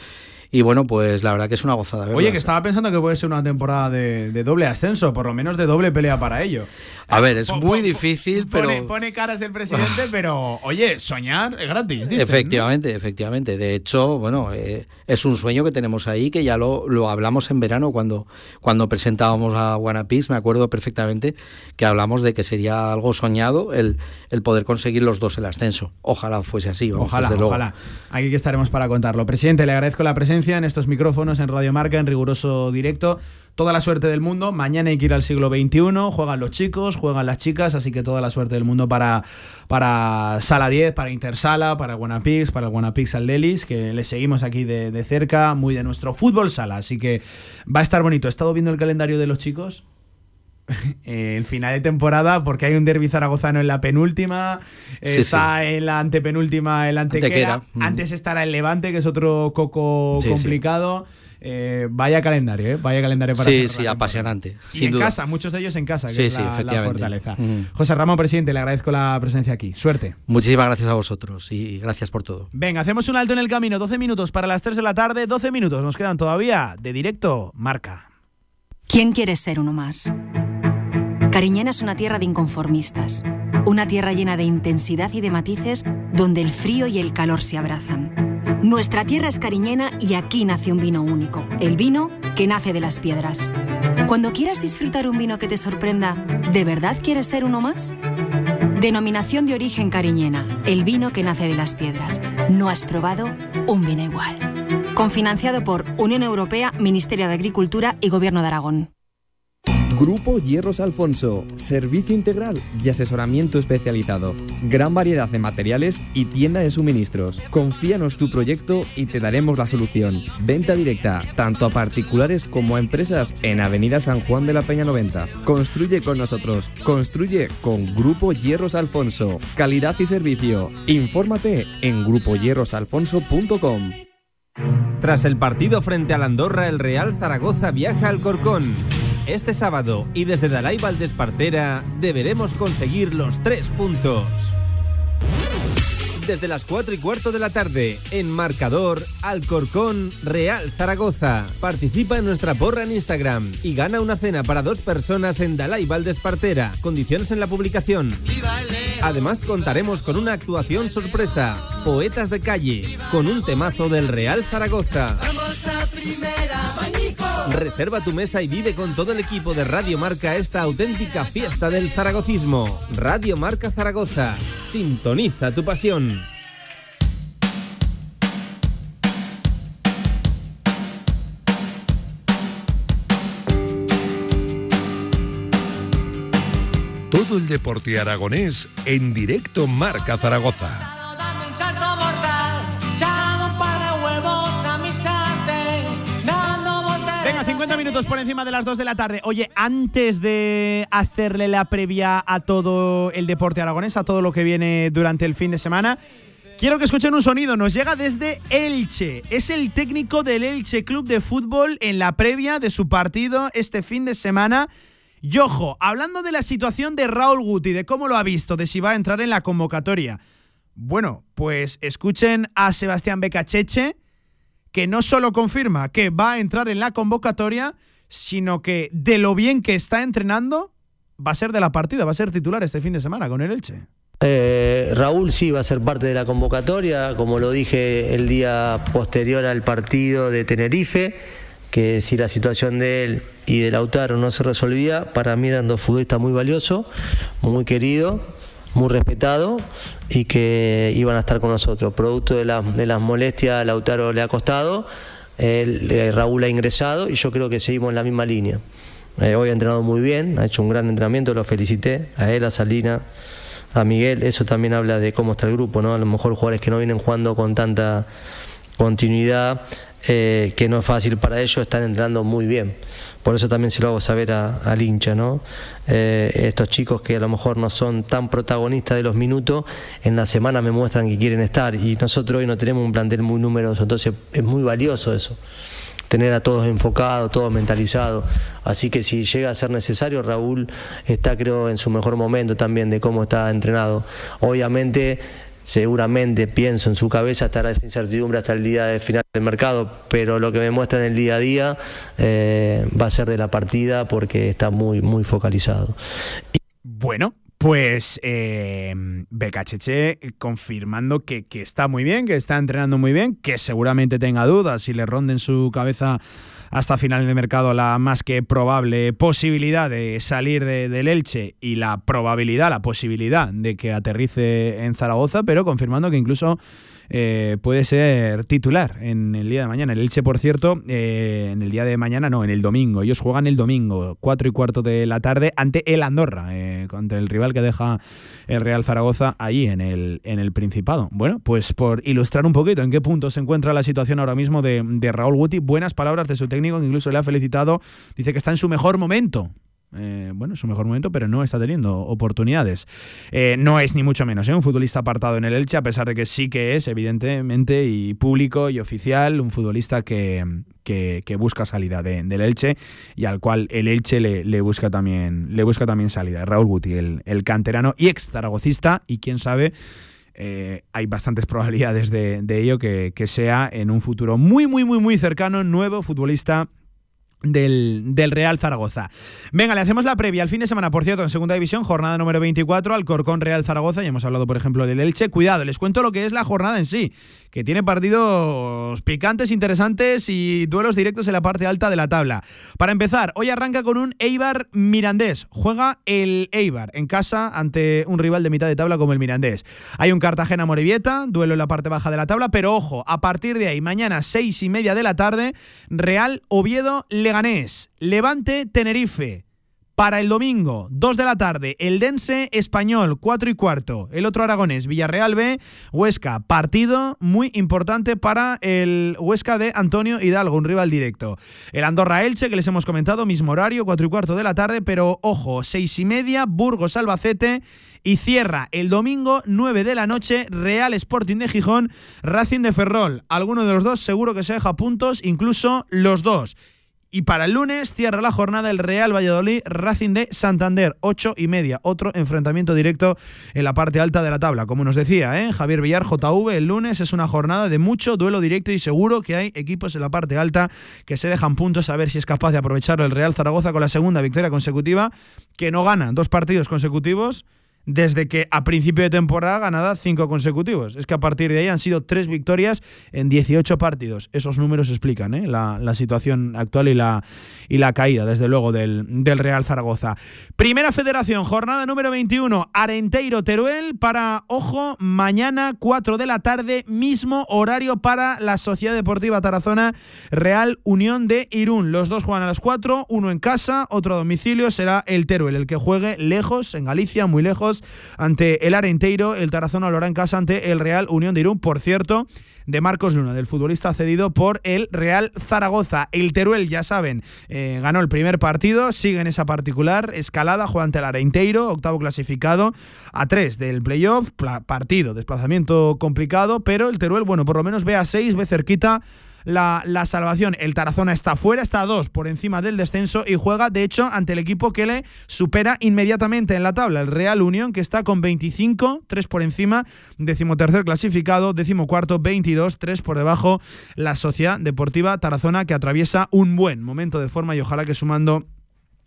Y bueno, pues la verdad que es una gozada. Oye, que estaba pensando que puede ser una temporada de, de, doble ascenso, por lo menos de doble pelea para ello. A ver, es muy difícil, pero. Pone, pone, caras el presidente, pero oye, soñar es gratis. Dicen, efectivamente, ¿no? efectivamente. De hecho, bueno, eh, es un sueño que tenemos ahí, que ya lo, lo hablamos en verano cuando, cuando presentábamos a Guanapis. Me acuerdo perfectamente que hablamos de que sería algo soñado el, el poder conseguir los dos el ascenso. Ojalá fuese así. Vamos, ojalá, ojalá. Aquí que estaremos para contarlo. Presidente, le agradezco la presencia en estos micrófonos en Radio Marca en riguroso directo. Toda la suerte del mundo. Mañana hay que ir al siglo XXI. Juegan los chicos, juegan las chicas, así que toda la suerte del mundo para, para Sala 10, para Intersala, para Guanapix, para Guanapix Aldelis, que le seguimos aquí de, de cerca, muy de nuestro fútbol sala. Así que va a estar bonito. He estado viendo el calendario de los chicos <laughs> el final de temporada porque hay un derbi zaragozano en la penúltima sí, está sí. en la antepenúltima el antequera, antequera. Mm. antes estará el Levante que es otro coco sí, complicado eh, vaya calendario, ¿eh? vaya calendario para Sí, sí, apasionante. Y en duda. casa, muchos de ellos en casa, que sí, es la, sí, la fortaleza. Mm. José Ramón, presidente, le agradezco la presencia aquí. Suerte. Muchísimas gracias a vosotros y gracias por todo. Venga, hacemos un alto en el camino. 12 minutos para las 3 de la tarde, 12 minutos nos quedan todavía de directo. Marca. ¿Quién quiere ser uno más? Cariñena es una tierra de inconformistas, una tierra llena de intensidad y de matices donde el frío y el calor se abrazan. Nuestra tierra es cariñena y aquí nace un vino único, el vino que nace de las piedras. Cuando quieras disfrutar un vino que te sorprenda, ¿de verdad quieres ser uno más? Denominación de origen cariñena, el vino que nace de las piedras. No has probado un vino igual. Confinanciado por Unión Europea, Ministerio de Agricultura y Gobierno de Aragón. Grupo Hierros Alfonso, servicio integral y asesoramiento especializado. Gran variedad de materiales y tienda de suministros. Confíanos tu proyecto y te daremos la solución. Venta directa, tanto a particulares como a empresas en Avenida San Juan de la Peña 90. Construye con nosotros. Construye con Grupo Hierros Alfonso. Calidad y servicio. Infórmate en grupohierrosalfonso.com. Tras el partido frente al Andorra, el Real Zaragoza viaja al Corcón. Este sábado y desde Dalai Valdespartera deberemos conseguir los tres puntos. Desde las 4 y cuarto de la tarde, en Marcador, Alcorcón, Real Zaragoza. Participa en nuestra porra en Instagram y gana una cena para dos personas en Dalai Valdespartera. Condiciones en la publicación. Además contaremos con una actuación sorpresa, Poetas de Calle, con un temazo del Real Zaragoza. Reserva tu mesa y vive con todo el equipo de Radio Marca esta auténtica fiesta del zaragocismo. Radio Marca Zaragoza. Sintoniza tu pasión. todo el deporte aragonés en directo Marca Zaragoza. Por encima de las 2 de la tarde. Oye, antes de hacerle la previa a todo el deporte aragonés, a todo lo que viene durante el fin de semana, quiero que escuchen un sonido. Nos llega desde Elche. Es el técnico del Elche Club de Fútbol en la previa de su partido este fin de semana. Y ojo, hablando de la situación de Raúl Guti, de cómo lo ha visto, de si va a entrar en la convocatoria. Bueno, pues escuchen a Sebastián Becacheche que no solo confirma que va a entrar en la convocatoria, sino que de lo bien que está entrenando, va a ser de la partida, va a ser titular este fin de semana con el Elche. Eh, Raúl sí va a ser parte de la convocatoria, como lo dije el día posterior al partido de Tenerife, que si la situación de él y de Lautaro no se resolvía, para mí eran dos futbolistas muy valiosos, muy queridos muy respetado y que iban a estar con nosotros. Producto de, de las molestias, Lautaro le ha costado, eh, Raúl ha ingresado y yo creo que seguimos en la misma línea. Eh, hoy ha entrenado muy bien, ha hecho un gran entrenamiento, lo felicité, a él, a Salina, a Miguel, eso también habla de cómo está el grupo, ¿no? A lo mejor jugadores que no vienen jugando con tanta continuidad, eh, que no es fácil para ellos, están entrando muy bien. Por eso también se lo hago saber al hincha, ¿no? Eh, estos chicos que a lo mejor no son tan protagonistas de los minutos, en la semana me muestran que quieren estar y nosotros hoy no tenemos un plantel muy numeroso, entonces es muy valioso eso tener a todos enfocados, todos mentalizados. Así que si llega a ser necesario, Raúl está creo en su mejor momento también de cómo está entrenado. Obviamente seguramente pienso en su cabeza estará esa incertidumbre hasta el día de final del mercado, pero lo que me muestra en el día a día eh, va a ser de la partida porque está muy, muy focalizado. Bueno, pues eh, Becacheche confirmando que, que, está muy bien, que está entrenando muy bien, que seguramente tenga dudas y le ronde en su cabeza hasta final de mercado la más que probable posibilidad de salir de, del Elche y la probabilidad, la posibilidad de que aterrice en Zaragoza, pero confirmando que incluso eh, puede ser titular en el día de mañana. El Elche, por cierto, eh, en el día de mañana, no, en el domingo. Ellos juegan el domingo, 4 y cuarto de la tarde, ante el Andorra, eh, ante el rival que deja el Real Zaragoza ahí en el, en el Principado. Bueno, pues por ilustrar un poquito en qué punto se encuentra la situación ahora mismo de, de Raúl Guti, buenas palabras de su técnico, que incluso le ha felicitado, dice que está en su mejor momento eh, bueno, su mejor momento, pero no está teniendo oportunidades. Eh, no es ni mucho menos ¿eh? un futbolista apartado en el Elche, a pesar de que sí que es, evidentemente, y público y oficial, un futbolista que, busca salida de, del Elche y al cual el Elche le, busca, también, le busca también salida. Raúl Guti, el, canterano y ex zaragocista, y quién sabe. hay bastantes <laughs> probabilidades de, de ello que, que sea en un futuro muy, muy, muy, muy cercano, nuevo futbolista del, Real Zaragoza. Venga, le hacemos la previa al fin de semana, por cierto, en segunda división, jornada número 24, Alcorcón Real Zaragoza, ya hemos hablado, por ejemplo, del Elche. Cuidado, les cuento lo que es la jornada en sí, que tiene partidos picantes, interesantes y duelos directos en la parte alta de la tabla. Para empezar, hoy arranca con un Eibar Mirandés. Juega el Eibar en casa ante un rival de mitad de tabla como el Mirandés. Hay un Cartagena Morevieta, duelo en la parte baja de la tabla, pero ojo, a partir de ahí, mañana seis y media de la tarde, Real Oviedo Le Leganés, Levante, Tenerife. Para el domingo, 2 de la tarde, el Dense Español, 4 y cuarto. El otro Aragonés, Villarreal B, Huesca. Partido muy importante para el Huesca de Antonio Hidalgo, un rival directo. El Andorra Elche, que les hemos comentado, mismo horario, 4 y cuarto de la tarde, pero ojo, 6 y media, Burgos Albacete. Y cierra el domingo, 9 de la noche, Real Sporting de Gijón, Racing de Ferrol. Alguno de los dos seguro que se deja puntos, incluso los dos. Y para el lunes cierra la jornada el Real Valladolid Racing de Santander, 8 y media. Otro enfrentamiento directo en la parte alta de la tabla. Como nos decía ¿eh? Javier Villar, JV, el lunes es una jornada de mucho duelo directo y seguro que hay equipos en la parte alta que se dejan puntos a ver si es capaz de aprovechar el Real Zaragoza con la segunda victoria consecutiva, que no gana dos partidos consecutivos desde que a principio de temporada ganada cinco consecutivos. Es que a partir de ahí han sido tres victorias en 18 partidos. Esos números explican ¿eh? la, situación actual y la, y la caída, desde luego, del, del, Real Zaragoza. Primera federación, jornada número 21, Arenteiro Teruel para, ojo, mañana 4 de la tarde, mismo horario para la Sociedad Deportiva Tarazona Real Unión de Irún. Los dos juegan a las 4, uno en casa, otro a domicilio, será el Teruel, el que juegue lejos, en Galicia, muy lejos ante el Arenteiro. El Tarazona lo hará en casa ante el Real Unión de Irún. Por cierto, de Marcos Luna, del futbolista cedido por el Real Zaragoza. El Teruel, ya saben, eh, ganó el primer partido, sigue en esa particular escalada, juega ante el Arenteiro, octavo clasificado, a tres del playoff, partido, desplazamiento complicado, pero el Teruel, bueno, por lo menos ve a seis, ve cerquita la, salvación. El Tarazona está fuera, está a dos por encima del descenso y juega, de hecho, ante el equipo que le supera inmediatamente en la tabla, el Real Unión, que está con 25, 3 por encima, decimotercer clasificado, decimocuarto, 22, 3 por debajo, la Sociedad Deportiva Tarazona, que atraviesa un buen momento de forma y ojalá que sumando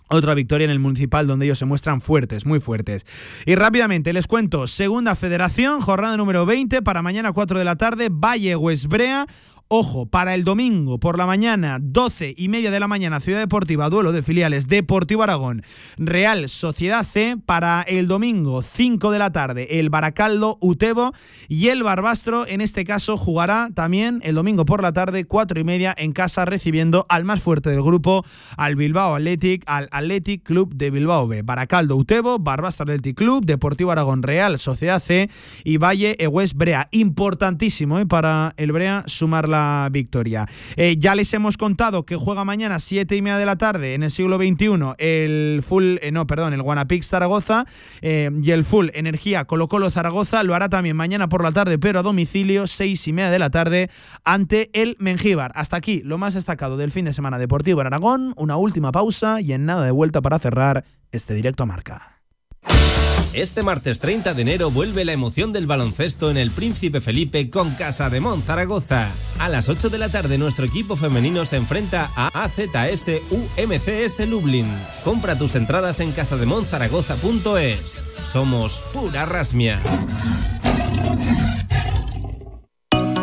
otra victoria en el municipal donde ellos se muestran fuertes, muy fuertes. Y rápidamente les cuento, segunda federación, jornada número 20 para mañana 4 de la tarde, Valle Huesbrea, Ojo, para el domingo por la mañana, 12 y media de la mañana, Ciudad Deportiva, duelo de filiales, Deportivo Aragón, Real Sociedad C. Para el domingo, 5 de la tarde, el Baracaldo, Utebo y el Barbastro, en este caso, jugará también el domingo por la tarde, 4 y media, en casa, recibiendo al más fuerte del grupo, al Bilbao Athletic, al Athletic Club de Bilbao B. Baracaldo, Utebo, Barbastro Athletic Club, Deportivo Aragón, Real Sociedad C y Valle Egues Brea. Importantísimo ¿eh? para el Brea sumar la victoria. Eh, ya les hemos contado que juega mañana 7 y media de la tarde en el siglo XXI el full, eh, no, perdón, el Guanapix Zaragoza eh, y el full Energía Colo Colo Zaragoza lo hará también mañana por la tarde, pero a domicilio, 6 y media de la tarde ante el Mengíbar. Hasta aquí lo más destacado del fin de semana deportivo en Aragón. Una última pausa y en nada de vuelta para cerrar este directo a marca. Este martes 30 de enero vuelve la emoción del baloncesto en el Príncipe Felipe con Casa de Mon Zaragoza. A las 8 de la tarde nuestro equipo femenino se enfrenta a AZS UMCS Lublin. Compra tus entradas en casademonzaragoza.es. Somos pura rasmia.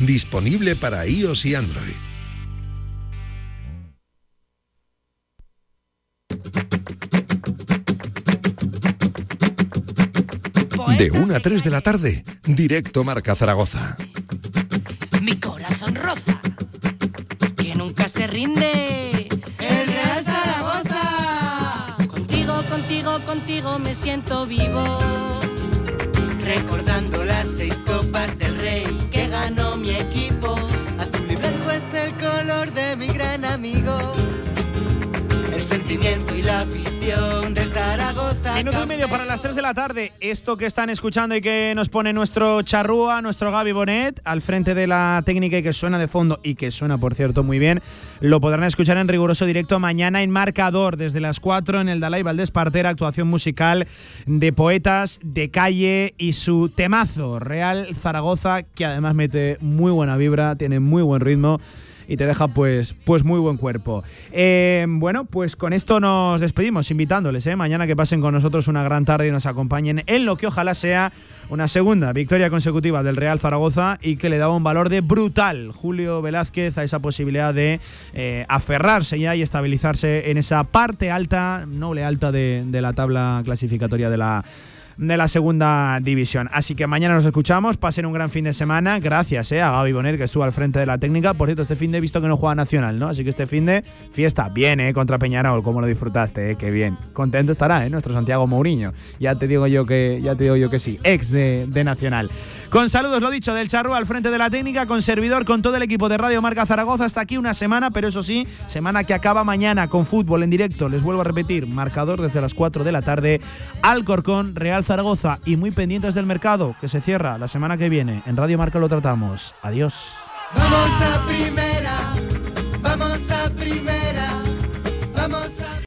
disponible para iOS y Android. De 1 a 3 de la tarde, directo Marca Zaragoza. Mi corazón roza, que nunca se rinde. El Real Zaragoza. Contigo, contigo, contigo me siento vivo. Recordando las seis copas del rey mi equipo. Azul y blanco es el color de mi gran amigo. El sentimiento y la afición del Zaragoza. Minuto y medio para las 3 de la tarde. Esto que están escuchando y que nos pone nuestro charrúa, nuestro Gaby Bonet, al frente de la técnica y que suena de fondo y que suena, por cierto, muy bien, lo podrán escuchar en riguroso directo mañana en Marcador, desde las 4 en el Dalai Valdés Partera, actuación musical de poetas de calle y su temazo, Real Zaragoza, que además mete muy buena vibra, tiene muy buen ritmo y te deja pues, pues muy buen cuerpo. Eh, bueno, pues con esto nos despedimos, invitándoles ¿eh? mañana que pasen con nosotros una gran tarde y nos acompañen en lo que ojalá sea una segunda victoria consecutiva del Real Zaragoza y que le daba un valor de brutal Julio Velázquez a esa posibilidad de eh, aferrarse ya y estabilizarse en esa parte alta, noble alta de la tabla clasificatoria de la de la segunda división. Así que mañana nos escuchamos, pasen un gran fin de semana. Gracias eh, a Gaby Bonet que estuvo al frente de la técnica. Por cierto, este fin de he visto que no juega Nacional, ¿no? Así que este fin de fiesta, bien, ¿eh? Contra Peñarol, ¿cómo lo disfrutaste? Eh? Qué bien. Contento estará, ¿eh? Nuestro Santiago Mourinho. Ya te digo yo que, ya te digo yo que sí, ex de, de Nacional. Con saludos, lo dicho, del Charro al frente de la técnica, con servidor, con todo el equipo de Radio Marca Zaragoza. Hasta aquí una semana, pero eso sí, semana que acaba mañana con fútbol en directo. Les vuelvo a repetir, marcador desde las 4 de la tarde, Alcorcón, Real Zaragoza y muy pendientes del mercado, que se cierra la semana que viene. En Radio Marca lo tratamos. Adiós. Vamos a primera, vamos a primera.